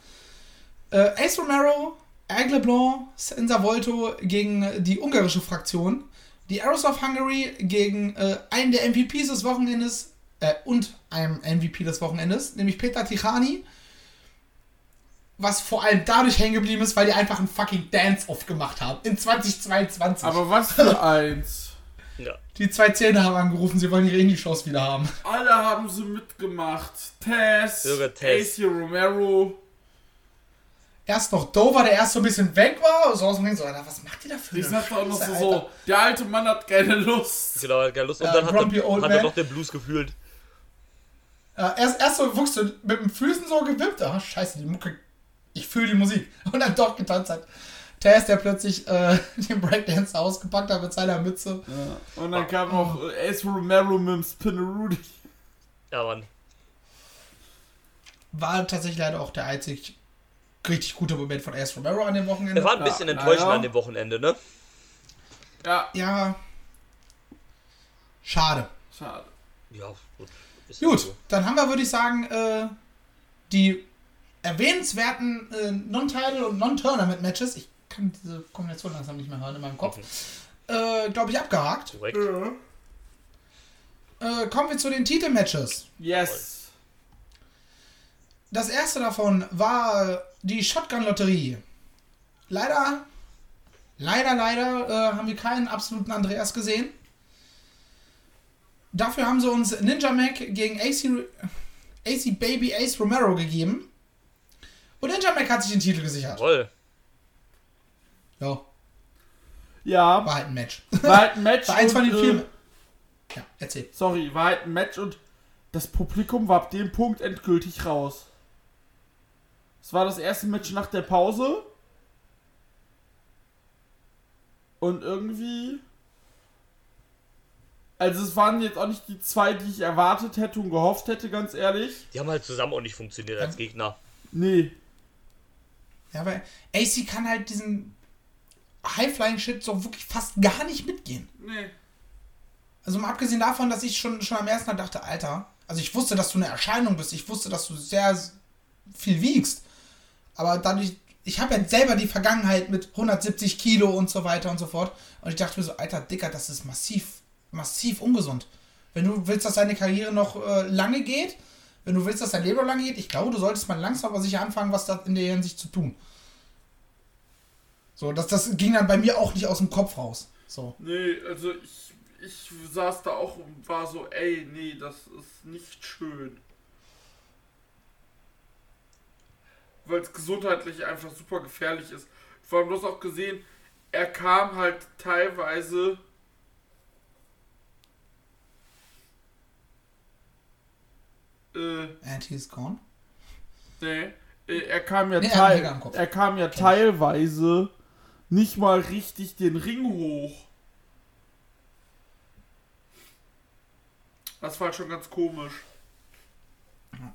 Äh, Ace Romero, Aigle Blanc, Senza Volto gegen die ungarische Fraktion. Die Arrows of Hungary gegen äh, einen der MVPs des Wochenendes äh, und einem MVP des Wochenendes, nämlich Peter Tichani. Was vor allem dadurch hängen geblieben ist, weil die einfach einen fucking Dance-Off gemacht haben. In 2022. Aber was für eins. Ja. die zwei Zähne haben angerufen, sie wollen ihre Indie-Shows wieder haben. Alle haben sie mitgemacht. Tess, Tess. AC Romero. Erst noch Dover, der erst so ein bisschen weg war, und so aus dem Ring so, Alter, was macht ihr da für Ich sagte auch noch so, so, der alte Mann hat keine Lust. Genau, er hat keine Lust. Und Ja, dann hat, er, hat er noch den Blues gefühlt. Ja, erst, erst so wuchst du mit den Füßen so gewippt, ah, scheiße, die Mucke, ich fühle die Musik. Und dann doch getanzt hat. Tess, der plötzlich äh, den Breakdance ausgepackt hat mit seiner Mütze. Und dann kam auch äh, Ace Romero mit dem Spinneroonie. Ja, Mann. War tatsächlich leider auch der einzig richtig gute Moment von Ace Romero an dem Wochenende. Er war ein bisschen Ja, enttäuschend naja. an dem Wochenende, ne? Ja, ja, schade. schade. Ja, gut. Ist ja Gut, so. dann haben wir, würde ich sagen, äh, die erwähnenswerten äh, Non-Title und Non-Tournament-Matches. Ich kann diese Kombination langsam nicht mehr hören in meinem Kopf. Äh, Glaube ich, abgehakt. Korrekt. Äh, kommen wir zu den Titelmatches. Yes. Das erste davon war die Shotgun-Lotterie. Leider, leider, leider äh, haben wir keinen absoluten Andreas gesehen. Dafür haben sie uns Ninja Mac gegen AC, AC Baby Ace Romero gegeben. Und Ninja Mac hat sich den Titel gesichert. Jawohl. Ja, Ja, war halt ein Match. war halt ein Match. War eins von den äh, vier. Ja, erzähl. Sorry, war halt ein Match und das Publikum war ab dem Punkt endgültig raus. Es war das erste Match nach der Pause. Und irgendwie. Also, es waren jetzt auch nicht die zwei, die ich erwartet hätte und gehofft hätte, ganz ehrlich. Die haben halt zusammen auch nicht funktioniert als Gegner. Nee. Ja, aber AC kann halt diesen High-Flying-Shit so wirklich fast gar nicht mitgehen. Nee. Also mal abgesehen davon, dass ich schon, schon am ersten Tag dachte, Alter, also ich wusste, dass du eine Erscheinung bist, ich wusste, dass du sehr viel wiegst, aber dadurch, ich habe ja selber die Vergangenheit mit 170 Kilo und so weiter und so fort und ich dachte mir so, Alter, Dicker, das ist massiv, massiv ungesund. Wenn du willst, dass deine Karriere noch äh, lange geht, wenn du willst, dass dein Leben noch lange geht, ich glaube, du solltest mal langsam aber sicher anfangen, was da in der Hinsicht zu tun. So, das, das ging dann bei mir auch nicht aus dem Kopf raus. So. Nee, also ich, ich saß da auch und war so, ey, nee, das ist nicht schön. Weil es gesundheitlich einfach super gefährlich ist. Vor allem, du hast auch gesehen, er kam halt teilweise. Äh, And he's gone. nee, äh, er kam ja, Nee, teil, er kam ja teilweise nicht mal richtig den Ring hoch. Das war halt schon ganz komisch.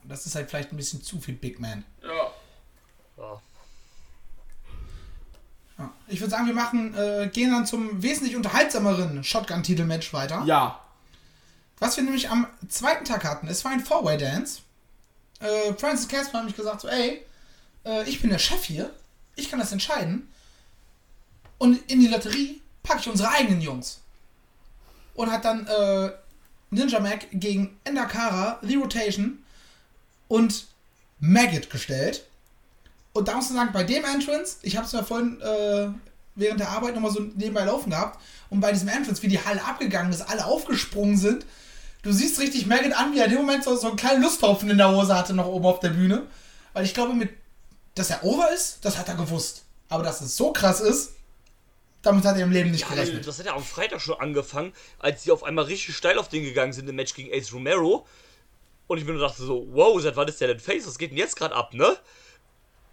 Das ist halt vielleicht ein bisschen zu viel Big Man. Ja. Ja. Ich würde sagen, wir machen, äh, gehen dann zum wesentlich unterhaltsameren Shotgun-Titel-Match weiter. Ja. Was wir nämlich am zweiten Tag hatten, es war ein Four-Way-Dance. Äh, Francis Casper hat mich gesagt, so, ey, äh, ich bin der Chef hier, ich kann das entscheiden. Und in die Lotterie packe ich unsere eigenen Jungs. Und hat dann äh, Ninja Mac gegen Endakara, The Rotation und Maggot gestellt. Und da muss man sagen, bei dem Entrance, ich habe es mir vorhin äh, während der Arbeit nochmal so nebenbei laufen gehabt, und bei diesem Entrance, wie die Halle abgegangen ist, alle aufgesprungen sind, du siehst richtig Maggot an, wie er in dem Moment so, so einen kleinen Lusthaufen in der Hose hatte, noch oben auf der Bühne. Weil ich glaube, mit, dass er over ist, das hat er gewusst. Aber dass es so krass ist, damit hat er im Leben nicht Ja, gerechnet. das hat ja am Freitag schon angefangen, als die auf einmal richtig steil auf den gegangen sind im Match gegen Ace Romero. Und ich mir nur dachte so, wow, seit wann ist der denn Face? Was geht denn jetzt gerade ab, ne?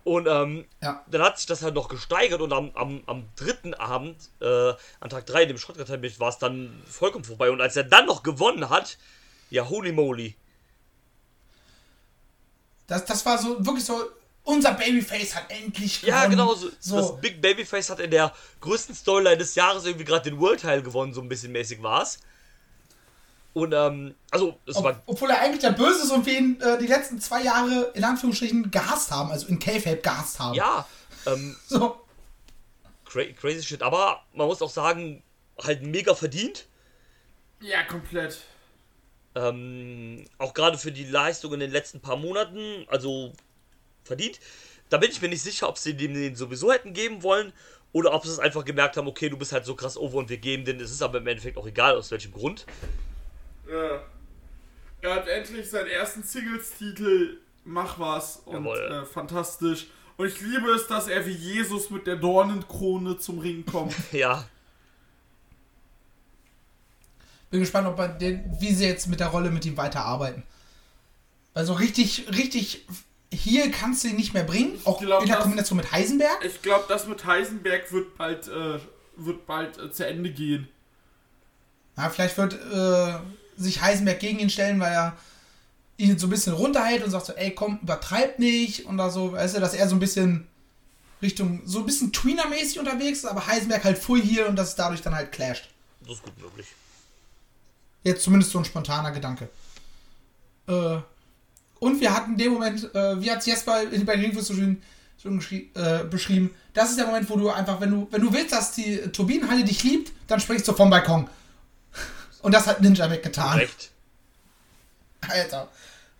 Und ähm, Ja. dann hat sich das halt noch gesteigert und am, am, am dritten Abend, äh, an Tag 3, dem match war es dann vollkommen vorbei. Und als er dann noch gewonnen hat, ja, holy moly. Das, das war so wirklich so, unser Babyface hat endlich gewonnen. Ja, genau, so, so. das Big Babyface hat in der größten Storyline des Jahres irgendwie gerade den World Title gewonnen, so ein bisschen mäßig war's. Und ähm, also es Ob, war obwohl er eigentlich der Böse ist und wir ihn äh, die letzten zwei Jahre in Anführungsstrichen gehasst haben, also in K-Fape gehasst haben. ja ähm, So. cra crazy shit, aber man muss auch sagen, halt mega verdient. Ja, komplett. Ähm, auch gerade für die Leistung in den letzten paar Monaten, also verdient. Da bin ich mir nicht sicher, ob sie dem den sowieso hätten geben wollen oder ob sie es einfach gemerkt haben, okay, du bist halt so krass over und wir geben den. Es ist aber im Endeffekt auch egal, aus welchem Grund. Ja. Er hat endlich seinen ersten Singles-Titel. Mach was. Und Jawohl. äh, fantastisch. Und ich liebe es, dass er wie Jesus mit der Dornenkrone zum Ring kommt. Ja, Bin gespannt, ob er den, wie sie jetzt mit der Rolle mit ihm weiterarbeiten. Also richtig, richtig hier kannst du ihn nicht mehr bringen. Auch glaub, in der das- Kombination mit Heisenberg. Ich glaube, das mit Heisenberg wird bald, äh, wird bald äh, zu Ende gehen. Ja, vielleicht wird äh, sich Heisenberg gegen ihn stellen, weil er ihn so ein bisschen runterhält und sagt so, ey, komm, übertreib nicht und da so, weißt du, dass er so ein bisschen Richtung, so ein bisschen Tweener-mäßig unterwegs ist, aber Heisenberg halt full hier und dass es dadurch dann halt clasht. das ist gut möglich. Jetzt zumindest so ein spontaner Gedanke. Äh, und wir hatten in dem Moment, äh, wie hat Jesper bei Ringfuß so schön, so äh, beschrieben. Das ist der Moment, wo du einfach, wenn du, wenn du willst, dass die Turbinenhalle dich liebt, dann springst du vom Balkon. Und das hat Ninja weggetan. Recht. Alter.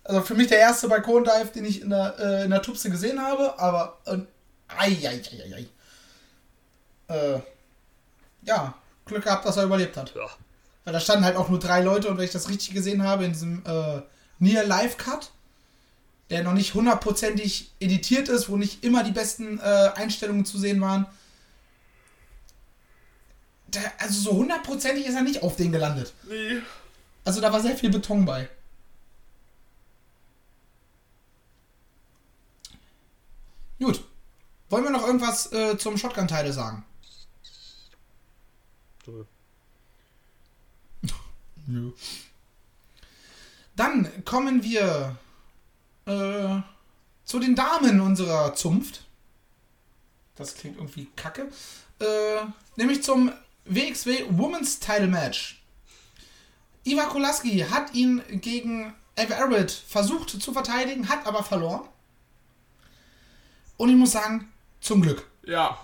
Also für mich der erste Balkondive, den ich in der, äh, in der Tupse gesehen habe, aber. Ei, ei. Äh, ja, Glück gehabt, dass er überlebt hat. Ja. Weil da standen halt auch nur drei Leute und wenn ich das richtig gesehen habe, in diesem äh, Near Live Cut, der noch nicht hundertprozentig editiert ist, wo nicht immer die besten äh, Einstellungen zu sehen waren. Der, also so hundertprozentig ist er nicht auf den gelandet. Nee. Also da war sehr viel Beton bei. Gut. Wollen wir noch irgendwas äh, zum Shotgun-Teile sagen? Nö. Dann kommen wir äh, zu den Damen unserer Zunft. Das klingt irgendwie kacke. Äh, nämlich zum WXW Women's Title Match. Iva Kolaski hat ihn gegen Ava Arrett versucht zu verteidigen, hat aber verloren. Und ich muss sagen, zum Glück. Ja.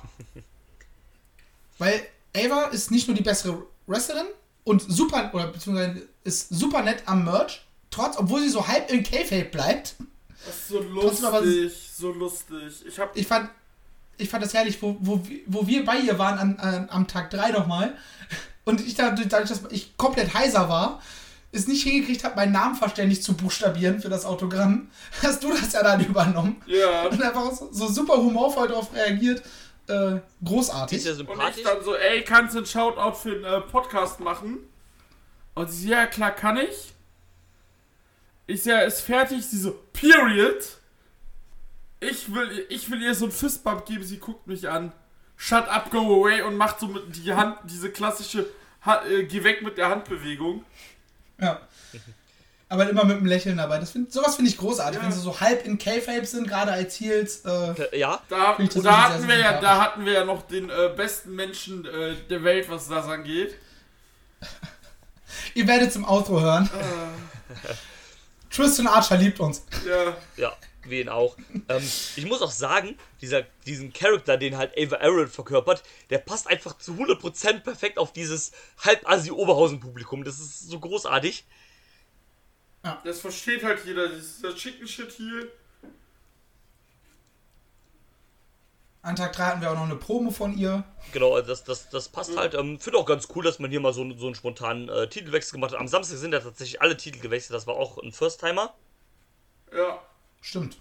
Weil Ava ist nicht nur die bessere Wrestlerin und super, oder beziehungsweise ist super nett am Merch, trotz, obwohl sie so halb im K-Fape bleibt. Das ist so lustig. So lustig. Ich hab. Ich fand, ich fand das herrlich, wo, wo, wo wir bei ihr waren an, an, am Tag 3 nochmal. Und ich dadurch, dadurch, dass ich komplett heiser war, es nicht hingekriegt habe, meinen Namen verständlich zu buchstabieren für das Autogramm, hast du das ja dann übernommen. Ja. Und einfach so, so super humorvoll darauf reagiert. Äh, Ist großartig. ja Und ich sympathisch. dann so, ey, kannst du einen Shoutout für einen äh, Podcast machen? Und sie, ja klar, kann ich. Ich sehe, er ist fertig. Sie so, Period. Ich will, ich will ihr so einen Fistbump geben. Sie guckt mich an. Shut up, go away und macht so mit die Hand, diese klassische, ha äh, geh weg mit der Handbewegung. Ja. Aber immer mit einem Lächeln dabei. Das find, sowas finde ich großartig, Ja. wenn sie so halb in K-Fape sind, gerade als Heels. Äh, Äh, Ja, Da, da, hatten sehr wir ja, da hatten wir ja noch den äh, besten Menschen äh, der Welt, was das angeht. ihr werdet zum Outro hören. Äh, Tristan Archer liebt uns. ja. ja, wen auch. Ähm, ich muss auch sagen, dieser, diesen Charakter, den halt Ava Arrett verkörpert, der passt einfach zu 100% perfekt auf dieses halb-Asi-Oberhausen-Publikum. Das ist so großartig. Das versteht halt jeder. Dieser Chicken Shit hier. An Tag 3 hatten wir auch noch eine Promo von ihr. Genau, also das, das, das passt halt. Ähm, Finde auch ganz cool, dass man hier mal so, so einen spontanen äh, Titelwechsel gemacht hat. Am Samstag sind ja tatsächlich alle Titel gewechselt. Das war auch ein First-Timer. Ja. Stimmt.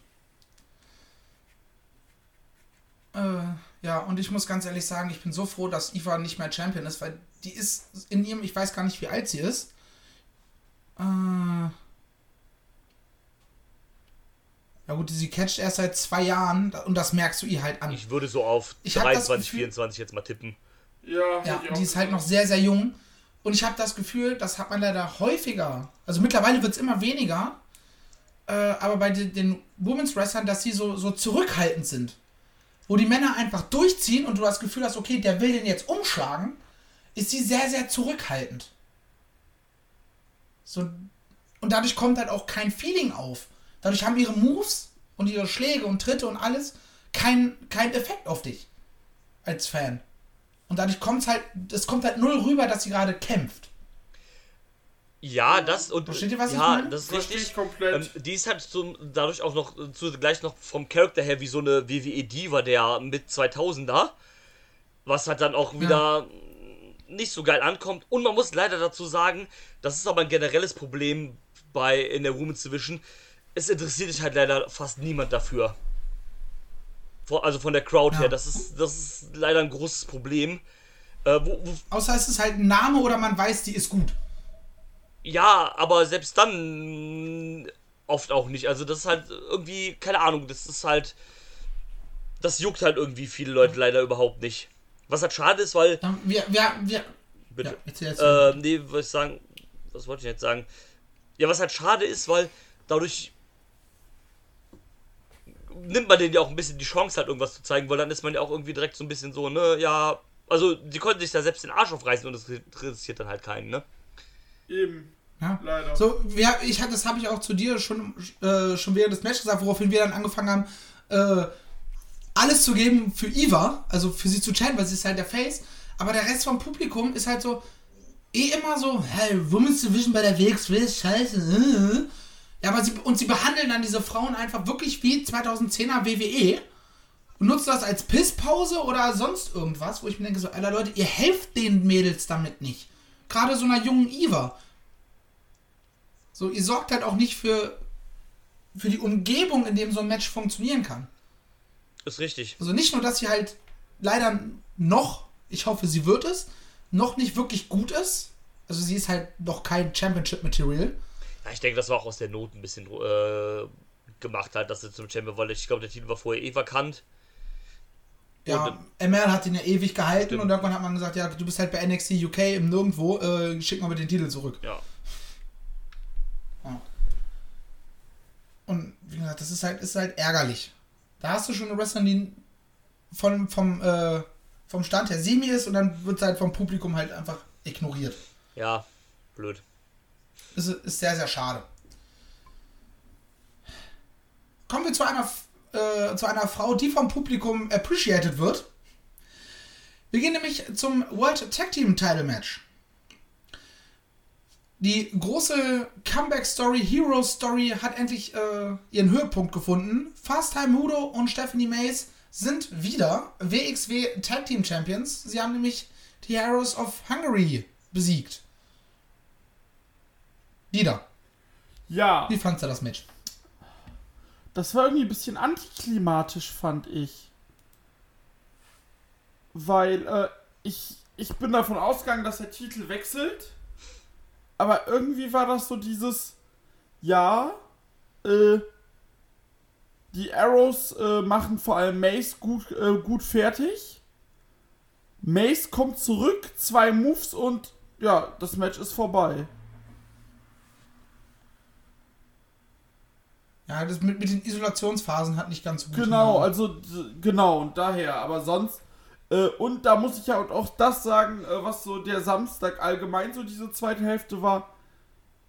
Äh, ja, und ich muss ganz ehrlich sagen, ich bin so froh, dass Eva nicht mehr Champion ist, weil die ist in ihrem, ich weiß gar nicht, wie alt sie ist. Äh, ja gut, sie catcht erst seit zwei Jahren und das merkst du ihr halt an. Ich würde so auf Ich hab das 23, Gefühl- 24 jetzt mal tippen. Ja, Ja, die ist halt noch sehr, sehr jung. Und ich habe das Gefühl, das hat man leider häufiger. Also mittlerweile wird es immer weniger. Äh, aber bei den, den Women's Wrestlern, dass sie so, so zurückhaltend sind. Wo die Männer einfach durchziehen und du das Gefühl hast, okay, der will den jetzt umschlagen, ist sie sehr, sehr zurückhaltend. So, und dadurch kommt halt auch kein Feeling auf. Dadurch haben ihre Moves und ihre Schläge und Tritte und alles keinen kein Effekt auf dich als Fan. Und dadurch kommt es halt, es kommt halt null rüber, dass sie gerade kämpft. Ja, das und Versteht ihr, was ich ja, meine? das ist Verstehe richtig. ich komplett. Ähm, die ist halt zum, dadurch auch noch äh, zugleich noch vom Charakter her wie so eine WWE Diva der mit 2000er, was halt dann auch wieder nicht so geil ankommt. Und man muss leider dazu sagen, das ist aber ein generelles Problem bei in der Women's Division. Es interessiert sich halt leider fast niemand dafür. Vor, also von der Crowd Ja. her, das ist das ist leider ein großes Problem. Äh, wo, wo, Außer es ist halt ein Name oder man weiß, die ist gut. Ja, aber selbst dann oft auch nicht. Also das ist halt irgendwie, keine Ahnung, das ist halt. Das juckt halt irgendwie viele Leute leider überhaupt nicht. Was halt schade ist, weil. Wir, wir, wir, Bitte. ja, erzähl. Äh, nee, was ich sagen. Was wollte ich jetzt sagen? Ja, was halt schade ist, weil dadurch nimmt man denen ja auch ein bisschen die Chance, halt irgendwas zu zeigen, weil dann ist man ja auch irgendwie direkt so ein bisschen so, ne, ja. Also, die konnten sich da selbst den Arsch aufreißen und das interessiert dann halt keinen, ne? Eben. ja. Leider. So, wir, ich, das habe ich auch zu dir schon, äh, schon während des Matches gesagt, woraufhin wir dann angefangen haben, äh, alles zu geben für Eva, also für sie zu chatten, weil sie ist halt der Face. Aber der Rest vom Publikum ist halt so, eh immer so, hey, Women's Division bei der WXW ist scheiße. äh. Ja, aber sie, und sie behandeln dann diese Frauen einfach wirklich wie 2010er WWE und nutzen das als Pisspause oder sonst irgendwas, wo ich mir denke, so, Alter Leute, ihr helft den Mädels damit nicht. Gerade so einer jungen Eva. So, ihr sorgt halt auch nicht für, für die Umgebung, in dem so ein Match funktionieren kann. Ist richtig. Also nicht nur, dass sie halt leider noch, ich hoffe, sie wird es, noch nicht wirklich gut ist. Also sie ist halt noch kein Championship-Material. Ja, ich denke, das war auch aus der Not ein bisschen äh, gemacht halt, dass sie zum Champion wollte. Ich glaube, der Titel war vorher eh vakant. Ja, ML hat ihn ja ewig gehalten Stimmt. und irgendwann hat man gesagt, ja, du bist halt bei NXT UK im Nirgendwo, äh, schick mal den Titel zurück. Ja. Und wie gesagt, das ist halt, ist halt ärgerlich. Da hast du schon eine Wrestlerin, die von, vom, äh, vom Stand her semi ist und dann wird sie halt vom Publikum halt einfach ignoriert. Ja, blöd. Ist, ist sehr, sehr schade. Kommen wir zu einer, äh, zu einer Frau, die vom Publikum appreciated wird. Wir gehen nämlich zum World Tag Team Title Match. Die große Comeback-Story, Hero-Story hat endlich äh, ihren Höhepunkt gefunden. Fast Time Mudo und Stephanie Mays sind wieder WXW Tag Team Champions. Sie haben nämlich die Heroes of Hungary besiegt. Wieder. Ja, Wie fandst du das Match? Das war irgendwie ein bisschen antiklimatisch, fand ich. Weil äh, ich, ich bin davon ausgegangen, dass der Titel wechselt. Aber irgendwie war das so dieses, ja, äh, die Arrows äh, machen vor allem Mace gut, äh, gut fertig. Mace kommt zurück, zwei Moves und ja, das Match ist vorbei. Ja, das mit, mit den Isolationsphasen hat nicht ganz so gut Genau, hingehauen. also genau, und daher, aber sonst. Äh, und da muss ich ja auch das sagen, äh, was so der Samstag allgemein so diese zweite Hälfte war.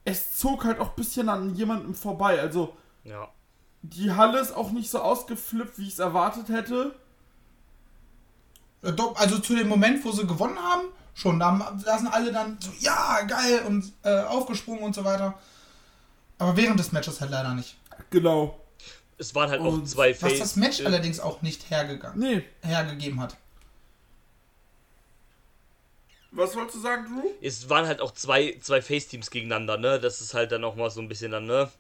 Es zog halt auch ein bisschen an jemandem vorbei. Also Ja. die Halle ist auch nicht so ausgeflippt, wie ich es erwartet hätte. Also zu dem Moment, wo sie gewonnen haben, schon. Da, sind alle dann so, ja, geil und äh, aufgesprungen und so weiter. Aber während des Matches halt leider nicht. Genau. Es waren halt auch Und zwei Was Face. das Match äh, allerdings auch nicht hergegangen, Nee. hergegeben hat. Was wolltest du sagen, Drew? es waren halt auch zwei, zwei Face-Teams gegeneinander, ne? Das ist halt dann auch mal so ein bisschen dann, ne?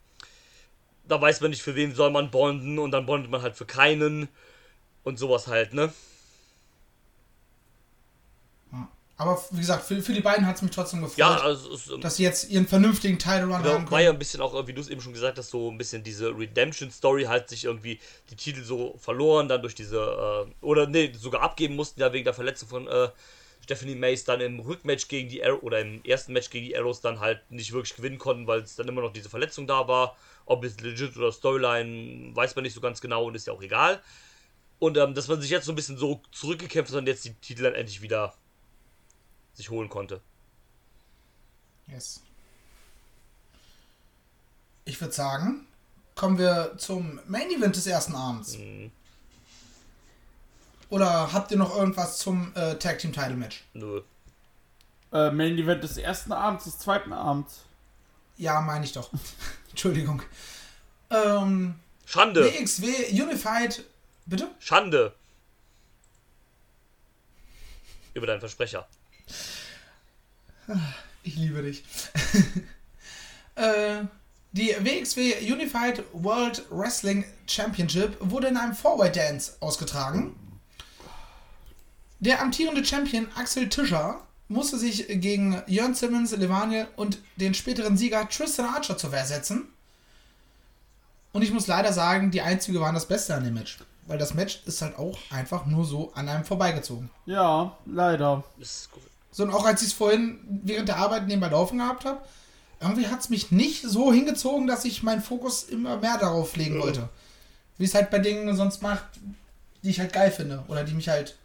Da weiß man nicht, für wen soll man bonden und dann bondet man halt für keinen und sowas halt, ne? Ja. Aber wie gesagt, für, für die beiden hat es mich trotzdem gefreut, Ja, also es ist, dass sie jetzt ihren vernünftigen Title Run haben Genau, war können. ja ein bisschen auch, äh, wie du es eben schon gesagt hast, so ein bisschen diese Redemption-Story, halt sich irgendwie die Titel so verloren, dann durch diese, äh, oder nee, sogar abgeben mussten, ja, wegen der Verletzung von äh, Stephanie Mace, dann im Rückmatch gegen die Arrows, oder im ersten Match gegen die Arrows dann halt nicht wirklich gewinnen konnten, weil es dann immer noch diese Verletzung da war. Ob es legit oder Storyline, weiß man nicht so ganz genau und ist ja auch egal. Und ähm, dass man sich jetzt so ein bisschen so zurückgekämpft hat und jetzt die Titel dann endlich wieder sich holen konnte. Yes. Ich würde sagen, kommen wir zum Main Event des ersten Abends. Mhm. Oder habt ihr noch irgendwas zum äh, Tag Team Title Match? Nö. Äh, Main Event des ersten Abends, des zweiten Abends. Ja, meine ich doch. Entschuldigung. Ähm, Schande! WXW Unified. Bitte? Schande! Über deinen Versprecher. Ich liebe dich. äh, die WXW Unified World Wrestling Championship wurde in einem Four-Way Dance ausgetragen. Der amtierende Champion Axel Tischer musste sich gegen Jörn Simmons, Levaniel und den späteren Sieger Tristan Archer zur Wehr setzen. Und ich muss leider sagen, die einzige waren das Beste an dem Match. Weil das Match ist halt auch einfach nur so an einem vorbeigezogen. Ja, leider. Das ist gut. So, und auch als ich es vorhin während der Arbeit nebenbei laufen gehabt habe, irgendwie hat es mich nicht so hingezogen, dass ich meinen Fokus immer mehr darauf legen wollte. Wie es halt bei Dingen sonst macht, die ich halt geil finde oder die mich halt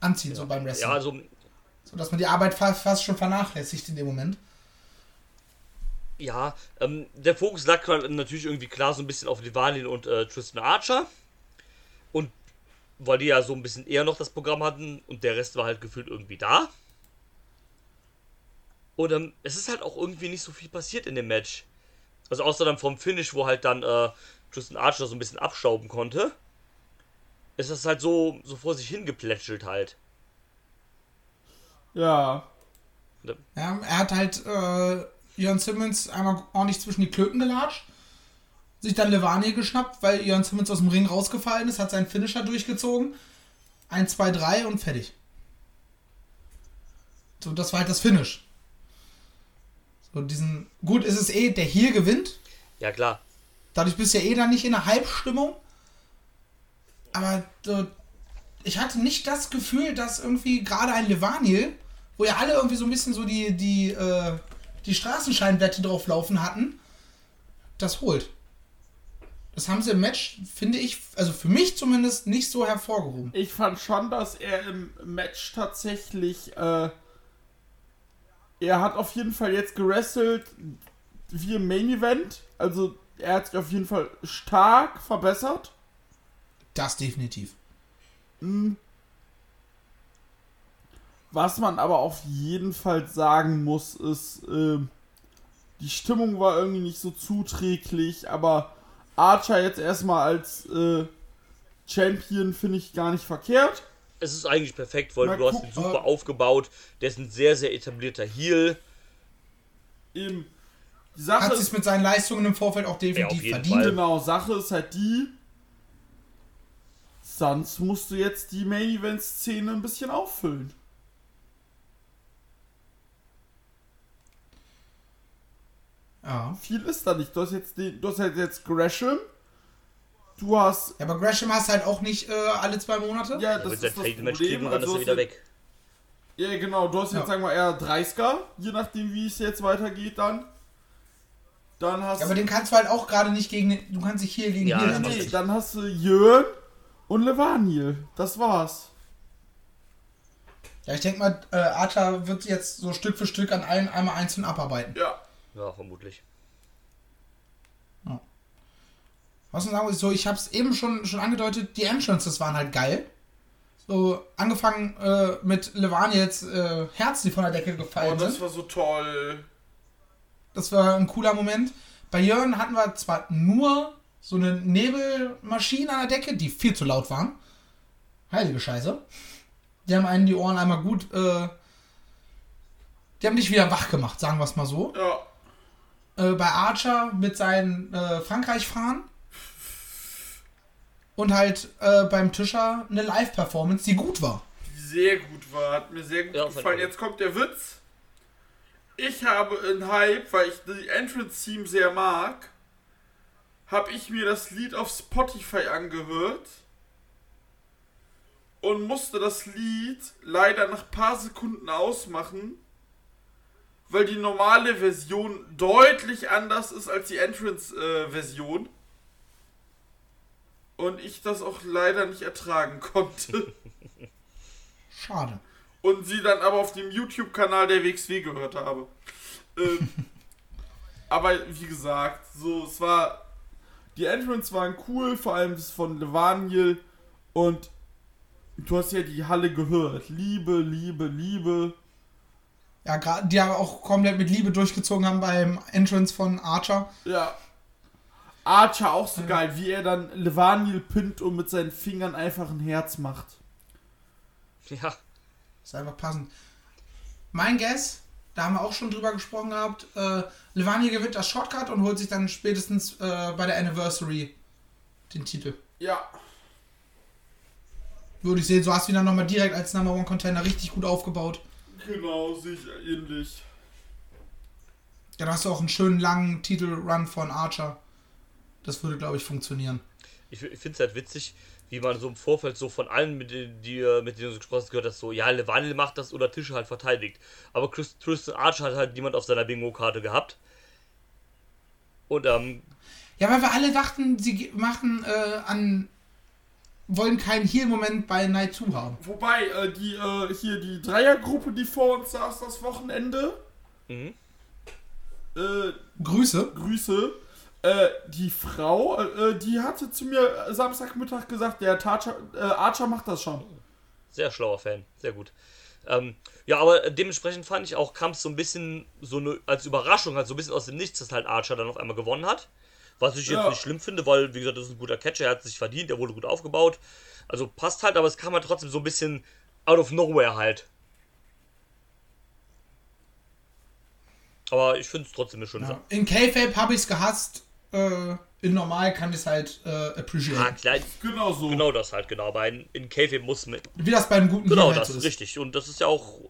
anziehen, so beim Wrestling. Ja, also, So dass man die Arbeit fast, schon vernachlässigt in dem Moment. ja, ähm, der Fokus lag natürlich irgendwie klar so ein bisschen auf Levalin und äh, Tristan Archer. Und weil die ja so ein bisschen eher noch das Programm hatten und der Rest war halt gefühlt irgendwie da. Und ähm, es ist halt auch irgendwie nicht so viel passiert in dem Match. Also außer dann vom Finish, wo halt dann äh, Tristan Archer so ein bisschen abstauben konnte. Ist das halt so, so vor sich hingeplätschelt halt. Ja. Ja, er hat halt äh, Jörn Simmons einmal ordentlich zwischen die Klöten gelatscht, sich dann Levani geschnappt, weil Jörn Simmons aus dem Ring rausgefallen ist, hat seinen Finisher durchgezogen. 1, 2, 3 und fertig. So, das war halt das Finish. So, diesen. Gut, ist es eh, der hier gewinnt. Ja, klar. Dadurch bist du ja eh dann nicht in der Halbstimmung. Aber so, ich hatte nicht das Gefühl, dass irgendwie gerade ein Levaniel, wo ja alle irgendwie so ein bisschen so die, die, äh, die Straßenscheinwette drauflaufen hatten, das holt. Das haben sie im Match, finde ich, also für mich zumindest, nicht so hervorgehoben. Ich fand schon, dass er im Match tatsächlich, äh, er hat auf jeden Fall jetzt gewrestelt wie im Main Event. Also er hat sich auf jeden Fall stark verbessert. Das definitiv. Was man aber auf jeden Fall sagen muss, ist, ähm, die Stimmung war irgendwie nicht so zuträglich, aber Archer jetzt erstmal als äh, Champion finde ich gar nicht verkehrt. Es ist eigentlich perfekt, weil Mal du hast ihn super aufgebaut. Der ist ein sehr, sehr etablierter Heal. Eben, die Sache Hat ist, sich mit seinen Leistungen im Vorfeld auch Ja, definitiv jeden verdient. Fall. Genau, Sache ist halt die, sonst musst du jetzt die Main Event Szene ein bisschen auffüllen. Ja. Viel ist da nicht. Du hast jetzt, den, du hast halt jetzt Gresham. Du hast, ja, aber Gresham hast halt auch nicht äh, alle zwei Monate. ja, Das ist das Problem. kriegen und dann ist er wieder weg. Ja, genau. Du hast jetzt, Ja. sagen wir, eher 30er, je nachdem, wie es jetzt weitergeht dann. Dann hast Ja, aber den kannst du halt auch gerade nicht gegen. den- Du kannst dich hier gegen Ja, hier. nee, dann hast du Jörn und Levaniel. Das war's. Ja, ich denke mal, äh, Archer wird jetzt so Stück für Stück an allen einmal einzeln abarbeiten. Ja. Ja, vermutlich. Was man sagen muss, so, ich habe es eben schon, schon angedeutet, die Entrances waren halt geil. So, angefangen äh, mit Levan jetzt äh, Herz, die von der Decke Oh, gefallen das sind. war so toll. Das war ein cooler Moment. Bei Jörn hatten wir zwar nur so eine Nebelmaschine an der Decke, die viel zu laut waren. Heilige Scheiße. Die haben einen die Ohren einmal gut, äh, die haben dich wieder wach gemacht, sagen wir es mal so. Ja. äh, bei Archer mit seinen äh, Frankreich-Fahren. Und halt äh, beim Tischer eine Live-Performance, die gut war. Die sehr gut war. Hat mir sehr gut Ja, gefallen. Jetzt kommt der Witz. Ich habe in Hype, weil ich die Entrance-Team sehr mag, habe ich mir das Lied auf Spotify angehört und musste das Lied leider nach ein paar Sekunden ausmachen, weil die normale Version deutlich anders ist als die Entrance-Version. Und ich das auch leider nicht ertragen konnte. Schade. und sie dann aber auf dem YouTube-Kanal der WXW gehört habe. Ähm, aber wie gesagt, so, es war. Die Entrance waren cool, vor allem das von Levaniel und du hast ja die Halle gehört. Liebe, Liebe, Liebe. Ja, gerade die aber auch komplett mit Liebe durchgezogen haben beim Entrance von Archer. Ja. Archer auch so geil, wie er dann Levaniel pinnt und mit seinen Fingern einfach ein Herz macht. Ja, Ist einfach passend. Mein Guess, da haben wir auch schon drüber gesprochen gehabt, äh, Levani gewinnt das Shortcut und holt sich dann spätestens äh, bei der Anniversary den Titel. Ja. Würde ich sehen, so hast du ihn dann nochmal direkt als Number One Contender richtig gut aufgebaut. Genau, sehe ich ähnlich. Dann hast du auch einen schönen langen Titelrun von Archer. Das würde, glaube ich, funktionieren. ich, ich finde es halt witzig, wie man so im Vorfeld so von allen, mit denen, die, mit denen du so gesprochen hast, gehört hast, so, ja, Levaniel macht das oder Tische halt verteidigt. Aber Chris, Tristan Archer hat halt niemand auf seiner Bingo-Karte gehabt. Und, ähm, Ja, weil wir alle dachten, sie machen äh, an. wollen keinen Heal-Moment bei Night 2 haben. Wobei, äh, die, äh, hier die Dreiergruppe, die vor uns saß das Wochenende, mhm. äh, Grüße. Grüße, äh, die Frau, äh, die hatte zu mir Samstagmittag gesagt, der Archer, äh, Archer macht das schon. Sehr schlauer Fan, sehr gut. Ähm, ja, aber dementsprechend fand ich auch, kam es so ein bisschen so eine, als Überraschung, halt so ein bisschen aus dem Nichts, dass halt Archer dann auf einmal gewonnen hat. Was ich jetzt Ja. nicht schlimm finde, weil, wie gesagt, das ist ein guter Catcher, er hat sich verdient, er wurde gut aufgebaut. Also passt halt, aber es kam halt trotzdem so ein bisschen out of nowhere halt. Aber ich finde es trotzdem eine schöne Ja. Sache. In K-Fape habe ich es gehasst. Äh, in normal kann ich es halt äh, Ah, appreciaten. klar, Genau so. genau das halt, genau. Aber in, in K-Fape muss man. Wie das bei einem guten Genau halt das, ist. richtig. Und das ist ja auch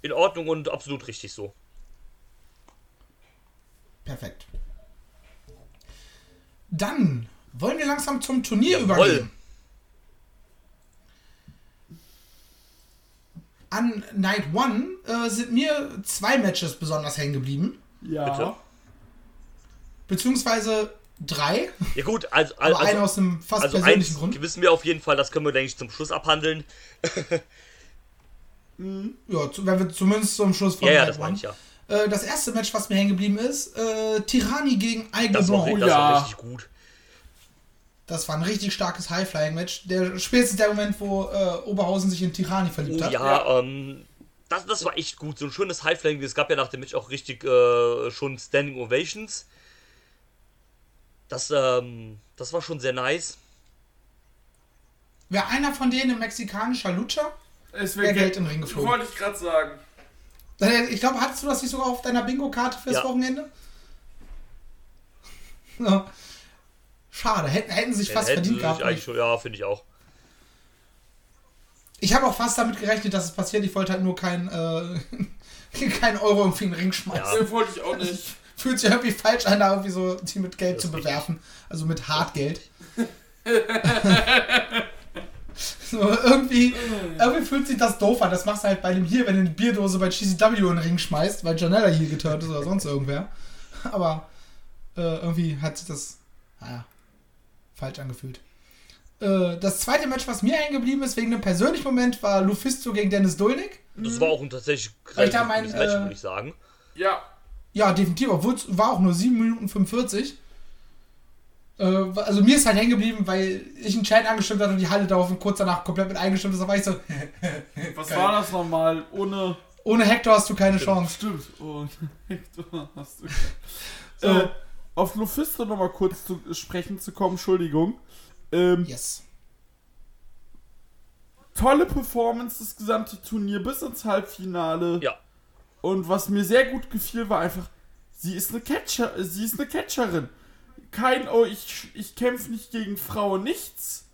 in Ordnung und absolut richtig so. Perfekt. Dann wollen wir langsam zum Turnier Jawohl. übergehen. An Night One äh, sind mir zwei Matches besonders hängen geblieben. Ja. Bitte? Beziehungsweise drei. Ja gut, also, Aber also, einer aus einem fast also persönlichen Grund. wissen wir auf jeden Fall, das können wir, denke ich, zum Schluss abhandeln. Ja, zu, wenn wir zumindest zum Schluss von Ja, ja, das meine ich ja. Äh, das erste Match, was mir hängen geblieben ist, äh, Tirani gegen Aigle Das war, Blanc. das war ja. richtig gut. Das war ein richtig starkes High-Flying-Match. Der spätestens der Moment, wo äh, Oberhausen sich in Tirani verliebt Oh hat. ja, ähm, das, das war echt gut. So ein schönes Highflying. Es gab ja nach dem Match auch richtig äh, schon Standing Ovations. Das, ähm, das war schon sehr nice. Wäre einer von denen ein mexikanischer Lutscher? Es Wär Geld in den Ring geflogen. Wollte ich gerade sagen. Äh, Ich glaube, hattest du das nicht sogar auf deiner Bingo-Karte fürs Ja. Wochenende? Ja. Schade, hätten, hätten sich fast Hätten verdient gehabt. sich eigentlich schon, ja, finde ich auch. Ich habe auch fast damit gerechnet, dass es passiert. Ich wollte halt nur keinen äh, kein Euro irgendwie in den Ring schmeißen. Ja. Den wollte ich auch nicht. Fühlt sich irgendwie falsch an, da irgendwie so die mit Geld Das zu bewerfen. Also mit Hartgeld. so, irgendwie, irgendwie fühlt sich das doof an. Das machst du halt bei einem hier, wenn du eine Bierdose bei GCW in den Ring schmeißt, weil Janella hier geturnt ist oder sonst irgendwer. Aber äh, irgendwie hat sich das, naja, falsch angefühlt. Äh, das zweite Match, was mir hängen geblieben ist, wegen einem persönlichen Moment, war Lufisto gegen Dennis Dolnik. Das war auch ein tatsächlich Weil ich da mein, äh, würde ich sagen. Ja. Ja, definitiv, obwohl es war auch nur 7 Minuten 45. Äh, also mir ist halt hängen geblieben, weil ich einen Chat angestimmt hatte und die Halle darauf kurz danach komplett mit eingestimmt ist. Da war ich so, Was Geil. war das nochmal? Ohne. ohne Hector hast du keine Chance. Stimmt. Und Hector hast du. So. Äh, auf Lufisto nochmal kurz zu sprechen zu kommen, Entschuldigung. Ähm, Yes. tolle Performance, das gesamte Turnier bis ins Halbfinale. Ja. Und was mir sehr gut gefiel, war einfach, sie ist eine Catcher, sie ist eine Catcherin. Kein, oh, ich, ich kämpfe nicht gegen Frauen, nichts.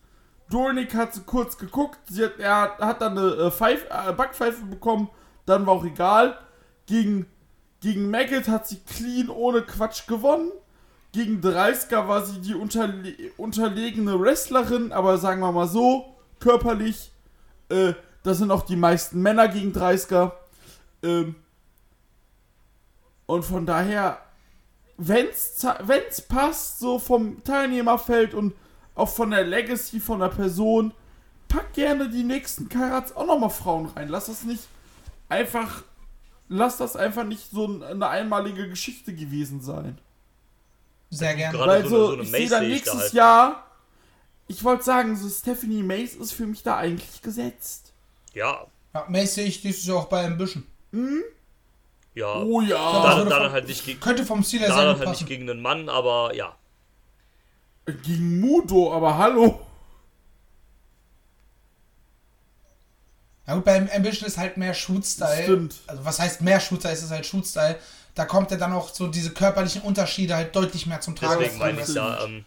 Dolnik hat sie kurz geguckt, sie hat, er hat dann eine äh, Pfeif, äh, Backpfeife bekommen, dann war auch egal. Gegen, gegen Maggot hat sie clean ohne Quatsch gewonnen. Gegen Dreisker war sie die unterle unterlegene Wrestlerin, aber sagen wir mal so, körperlich, äh, das sind auch die meisten Männer gegen Dreisker. Ähm, und von daher, wenn's, za- wenn's passt, so vom Teilnehmerfeld und auch von der Legacy von der Person, pack gerne die nächsten Karats auch nochmal Frauen rein. Lass das nicht einfach, lass das einfach nicht so ein- eine einmalige Geschichte gewesen sein. Sehr gerne. Gerade Weil so so, eine- so eine ich sehe dann sehe ich nächstes da halt. Jahr, ich wollte sagen, so Stephanie Mace ist für mich da eigentlich gesetzt. Ja, Ja, Mace sehe ich dieses Jahr auch bei Ambition. Ja. Oh ja. Da, da dann halt nicht gegen, Könnte vom Stil her da sehr dann halt nicht gegen einen Mann, aber ja. Gegen Mudo, aber hallo. Ja gut, beim Ambition ist halt mehr Shoot-Style. Stimmt. Also was heißt mehr Shoot-Style, ist es halt Shoot-Style. Da kommt ja dann auch so diese körperlichen Unterschiede halt deutlich mehr zum Tragen. Deswegen meine ich ja, ähm,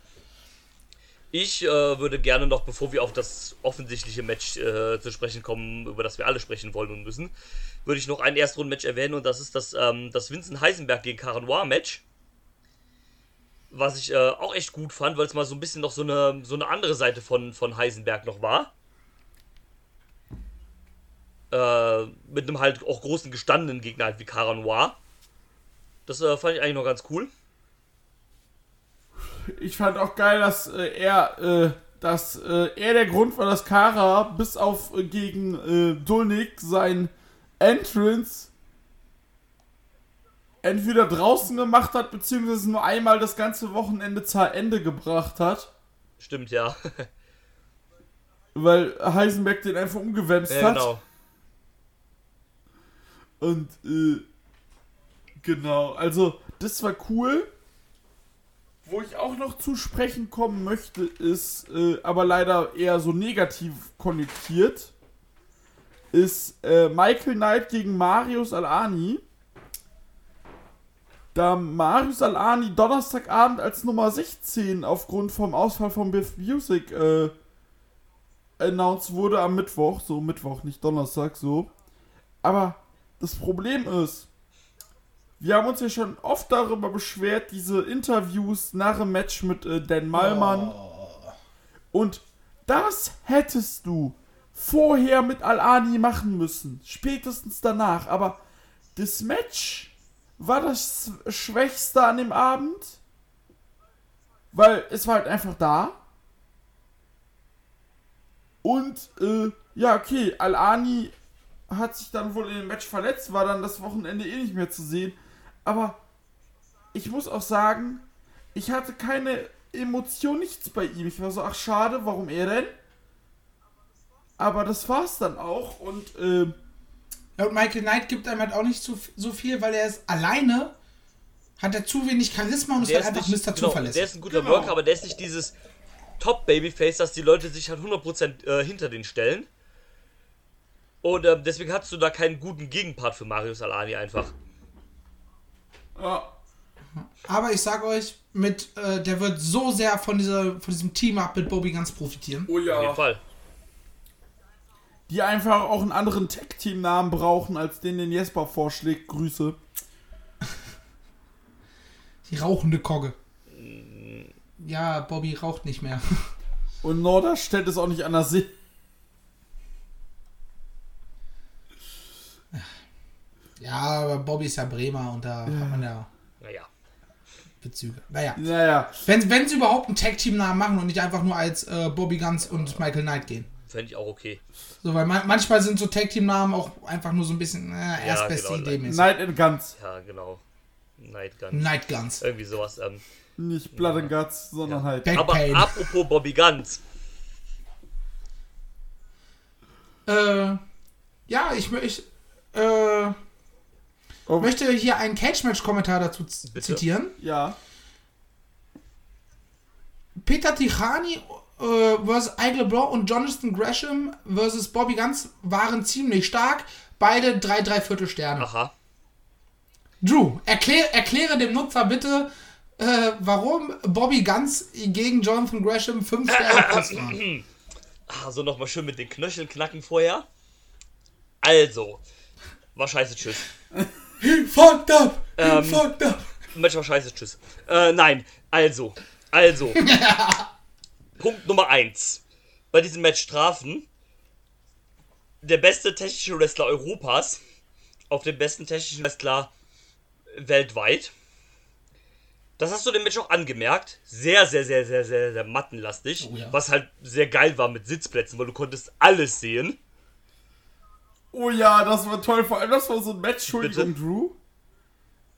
ich äh, würde gerne noch, bevor wir auf das offensichtliche Match äh, zu sprechen kommen, über das wir alle sprechen wollen und müssen, würde ich noch ein Erstrunden-Match erwähnen und das ist das, ähm, das Vincent Heisenberg gegen Karen Noir-Match. Was ich äh, auch echt gut fand, weil es mal so ein bisschen noch so eine, so eine andere Seite von, von Heisenberg noch war. Äh, mit einem halt auch großen gestandenen Gegner halt wie Cara Noir. Das äh, fand ich eigentlich noch ganz cool. Ich fand auch geil, dass äh, er, äh, dass äh, er der Grund war, dass Kara bis auf äh, gegen äh, Dulnik sein Entrance entweder draußen gemacht hat, beziehungsweise nur einmal das ganze Wochenende zu Ende gebracht hat, Stimmt, ja. weil Heisenberg den einfach umgewämst ja hat. genau. Und äh, genau, also das war cool. Wo ich auch noch zu sprechen kommen möchte, ist äh, aber leider eher so negativ konnotiert, ist äh, Michael Knight gegen Marius Alani. Da Marius Alani Donnerstagabend als Nummer 16 aufgrund vom Ausfall von Biff Music äh, announced wurde am Mittwoch, so Mittwoch, nicht Donnerstag, so. Aber das Problem ist, wir haben uns ja schon oft darüber beschwert, diese Interviews nach dem Match mit äh, Dan Malmann. Und das hättest du vorher mit Al-Ani machen müssen. Spätestens danach. Aber das Match war das Schwächste an dem Abend. Weil es war halt einfach da. Und, äh, ja, okay, Al-Ani hat sich dann wohl in dem Match verletzt, war dann das Wochenende eh nicht mehr zu sehen. Aber ich muss auch sagen, ich hatte keine Emotion, nichts bei ihm. Ich war so, ach schade, warum er denn? Aber das war's dann auch und äh, Ja, und Michael Knight gibt einem halt auch nicht so, so viel, weil er ist alleine, hat er zu wenig Charisma und ist halt einfach Mr. genau, der Zuverlässig. ist ein guter Genau. Worker, aber der ist nicht dieses Top-Babyface, dass die Leute sich halt 100% äh, hinter den stellen. Und ähm, deswegen hattest du da keinen guten Gegenpart für Marius Alani einfach. ja, Aber ich sag euch, mit, äh, der wird so sehr von, dieser, von diesem Team-Up mit Bobby ganz profitieren. oh Auf jeden ja, Fall. Die einfach auch einen anderen Tag-Team-Namen brauchen, als den den Jesper vorschlägt. Grüße. Die rauchende Kogge. Ja, Bobby raucht nicht mehr. Und Norder stellt es auch nicht anders sehen. Ja, aber Bobby ist ja Bremer und da hat man ja Naja. Bezüge. Naja. Naja, Wenn, wenn sie überhaupt einen Tag-Team-Namen machen und nicht einfach nur als äh, Bobby Guns und Michael Knight gehen. Fände ich auch okay. So, weil man, manchmal sind so Tag-Team-Namen auch einfach nur so ein bisschen äh, erstbeste genau, Idee mäßig. Night and Guns. Ja, genau. Night Gun. Night Guns. Irgendwie sowas. Ähm. Nicht Blood and Guts, sondern halt. Back Aber Pain. apropos Bobby Guns. Äh, ja, ich, mö- ich äh, Oh, möchte hier einen Cage-Match-Kommentar dazu Bitte? zitieren. ja. Peter Tichani äh, versus Ike LeBlanc und Jonathan Gresham versus Bobby Guns waren ziemlich stark. Beide drei, drei Viertel Sterne. Aha. Drew, erklär, erkläre dem Nutzer bitte, äh, warum Bobby Guns gegen Jonathan Gresham 5 Sterne plus waren. Also nochmal schön mit den Knöcheln knacken vorher. Also. War scheiße, tschüss. He fucked up! He Ähm. fucked up! Match war scheiße, tschüss. Äh, nein. Also. Also. Punkt Nummer 1. Bei diesem Match Strafen. Der beste technische Wrestler Europas auf den besten technischen Wrestler weltweit. Das hast du dem Match auch angemerkt. Sehr, sehr, sehr, sehr, sehr, sehr mattenlastig. Oh ja. Was halt sehr geil war mit Sitzplätzen, weil du konntest alles sehen. Oh ja, das war toll. Vor allem, das war so ein Match. Entschuldigung, Bitte? Drew.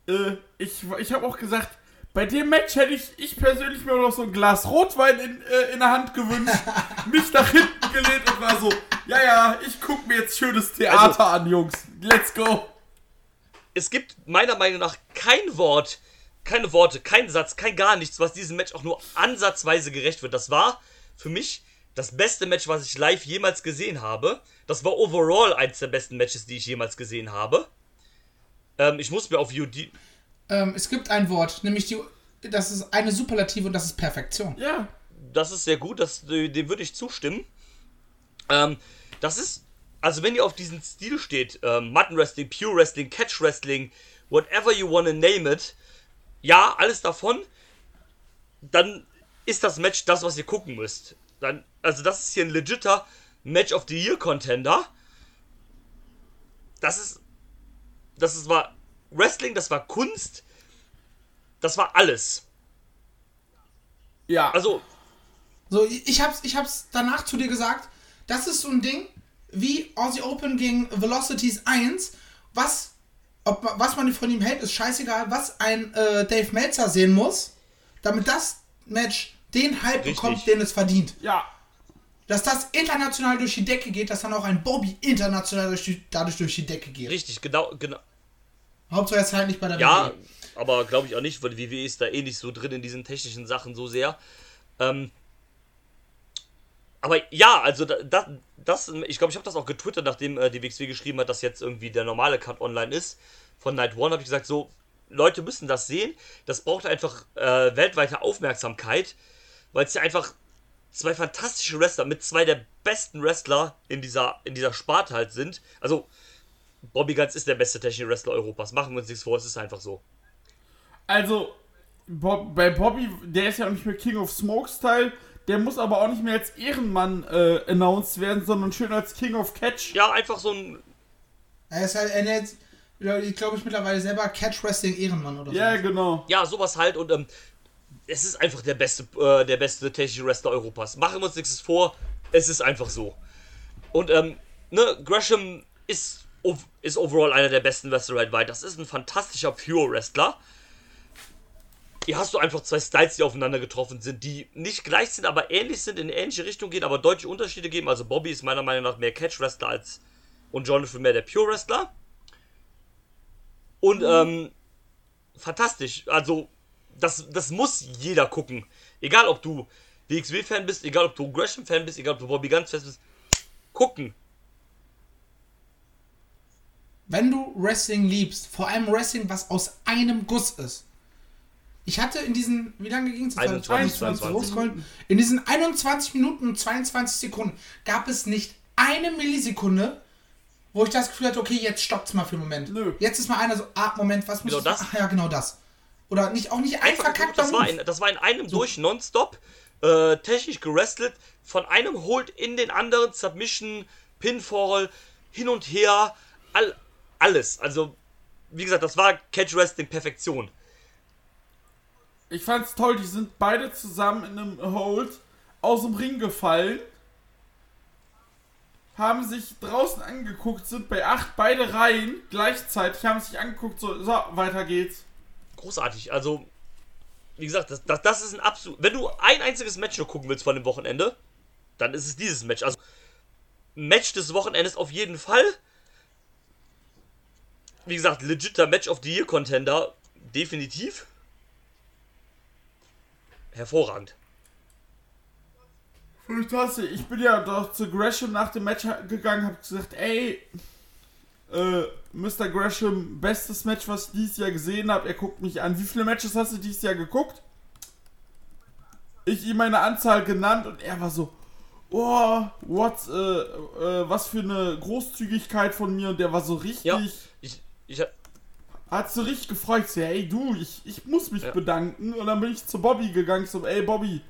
Äh, ich, ich habe auch gesagt, bei dem Match hätte ich, ich persönlich mir noch so ein Glas Rotwein in, äh, in der Hand gewünscht, mich nach hinten gelehnt und war so, ja, ja, ich guck mir jetzt schönes Theater an, Jungs. Let's go. es gibt meiner Meinung nach kein Wort, keine Worte, kein Satz, kein gar nichts, was diesem Match auch nur ansatzweise gerecht wird. Das war für mich das beste Match, was ich live jemals gesehen habe. Das war overall eines der besten Matches, die ich jemals gesehen habe. Ähm, ich muss mir auf UD. Ähm, es gibt ein Wort, nämlich die, das ist eine Superlative und das ist Perfektion. Ja, Das ist sehr gut, das, äh, dem würde ich zustimmen. Ähm, das ist, also wenn ihr auf diesen Stil steht, ähm, Mutton Wrestling, Pure Wrestling, Catch Wrestling, whatever you wanna name it, ja, alles davon, dann ist das Match das, was ihr gucken müsst. Dann, also das ist hier ein legitter Match of the Year Contender. Das ist, das ist, war Wrestling, das war Kunst, das war alles. ja. Also, So, ich hab's, ich hab's danach zu dir gesagt, das ist so ein Ding wie Aussie Open gegen Velocities 1, was ob, was man von ihm hält, ist scheißegal, was ein äh, Dave Meltzer sehen muss, damit das Match den Hype Richtig. bekommt, den es verdient. Ja, Dass das international durch die Decke geht, dass dann auch ein Bobby international durch die, dadurch durch die Decke geht. Richtig, genau, genau. Hauptsache jetzt halt nicht bei der Ja, WWE. aber glaube ich auch nicht, weil die WWE ist da eh nicht so drin in diesen technischen Sachen so sehr. Ähm, aber ja, also da- das, das ich glaube, ich habe das auch getwittert, nachdem äh, die WXW geschrieben hat, dass jetzt irgendwie der normale Cut online ist. Von Night One habe ich gesagt, so, Leute müssen das sehen. Das braucht einfach äh, weltweite Aufmerksamkeit, weil es ja einfach zwei fantastische Wrestler mit zwei der besten Wrestler in dieser, in dieser Sparte halt sind. Also, Bobby Guns ist der beste technische Wrestler Europas. Machen wir uns nichts vor, es ist einfach so. also Bob, bei Bobby, der ist ja auch nicht mehr King of Smoke Style, der muss aber auch nicht mehr als Ehrenmann äh, announced werden, sondern schön als King of Catch. Ja, einfach so ein. Er ist halt, er nennt, ich glaube ich mittlerweile selber Catch Wrestling Ehrenmann oder so. Ja, genau. Ja, sowas halt und ähm, es ist einfach der beste, äh, der beste technische Wrestler Europas. Machen wir uns nichts vor, es ist einfach so. Und ähm, ne, Gresham ist, ist overall einer der besten Wrestler weltweit. Das ist ein fantastischer Pure Wrestler. Hier hast du einfach zwei Styles, die aufeinander getroffen sind, die nicht gleich sind, aber ähnlich sind, in ähnliche Richtung gehen, aber deutliche Unterschiede geben. Also Bobby ist meiner Meinung nach mehr Catch Wrestler als und Jonathan mehr der Pure Wrestler. Und ähm, fantastisch. Also, das, das muss jeder gucken. Egal, ob du WXW-Fan bist, egal, ob du Gresham-Fan bist, egal, ob du Bobby Guns-Fan bist. Gucken. Wenn du Wrestling liebst, vor allem Wrestling, was aus einem Guss ist. Ich hatte in diesen, wie lange ging es? 21, 22. In diesen 21 Minuten und 22 Sekunden gab es nicht eine Millisekunde, wo ich das Gefühl hatte, okay, jetzt stoppt's mal für einen Moment. Nö. Jetzt ist mal einer so, ah, Moment, was muss Genau ich das. Ach ja, genau das. Oder nicht, auch nicht ein Einfach, verkackter das, war in, das war in einem durch, nonstop. Äh, technisch gerestelt. Von einem Hold in den anderen. Submission, Pinfall, hin und her. All, alles. Also, wie gesagt, das war Catch Wrestling Perfektion. Ich fand's toll, die sind beide zusammen in einem Hold aus dem Ring gefallen, haben sich draußen angeguckt, sind bei acht beide Reihen gleichzeitig, haben sich angeguckt, so, so weiter geht's. großartig. Also, wie gesagt, das, das, das ist ein absolut. Wenn du ein einziges Match nur gucken willst von dem Wochenende, dann ist es dieses Match. Also, Match des Wochenendes auf jeden Fall. Wie gesagt, legiter Match of the Year Contender. Definitiv. Hervorragend. Fantastisch. Ich bin ja doch zu Gresham nach dem Match gegangen, hab gesagt, ey, äh, Mr. Gresham, bestes Match, was ich dieses Jahr gesehen habe. Er guckt mich an. Wie viele Matches hast du dieses Jahr geguckt? Ich ihm meine Anzahl genannt und er war so, oh, what, äh, äh, was für eine Großzügigkeit von mir und der war so richtig, Ja. Ich, hab- hat so richtig gefreut. So, ey du, ich, ich muss mich Ja. bedanken. Und dann bin ich zu Bobby gegangen. So, ey Bobby,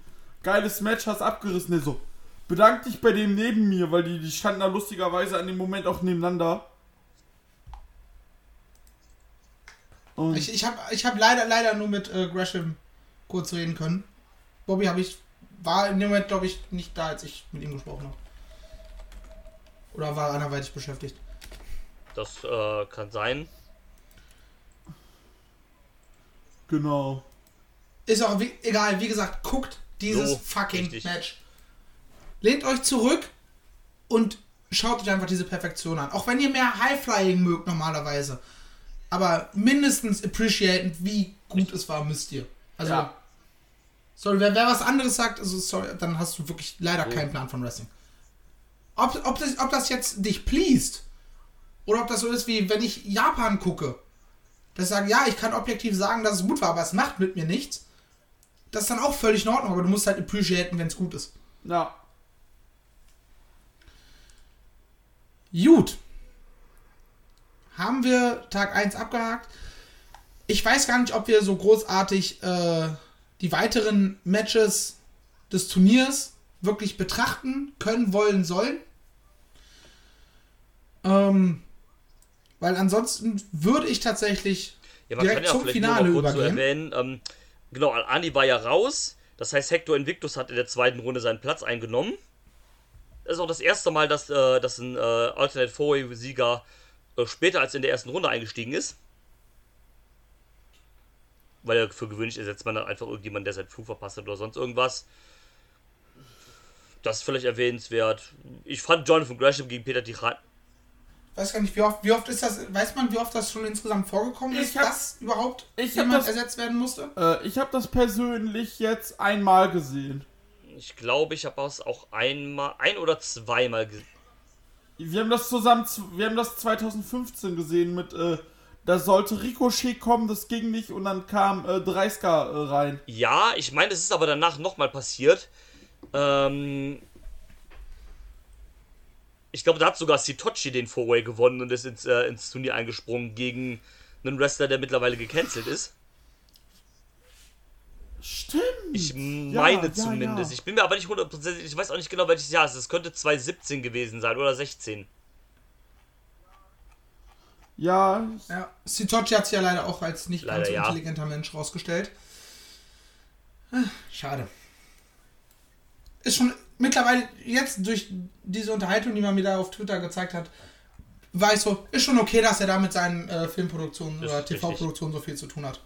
geiles Match, hast abgerissen. Der so, bedank dich bei dem neben mir, weil die, die standen da lustigerweise an dem Moment auch nebeneinander. Und Ich, ich habe ich hab leider, leider nur mit äh, Gresham kurz reden können. Bobby habe ich, war in dem Moment, glaube ich, nicht da, als ich mit ihm gesprochen habe. Oder war anderweitig beschäftigt. Das äh, kann sein. genau. Ist auch wie, egal, wie gesagt, guckt dieses So, fucking richtig. Match. Lehnt euch zurück und schaut euch einfach diese Perfektion an. Auch wenn ihr mehr High-Flying mögt normalerweise. Aber mindestens appreciaten, wie gut es war, müsst ihr. Also, Ja. sorry, wer, wer was anderes sagt, also sorry, dann hast du wirklich leider keinen Plan von Wrestling. Ob, ob, das, ob das jetzt dich pleased oder ob das so ist, wie wenn ich Japan gucke. Dass ich sage, ja, ich kann objektiv sagen, dass es gut war, aber es macht mit mir nichts. Das ist dann auch völlig in Ordnung, aber du musst halt appreciaten, wenn es gut ist. Ja. Gut. Haben wir Tag 1 abgehakt. Ich weiß gar nicht, ob wir so großartig äh, die weiteren Matches des Turniers wirklich betrachten können, wollen, sollen. Ähm, weil ansonsten würde ich tatsächlich Ja, man direkt kann ja zum vielleicht Finale nur kurz übergehen. erwähnen. Ähm, genau, Al-Ani war ja raus. Das heißt, Hector Invictus hat in der zweiten Runde seinen Platz eingenommen. Das ist auch das erste Mal, dass, äh, dass ein äh, Alternate Four-Way-Sieger äh, später als in der ersten Runde eingestiegen ist. weil er für gewöhnlich ersetzt man dann einfach irgendjemanden, der seinen Flug verpasst hat oder sonst irgendwas. Das ist vielleicht erwähnenswert. Ich fand Jonathan Gresham gegen Peter Tichan. Weiß gar nicht, wie oft, wie oft ist das, weiß man, wie oft das schon insgesamt vorgekommen ist, hab- dass überhaupt jemand das- ersetzt werden musste? Äh, ich habe das persönlich jetzt einmal gesehen. Ich glaube, ich habe es auch einmal, ein oder zweimal gesehen. Wir haben das zusammen, wir haben das 2015 gesehen mit, äh, da sollte Ricochet kommen, das ging nicht und dann kam äh, Dreisker äh, rein. Ja, ich meine, es ist aber danach nochmal passiert. Ähm, ich glaube, da hat sogar Sitochi den Four-Way gewonnen und ist ins, äh, ins Turnier eingesprungen gegen einen Wrestler, der mittlerweile gecancelt ist. Stimmt. Ich. Ja, meine ja, zumindest. ja. Ich bin mir aber nicht hundertprozentig, ich weiß auch nicht genau, welches Jahr es ist. Es könnte 2017 gewesen sein oder 16. Ja, Ja, Sitochi hat sich ja leider auch als nicht Leider ganz so ja. intelligenter Mensch rausgestellt. Ah, Schade. Ist schon mittlerweile, jetzt durch diese Unterhaltung, die man mir da auf Twitter gezeigt hat, war ich so, ist schon okay, dass er da mit seinen äh, Filmproduktionen Das oder. TV-Produktionen so viel zu tun hat.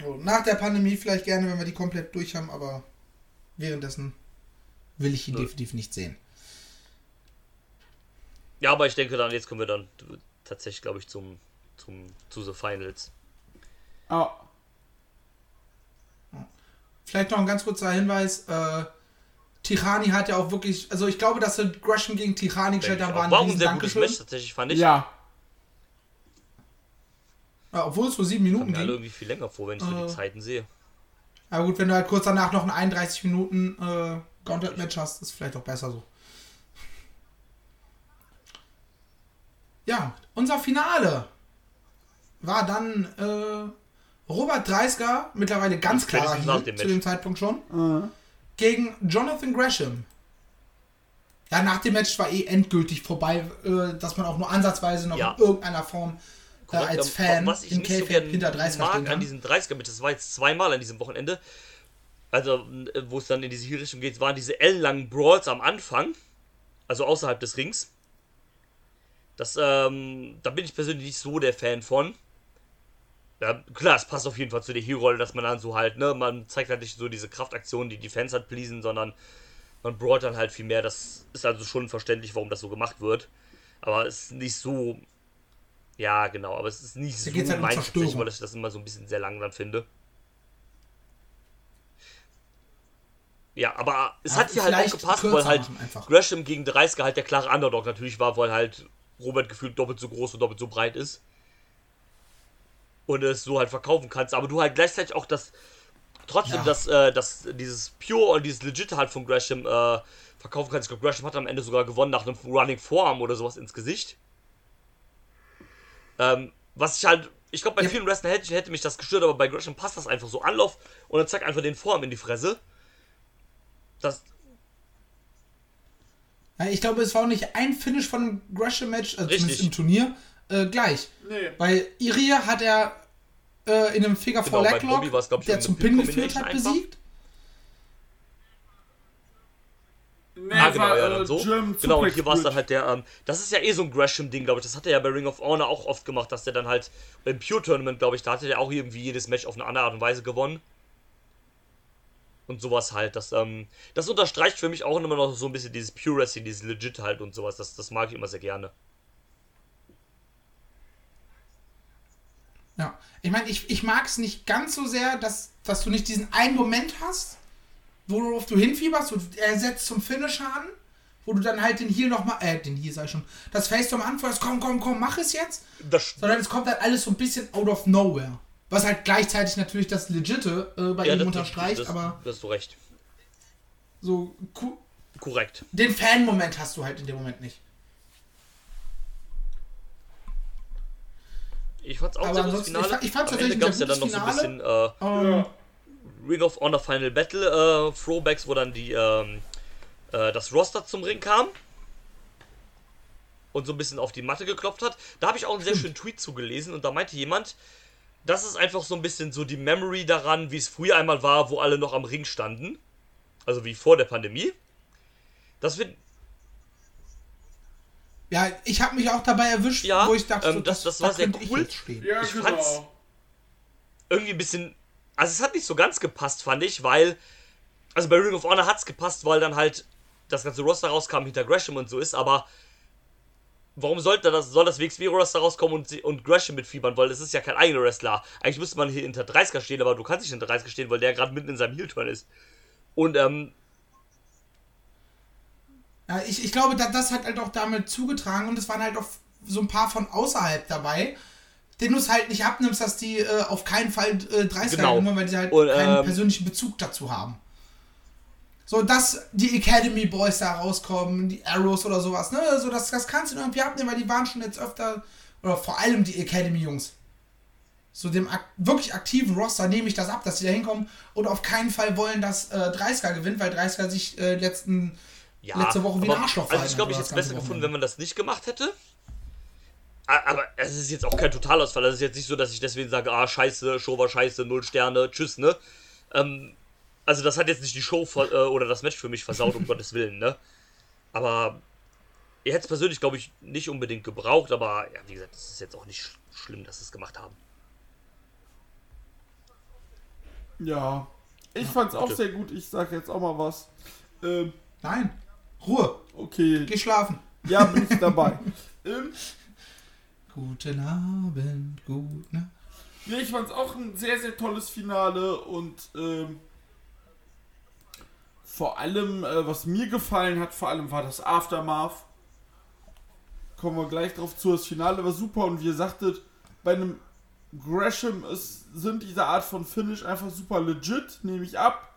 So, nach der Pandemie vielleicht gerne, wenn wir die komplett durch haben, aber währenddessen will ich ihn Nö. definitiv nicht sehen. Ja, aber ich denke dann, jetzt kommen wir dann tatsächlich, glaube ich, zum, zum, zu The Finals. ah, Vielleicht noch ein ganz kurzer Hinweis. Äh, Tirani hat ja auch wirklich, also ich glaube, dass sie Gresham gegen Tirani gestellt haben, war ein War auch ein riesen sehr gutes. Match, tatsächlich, fand ich. ja. Ja, obwohl es so sieben Minuten mir alle ging. irgendwie viel länger vor, wenn ich so Äh. die Zeiten sehe. Aber gut, wenn du halt kurz danach noch ein 31 Minuten äh, Gauntlet-Match hast, ist vielleicht auch besser so. Ja, unser Finale war dann äh, Robert Dreisker, mittlerweile ganz klarer nach hier dem zu dem Zeitpunkt schon, Äh. gegen Jonathan Gresham. Ja, nach dem Match war eh endgültig vorbei, äh, dass man auch nur ansatzweise noch Ja. in irgendeiner Form äh, Korrekt, als aber Fan was ich in nicht so hinter 30 stehen mag an kann. diesen 30er mit, das war jetzt zweimal an diesem Wochenende, also äh, wo es dann in diese Richtung geht, waren diese ellenlangen Brawls am Anfang, also außerhalb des Rings. Das, ähm, da bin ich persönlich nicht so der Fan von. Ja, klar, es passt auf jeden Fall zu der Hero-Rolle, dass man dann so halt, ne, man zeigt halt nicht so diese Kraftaktionen, die die Fans halt pleasen, sondern man brawlt dann halt viel mehr. Das ist also schon verständlich, warum das so gemacht wird. Aber es ist nicht so. Ja, genau, aber es ist nicht so halt Zerstörung. tatsächlich, weil ich das immer so ein bisschen sehr lang dann finde. Ja, aber es Ja, hat hier halt auch gepasst, weil halt. Gresham gegen 30 halt der klare Underdog natürlich war, weil halt Robert gefühlt doppelt so groß und doppelt so breit ist. Und es so halt verkaufen kannst, aber du halt gleichzeitig auch das trotzdem Ja. das, äh, das dieses Pure und dieses Legit halt von Gresham äh, verkaufen kannst. Ich glaube, Gresham hat am Ende sogar gewonnen nach einem Running Forearm oder sowas ins Gesicht. Ähm, was ich halt, ich glaube, bei Ja. vielen Wrestlern hätte, hätte mich das gestört, aber bei Gresham passt das einfach so. Anlauf und dann zack einfach den Forearm in die Fresse. Das, Ja, ich glaube, es war auch nicht ein Finish von einem Gresham-Match, also Richtig. zumindest im Turnier, äh, gleich. Nee. Weil Iria hat er äh, in einem Figure Genau, 4 bei Bobby war's, glaub Leglock, der zum Pin geführt Combination hat, einfach. besiegt. Nee, Ah, genau, war, ja, äh, dann so. German Genau, und hier war es dann halt der, ähm, das ist ja eh so ein Gresham-Ding, glaube ich. Das hat er ja bei Ring of Honor auch oft gemacht, dass der dann halt beim Pure-Tournament, glaube ich, da hatte der auch irgendwie jedes Match auf eine andere Art und Weise gewonnen. Und sowas halt, das, ähm, das unterstreicht für mich auch immer noch so ein bisschen dieses Pure Wrestling, dieses Legit halt und sowas. Das, das mag ich immer sehr gerne. Ja. Ich meine, ich, ich mag es nicht ganz so sehr, dass, dass du nicht diesen einen Moment hast, worauf du hinfieberst und er setzt zum Finisher an, wo du dann halt den Heal nochmal, äh, den Heal sei schon, das Face zum anfeuerst, komm, komm, komm, mach es jetzt. Das, Sondern es kommt halt alles so ein bisschen out of nowhere. Was halt gleichzeitig natürlich das Legite äh, bei ja, ihm das, unterstreicht, das, aber das hast du recht. so ku- Korrekt. den Fan-Moment hast du halt in dem Moment nicht. Ich fand's auch sehr gutes Finale. ich ich fand's Am Ende tatsächlich gab es ja dann noch gutes so ein bisschen äh, Ähm, Ja. Ring of Honor Final Battle äh, Throwbacks, wo dann die ähm, äh, das Roster zum Ring kam und so ein bisschen auf die Matte geklopft hat. Da habe ich auch einen sehr schönen Tweet zugelesen und da meinte jemand, das ist einfach so ein bisschen so die Memory daran, wie es früher einmal war, wo alle noch am Ring standen. Also wie vor der Pandemie. Das wird Ja, ich habe mich auch dabei erwischt, Ja, wo ich dachte, ähm, so, das- das war sehr könnte ich cool. stehen. Ja, Ich genau. fand's- irgendwie ein bisschen. Also es hat nicht so ganz gepasst, fand ich, weil. Also bei Ring of Honor hat's gepasst, weil dann halt das ganze Roster rauskam hinter Gresham und so ist, aber warum sollte das, soll das WXW-Roster rauskommen und, und Gresham mitfiebern, weil das ist ja kein eigener Wrestler. Eigentlich müsste man hier hinter 30er stehen, aber du kannst nicht hinter 30er stehen, weil der gerade mitten in seinem Heel-Turn ist. Und ähm, ich, ich glaube, da, das hat halt auch damit zugetragen und es waren halt auch so ein paar von außerhalb dabei, denen du es halt nicht abnimmst, dass die äh, auf keinen Fall äh, 30 Genau. genau. weil die halt Und, keinen ähm, persönlichen Bezug dazu haben. So, dass die Academy Boys da rauskommen, die Arrows oder sowas, ne? So, das, das kannst du irgendwie abnehmen, weil die waren schon jetzt öfter, oder vor allem die Academy-Jungs. So dem ak wirklich aktiven Roster nehme ich das ab, dass sie da hinkommen und auf keinen Fall wollen, dass äh, 30er gewinnt, weil 30er sich äh, letzten ja. letzte Woche wie ein Arschloch Also ich glaube, ich hätte es besser gefunden, wenn man das nicht gemacht hätte. Aber es ist jetzt auch kein Totalausfall. Es ist jetzt nicht so, dass ich deswegen sage, ah, scheiße, Show war scheiße, null Sterne, tschüss, ne? Ähm, also das hat jetzt nicht die Show ver- äh, oder das Match für mich versaut, um Gottes Willen, ne? Aber ihr hättet es persönlich, glaube ich, nicht unbedingt gebraucht, aber ja, wie gesagt, es ist jetzt auch nicht sch schlimm, dass sie es gemacht haben. Ja. Ich fand's auch bitte. sehr gut. Ich sag jetzt auch mal was. Ähm, Nein. Ruhe. okay. Geh schlafen. Ja, bin ich dabei. ähm, Guten Abend, gut, ne? Ja, ich fand's auch ein sehr, sehr tolles Finale und ähm, vor allem, äh, was mir gefallen hat, vor allem war das Aftermath. Kommen wir gleich drauf zu. Das Finale war super und wie ihr sagtet, bei einem Gresham ist, sind diese Art von Finish einfach super legit, nehme ich ab.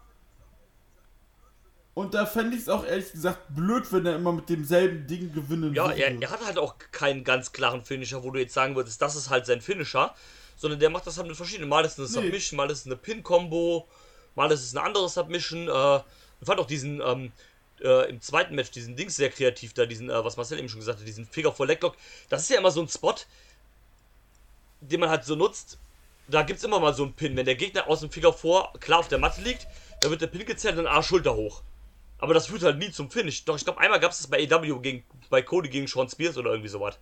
Und da fände ich es auch ehrlich gesagt blöd, wenn er immer mit demselben Ding gewinnen Ja, würde. er, er hat halt auch keinen ganz klaren Finisher, wo du jetzt sagen würdest, das ist halt sein Finisher, sondern der macht das halt mit verschiedenen. Mal ist es eine Nee. Submission, mal ist es eine Pin-Combo, mal ist es eine andere Submission. Äh, ich fand auch diesen, ähm, äh, im zweiten Match, diesen Dings sehr kreativ da, diesen, äh, was Marcel eben schon gesagt hat, diesen Figure for Leglock. Das ist ja immer so ein Spot, den man halt so nutzt. Da gibt es immer mal so einen Pin. Wenn der Gegner aus dem Figure vor klar auf der Matte liegt, dann wird der Pin gezählt und dann A, Schulter hoch. Aber das führt halt nie zum Finish. Doch ich glaube, einmal gab es das bei AW gegen, bei Cody gegen Sean Spears oder irgendwie sowas.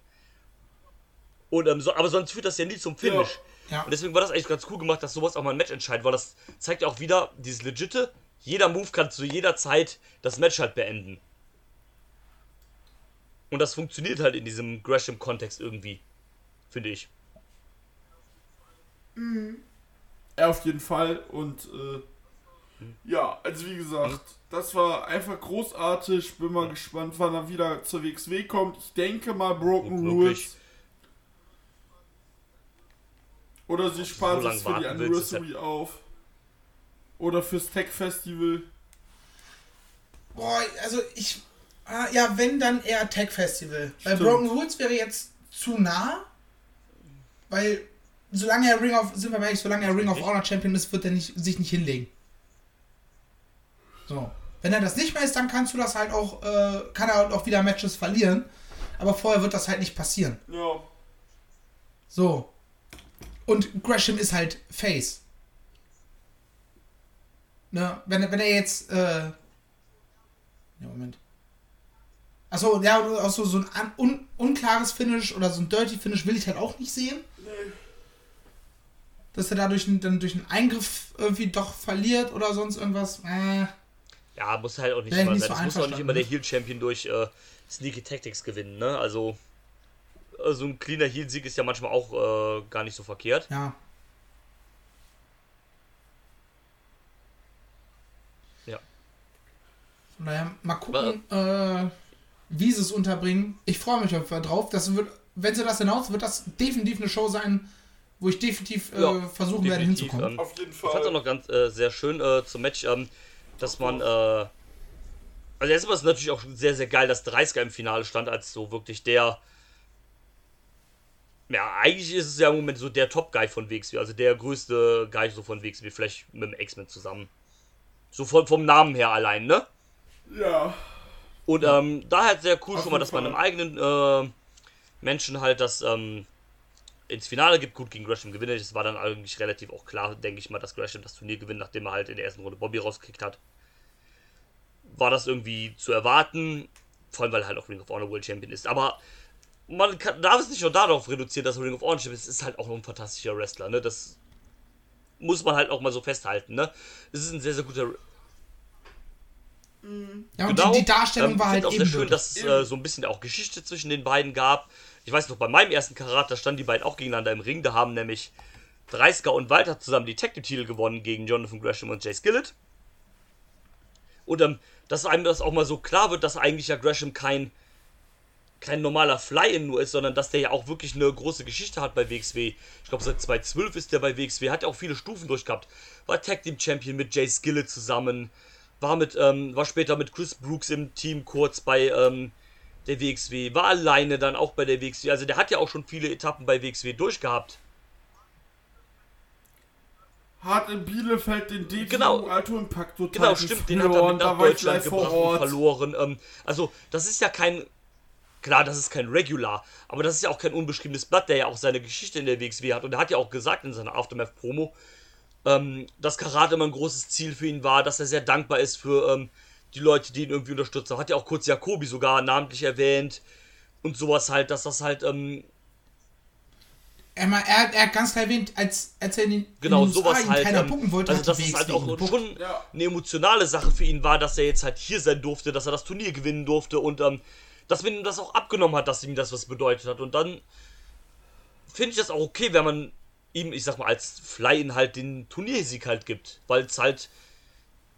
Und, ähm, so, aber sonst führt das ja nie zum Finish. Ja. Und deswegen war das eigentlich ganz cool gemacht, dass sowas auch mal ein Match entscheidet, weil das zeigt ja auch wieder dieses Legitte. Jeder Move kann zu jeder Zeit das Match halt beenden. Und das funktioniert halt in diesem Gresham-Kontext irgendwie. Finde ich. Ja, auf jeden Fall. Und äh, ja, also wie gesagt, das war einfach großartig. Bin mal gespannt, wann er wieder zur WXW kommt. Ich denke mal Broken Rules. Oder sie sparen so lang für die Anniversary auf. Oder fürs Tech Festival. Boah, also ich. ah, Ja, wenn dann eher Tech Festival. Weil Stimmt. Broken Rules wäre jetzt zu nah. Weil solange er Ring of, sind wir mal ehrlich, solange er Ring of Honor Champion ist, wird er nicht, sich nicht hinlegen. So. Wenn er das nicht mehr ist, dann kannst du das halt auch, äh, kann er halt auch wieder Matches verlieren. Aber vorher wird das halt nicht passieren. Ja. So. Und Gresham ist halt Face. Ne, wenn, er- wenn er jetzt, äh. Ja, Moment. Achso, ja, auch so, so ein un, un, unklares Finish oder so ein Dirty Finish will ich halt auch nicht sehen. Dass er dadurch dann durch einen Eingriff irgendwie doch verliert oder sonst irgendwas. Äh, Ja, muss halt auch nicht immer nicht sein. so Es muss auch nicht immer der einverstanden, Heal-Champion durch äh, Sneaky Tactics gewinnen, ne? Also, äh, so ein cleaner Heal-Sieg ist ja manchmal auch äh, gar nicht so verkehrt. ja. Ja. Von daher, mal gucken, äh, wie sie es unterbringen. Ich freue mich auf- drauf. Das wird, wenn sie das hinaus, wird das definitiv eine Show sein, wo ich definitiv äh, Ja, versuchen werde definitiv, hinzukommen. ähm, Auf jeden Ich fand es auch Fall. noch ganz äh, sehr schön äh, zum Match, ähm, dass man. Äh, also, erstmal ist es natürlich auch sehr, sehr geil, dass 30er im Finale stand, als so wirklich der. Ja, eigentlich ist es ja im Moment so der Top-Guy von WXW, also der größte Guy so von WXW, vielleicht mit dem X-Men zusammen. So von, vom Namen her allein, ne? Ja. Und ähm, da halt sehr cool Auf schon mal, dass man einem eigenen äh, Menschen halt das ähm, ins Finale gibt. Gut, gegen Gresham gewinnt. Das war dann eigentlich relativ auch klar, denke ich mal, dass Gresham das Turnier gewinnt, nachdem er halt in der ersten Runde Bobby rausgekickt hat. War das irgendwie zu erwarten. Vor allem, weil er halt auch Ring of Honor World Champion ist. Aber man kann, darf es nicht nur darauf reduzieren, dass er Ring of Honor Champion ist. Es ist halt auch noch ein fantastischer Wrestler, ne? Das muss man halt auch mal so festhalten, ne? Es ist ein sehr, sehr guter. Ja, und Genau. die, die Darstellung Ähm, war ich halt auch eben sehr schön, dass es äh, so ein bisschen auch Geschichte zwischen den beiden gab. Ich weiß noch, bei meinem ersten Karat, da standen die beiden auch gegeneinander im Ring. Da haben nämlich Dreisker und Walter zusammen die Tag Team Titel gewonnen gegen Jonathan Gresham und Jay Skillett. Und ähm, dass einem das auch mal so klar wird, dass eigentlich ja Gresham kein, kein normaler Fly-In nur ist, sondern dass der ja auch wirklich eine große Geschichte hat bei WXW. Ich glaube, seit 2012 ist der bei WXW, hat ja auch viele Stufen durchgehabt. War Tag Team Champion mit Jay Skillett zusammen, war mit, ähm, war später mit Chris Brooks im Team kurz bei ähm, der WXW, war alleine dann auch bei der WXW. Also der hat ja auch schon viele Etappen bei WXW durchgehabt. Hat in Bielefeld den DTU Genau. Alto Impact total Genau, stimmt, den hat er mit nach Deutschland gebracht und verloren. Ähm, also, das ist ja kein. Klar, das ist kein Regular, aber das ist ja auch kein unbeschriebenes Blatt, der ja auch seine Geschichte in der WXW hat. Und er hat ja auch gesagt in seiner Aftermath-Promo, ähm, dass Karate immer ein großes Ziel für ihn war, dass er sehr dankbar ist für ähm, die Leute, die ihn irgendwie unterstützen. Hat ja auch kurz Jakobi sogar namentlich erwähnt und sowas halt, dass das halt, ähm, Er, er, er hat ganz klar erwähnt, als, als er den Genau, in den sowas halt. keiner ähm, pucken wollte, also, dass es halt auch schon Ja. eine emotionale Sache für ihn war, dass er jetzt halt hier sein durfte, dass er das Turnier gewinnen durfte und ähm, dass man ihm das auch abgenommen hat, dass ihm das was bedeutet hat. Und dann finde ich das auch okay, wenn man ihm, ich sag mal, als Fly-In halt den Turniersieg halt gibt. Weil es halt,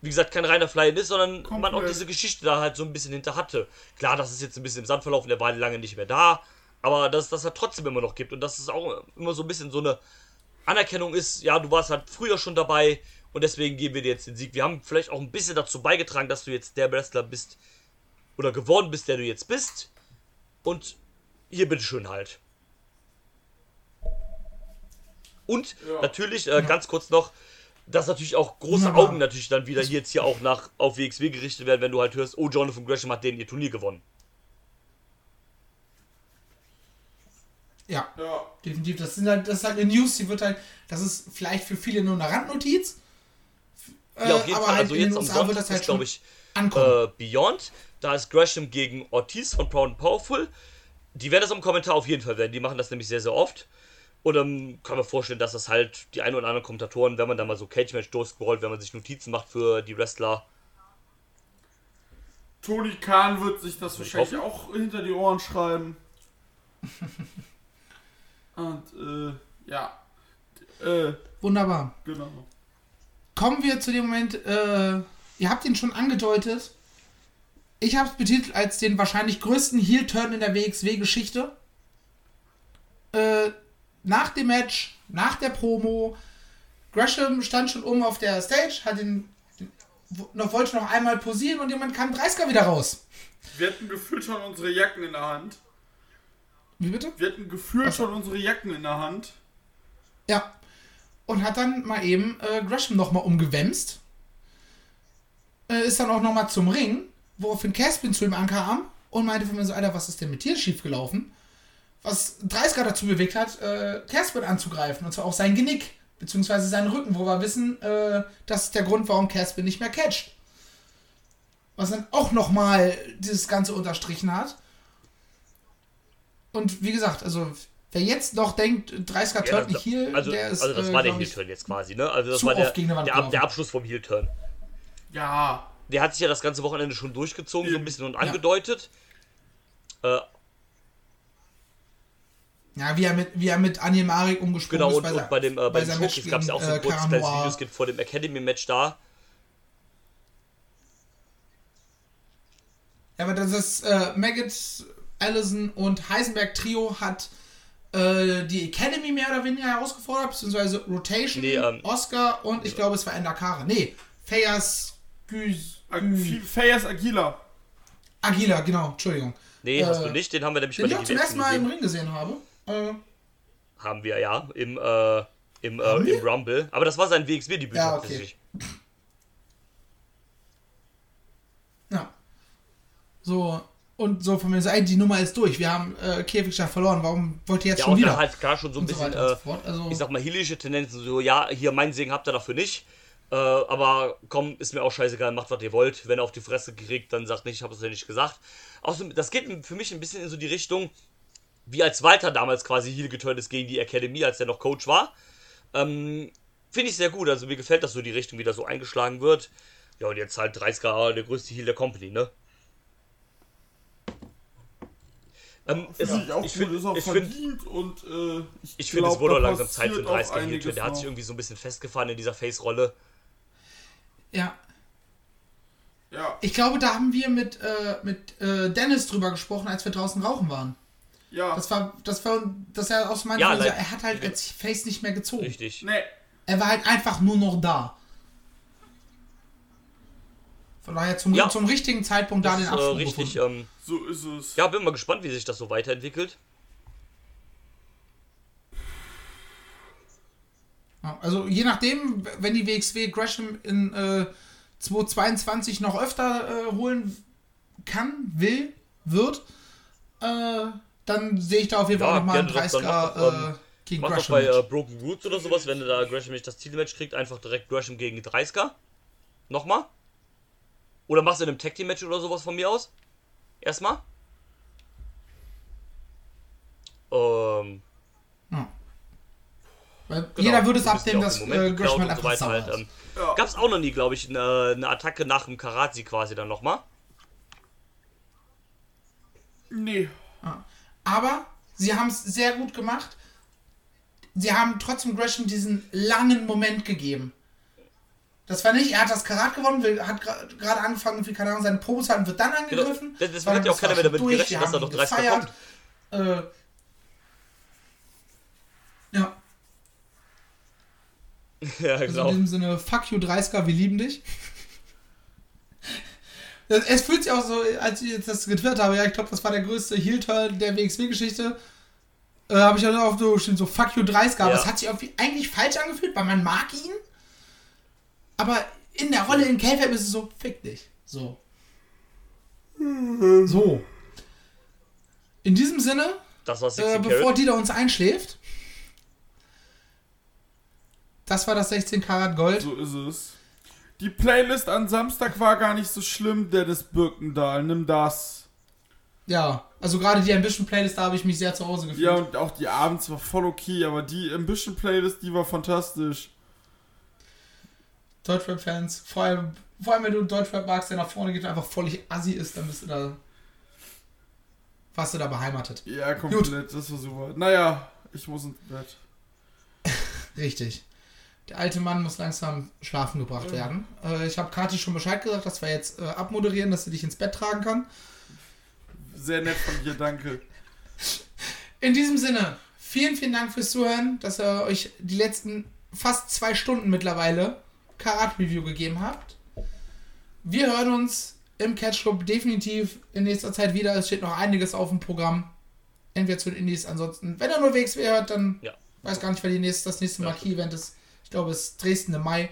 wie gesagt, kein reiner Fly-In ist, sondern man auch Komplett. diese Geschichte da halt so ein bisschen hinter hatte. Klar, das ist jetzt ein bisschen im Sand verlaufen, der war lange nicht mehr da, aber dass es das halt trotzdem immer noch gibt und dass es auch immer so ein bisschen so eine Anerkennung ist, ja, du warst halt früher schon dabei und deswegen geben wir dir jetzt den Sieg. Wir haben vielleicht auch ein bisschen dazu beigetragen, dass du jetzt der Wrestler bist oder geworden bist, der du jetzt bist. Und hier bitteschön halt. Und Ja. natürlich, äh, ganz kurz noch, dass natürlich auch große Wunderbar. Augen natürlich dann wieder hier jetzt hier auch nach auf WXW gerichtet werden, wenn du halt hörst, oh, Jonathan Gresham hat den ihr Turnier gewonnen. Ja, Ja. definitiv. Das, sind halt, das ist halt eine News, die wird halt, das ist vielleicht für viele nur eine Randnotiz. Äh, Ja, auf jeden aber Fall. halt Also jetzt am Sonntag wird das halt ist, glaube ich, äh, Beyond. Da ist Gresham gegen Ortiz von Proud and Powerful. Die werden das im Kommentar auf jeden Fall werden. Die machen das nämlich sehr, sehr oft. Und dann kann man vorstellen, dass das halt die ein oder anderen Kommentatoren, wenn man da mal so Cage-Match durchscrollt, wenn man sich Notizen macht für die Wrestler. Tony Khan wird sich das ich wahrscheinlich auch hinter die Ohren schreiben. Und, äh, ja. Äh, Wunderbar. genau. Kommen wir zu dem Moment, äh, ihr habt ihn schon angedeutet. Ich habe es betitelt als den wahrscheinlich größten Heel-Turn in der WXW-Geschichte. Äh, nach dem Match, nach der Promo, Gresham stand schon oben auf der Stage, hat ihn noch, wollte noch einmal posieren und jemand kam 30er wieder raus. Wir hatten gefühlt schon unsere Jacken in der Hand. Wie bitte? Wir hatten gefühlt schon unsere Jacken in der Hand. Ja. Und hat dann mal eben äh, Gresham nochmal umgewämst. Äh, ist dann auch nochmal zum Ring, woraufhin Caspin zu ihm ankam und meinte von mir so, Alter, was ist denn mit dir schiefgelaufen? Was 30er dazu bewegt hat, äh, Caspin anzugreifen. Und zwar auch sein Genick, beziehungsweise seinen Rücken, wo wir wissen, äh, das ist der Grund, warum Caspin nicht mehr catcht. Was dann auch nochmal dieses Ganze unterstrichen hat. Und wie gesagt, also wer jetzt noch denkt, 30er Ja, Turn nicht hier, also, der ist. also das äh, war der glaub ich, Heel-Turn jetzt quasi, ne? Also das zu war der, der, Ab- der Abschluss vom Heel-Turn. Ja. Der hat sich ja das ganze Wochenende schon durchgezogen, so ein bisschen und Ja. angedeutet. Äh, Ja, wie er mit, wie er mit Anja Marek umgesprungen genau, ist. und, sein- und bei dem, äh, bei dem seinem Showcase Match gab es ja auch so ein kurzes kleines. Video, es gibt vor dem Academy-Match da. Ja, aber das ist äh, Maggot, Allison und Heisenberg Trio hat äh, die Academy mehr oder weniger herausgefordert, beziehungsweise Rotation, Nee, ähm, Oscar und ich glaube, es war Endakara. Nee, Fayas Güs, Fayas Aguila. Agila, genau, Entschuldigung. Nee, hast Äh, du nicht, den haben wir nämlich Den bei ich den auch zum ersten Mal im gesehen. Ring gesehen habe. Äh, Haben wir, ja, im, äh, im, äh, im Rumble. Aber das war sein WXW-Debüt Ja, okay. tatsächlich. Ja. So, und so von mir so, ey, die Nummer ist durch. Wir haben äh, Käfigstadt verloren. Warum wollt ihr jetzt Ja, schon und wieder? dann halt klar schon so ein bisschen, und so äh. Also, ich sag mal, hillische Tendenzen, so, ja, hier, mein Segen habt ihr dafür nicht. Äh, aber komm, ist mir auch scheißegal, macht was ihr wollt. Wenn er auf die Fresse kriegt, dann sagt nicht, ich habe es ja nicht gesagt. Außerdem, das geht für mich ein bisschen in so die Richtung, wie als Walter damals quasi Heal geturnt ist gegen die Academy, als er noch Coach war. Ähm, Finde ich sehr gut. Also mir gefällt das so, die Richtung, wie das so eingeschlagen wird. Ja, und jetzt halt 30k der größte Heal der Company, ne? Ähm, Finde ich auch ich finde, ist ich finde, verdient und äh, ich, ich finde, es wurde auch langsam Zeit für einen passiert auch 30er Heal. einiges Der hat sich irgendwie so ein bisschen festgefahren in dieser Face-Rolle. Ja. Ja, Ich glaube, da haben wir mit, äh, mit äh, Dennis drüber gesprochen, als wir draußen rauchen waren. ja. Das war, das war, das er aus meiner Ja, Sicht, like- er hat halt als Face nicht mehr gezogen. Richtig. nee. Er war halt einfach nur noch da. Von daher zum, Ja. zum richtigen Zeitpunkt da den ist äh, Abschluss richtig. gefunden. Ähm, So ist es. ja, bin mal gespannt, wie sich das so weiterentwickelt. Also je nachdem, wenn die WXW Gresham in äh, 2022 noch öfter äh, holen kann, will, wird, äh, dann sehe ich da auf jeden Fall Ja, nochmal einen gerne doch, dann 30er mach doch, ähm, äh, gegen Mach doch Gresham. bei mit. äh, Broken Roots oder sowas, wenn du da Gresham nicht das Titelmatch kriegt, einfach direkt Gresham gegen 30er. Nochmal. Oder machst du in einem Tag Team Match oder sowas von mir aus? Erstmal. Ähm, Weil genau. jeder würde es So abnehmen, auch dass äh, halt so einfach weiter sauer halt, ist. ähm, Ja. Gab's auch noch nie, glaube ich, eine, eine Attacke nach dem Karatzi quasi dann nochmal. Nee. Aber sie haben es sehr gut gemacht. Sie haben trotzdem Gresham diesen langen Moment gegeben. Das war nicht, er hat das Karat gewonnen, will- hat gerade angefangen, wie keine Ahnung, seine Probezeit und wird dann angegriffen. Genau. Deswegen Weil hat ja auch das keiner mehr damit durch, gerechnet, dass da haben noch ihn 30 gefeiert. kommt. Äh, ja, ja, also genau. in diesem Sinne, fuck you 30er, wir lieben dich. Das- Es fühlt sich auch so, als ich jetzt das getwittert habe, ja, ich glaube, das war der größte Heel-Turn der WXW-Geschichte. Äh, habe ich dann auch so so fuck you 30er, aber Ja. es hat sich irgendwie eigentlich falsch angefühlt, weil man mag ihn. Aber in der Rolle in K-Fab ist es so, fick dich. So. So. In diesem Sinne, Das war 16 äh, bevor Dieter uns einschläft, das war das 16 Karat Gold. So ist es. Die Playlist an Samstag war gar nicht so schlimm, Dennis Birkendahl. Nimm das. Ja, also gerade die Ambition-Playlist, da habe ich mich sehr zu Hause gefühlt. Ja, und auch die abends war voll okay, aber die Ambition Playlist, die war fantastisch. Deutschrap-Fans, vor allem, vor allem wenn du Deutschrap magst, der nach vorne geht und einfach völlig assi ist, dann bist du da. Warst du da beheimatet. Ja, komplett, das war super. Naja, ich muss ins Bett. Richtig. Der alte Mann muss langsam schlafen gebracht werden. Äh, ich habe Kati schon Bescheid gesagt, dass wir jetzt äh, abmoderieren, dass sie dich ins Bett tragen kann. Sehr nett von dir, danke. In diesem Sinne, vielen, vielen Dank fürs Zuhören, dass ihr euch die letzten fast zwei Stunden mittlerweile Karat-Review gegeben habt. Wir hören uns im Catch Club definitiv in nächster Zeit wieder. Es steht noch einiges auf dem Programm. Entweder zu den Indies, ansonsten, wenn ihr nur WXW hört, dann Ja. weiß gar nicht, wer die nächste, das nächste Ja, Marquis-Event ist. Ich glaube, es ist Dresden im Mai.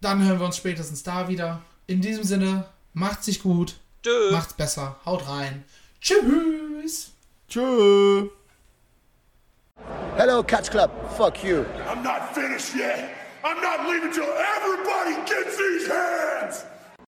Dann hören wir uns spätestens da wieder. In diesem Sinne, macht's sich gut, Tschö. macht's besser, haut rein. Tschüss! Tschö. Hello, Catch Club. Fuck you. I'm not finished yet. I'm not leaving till everybody gets these hands.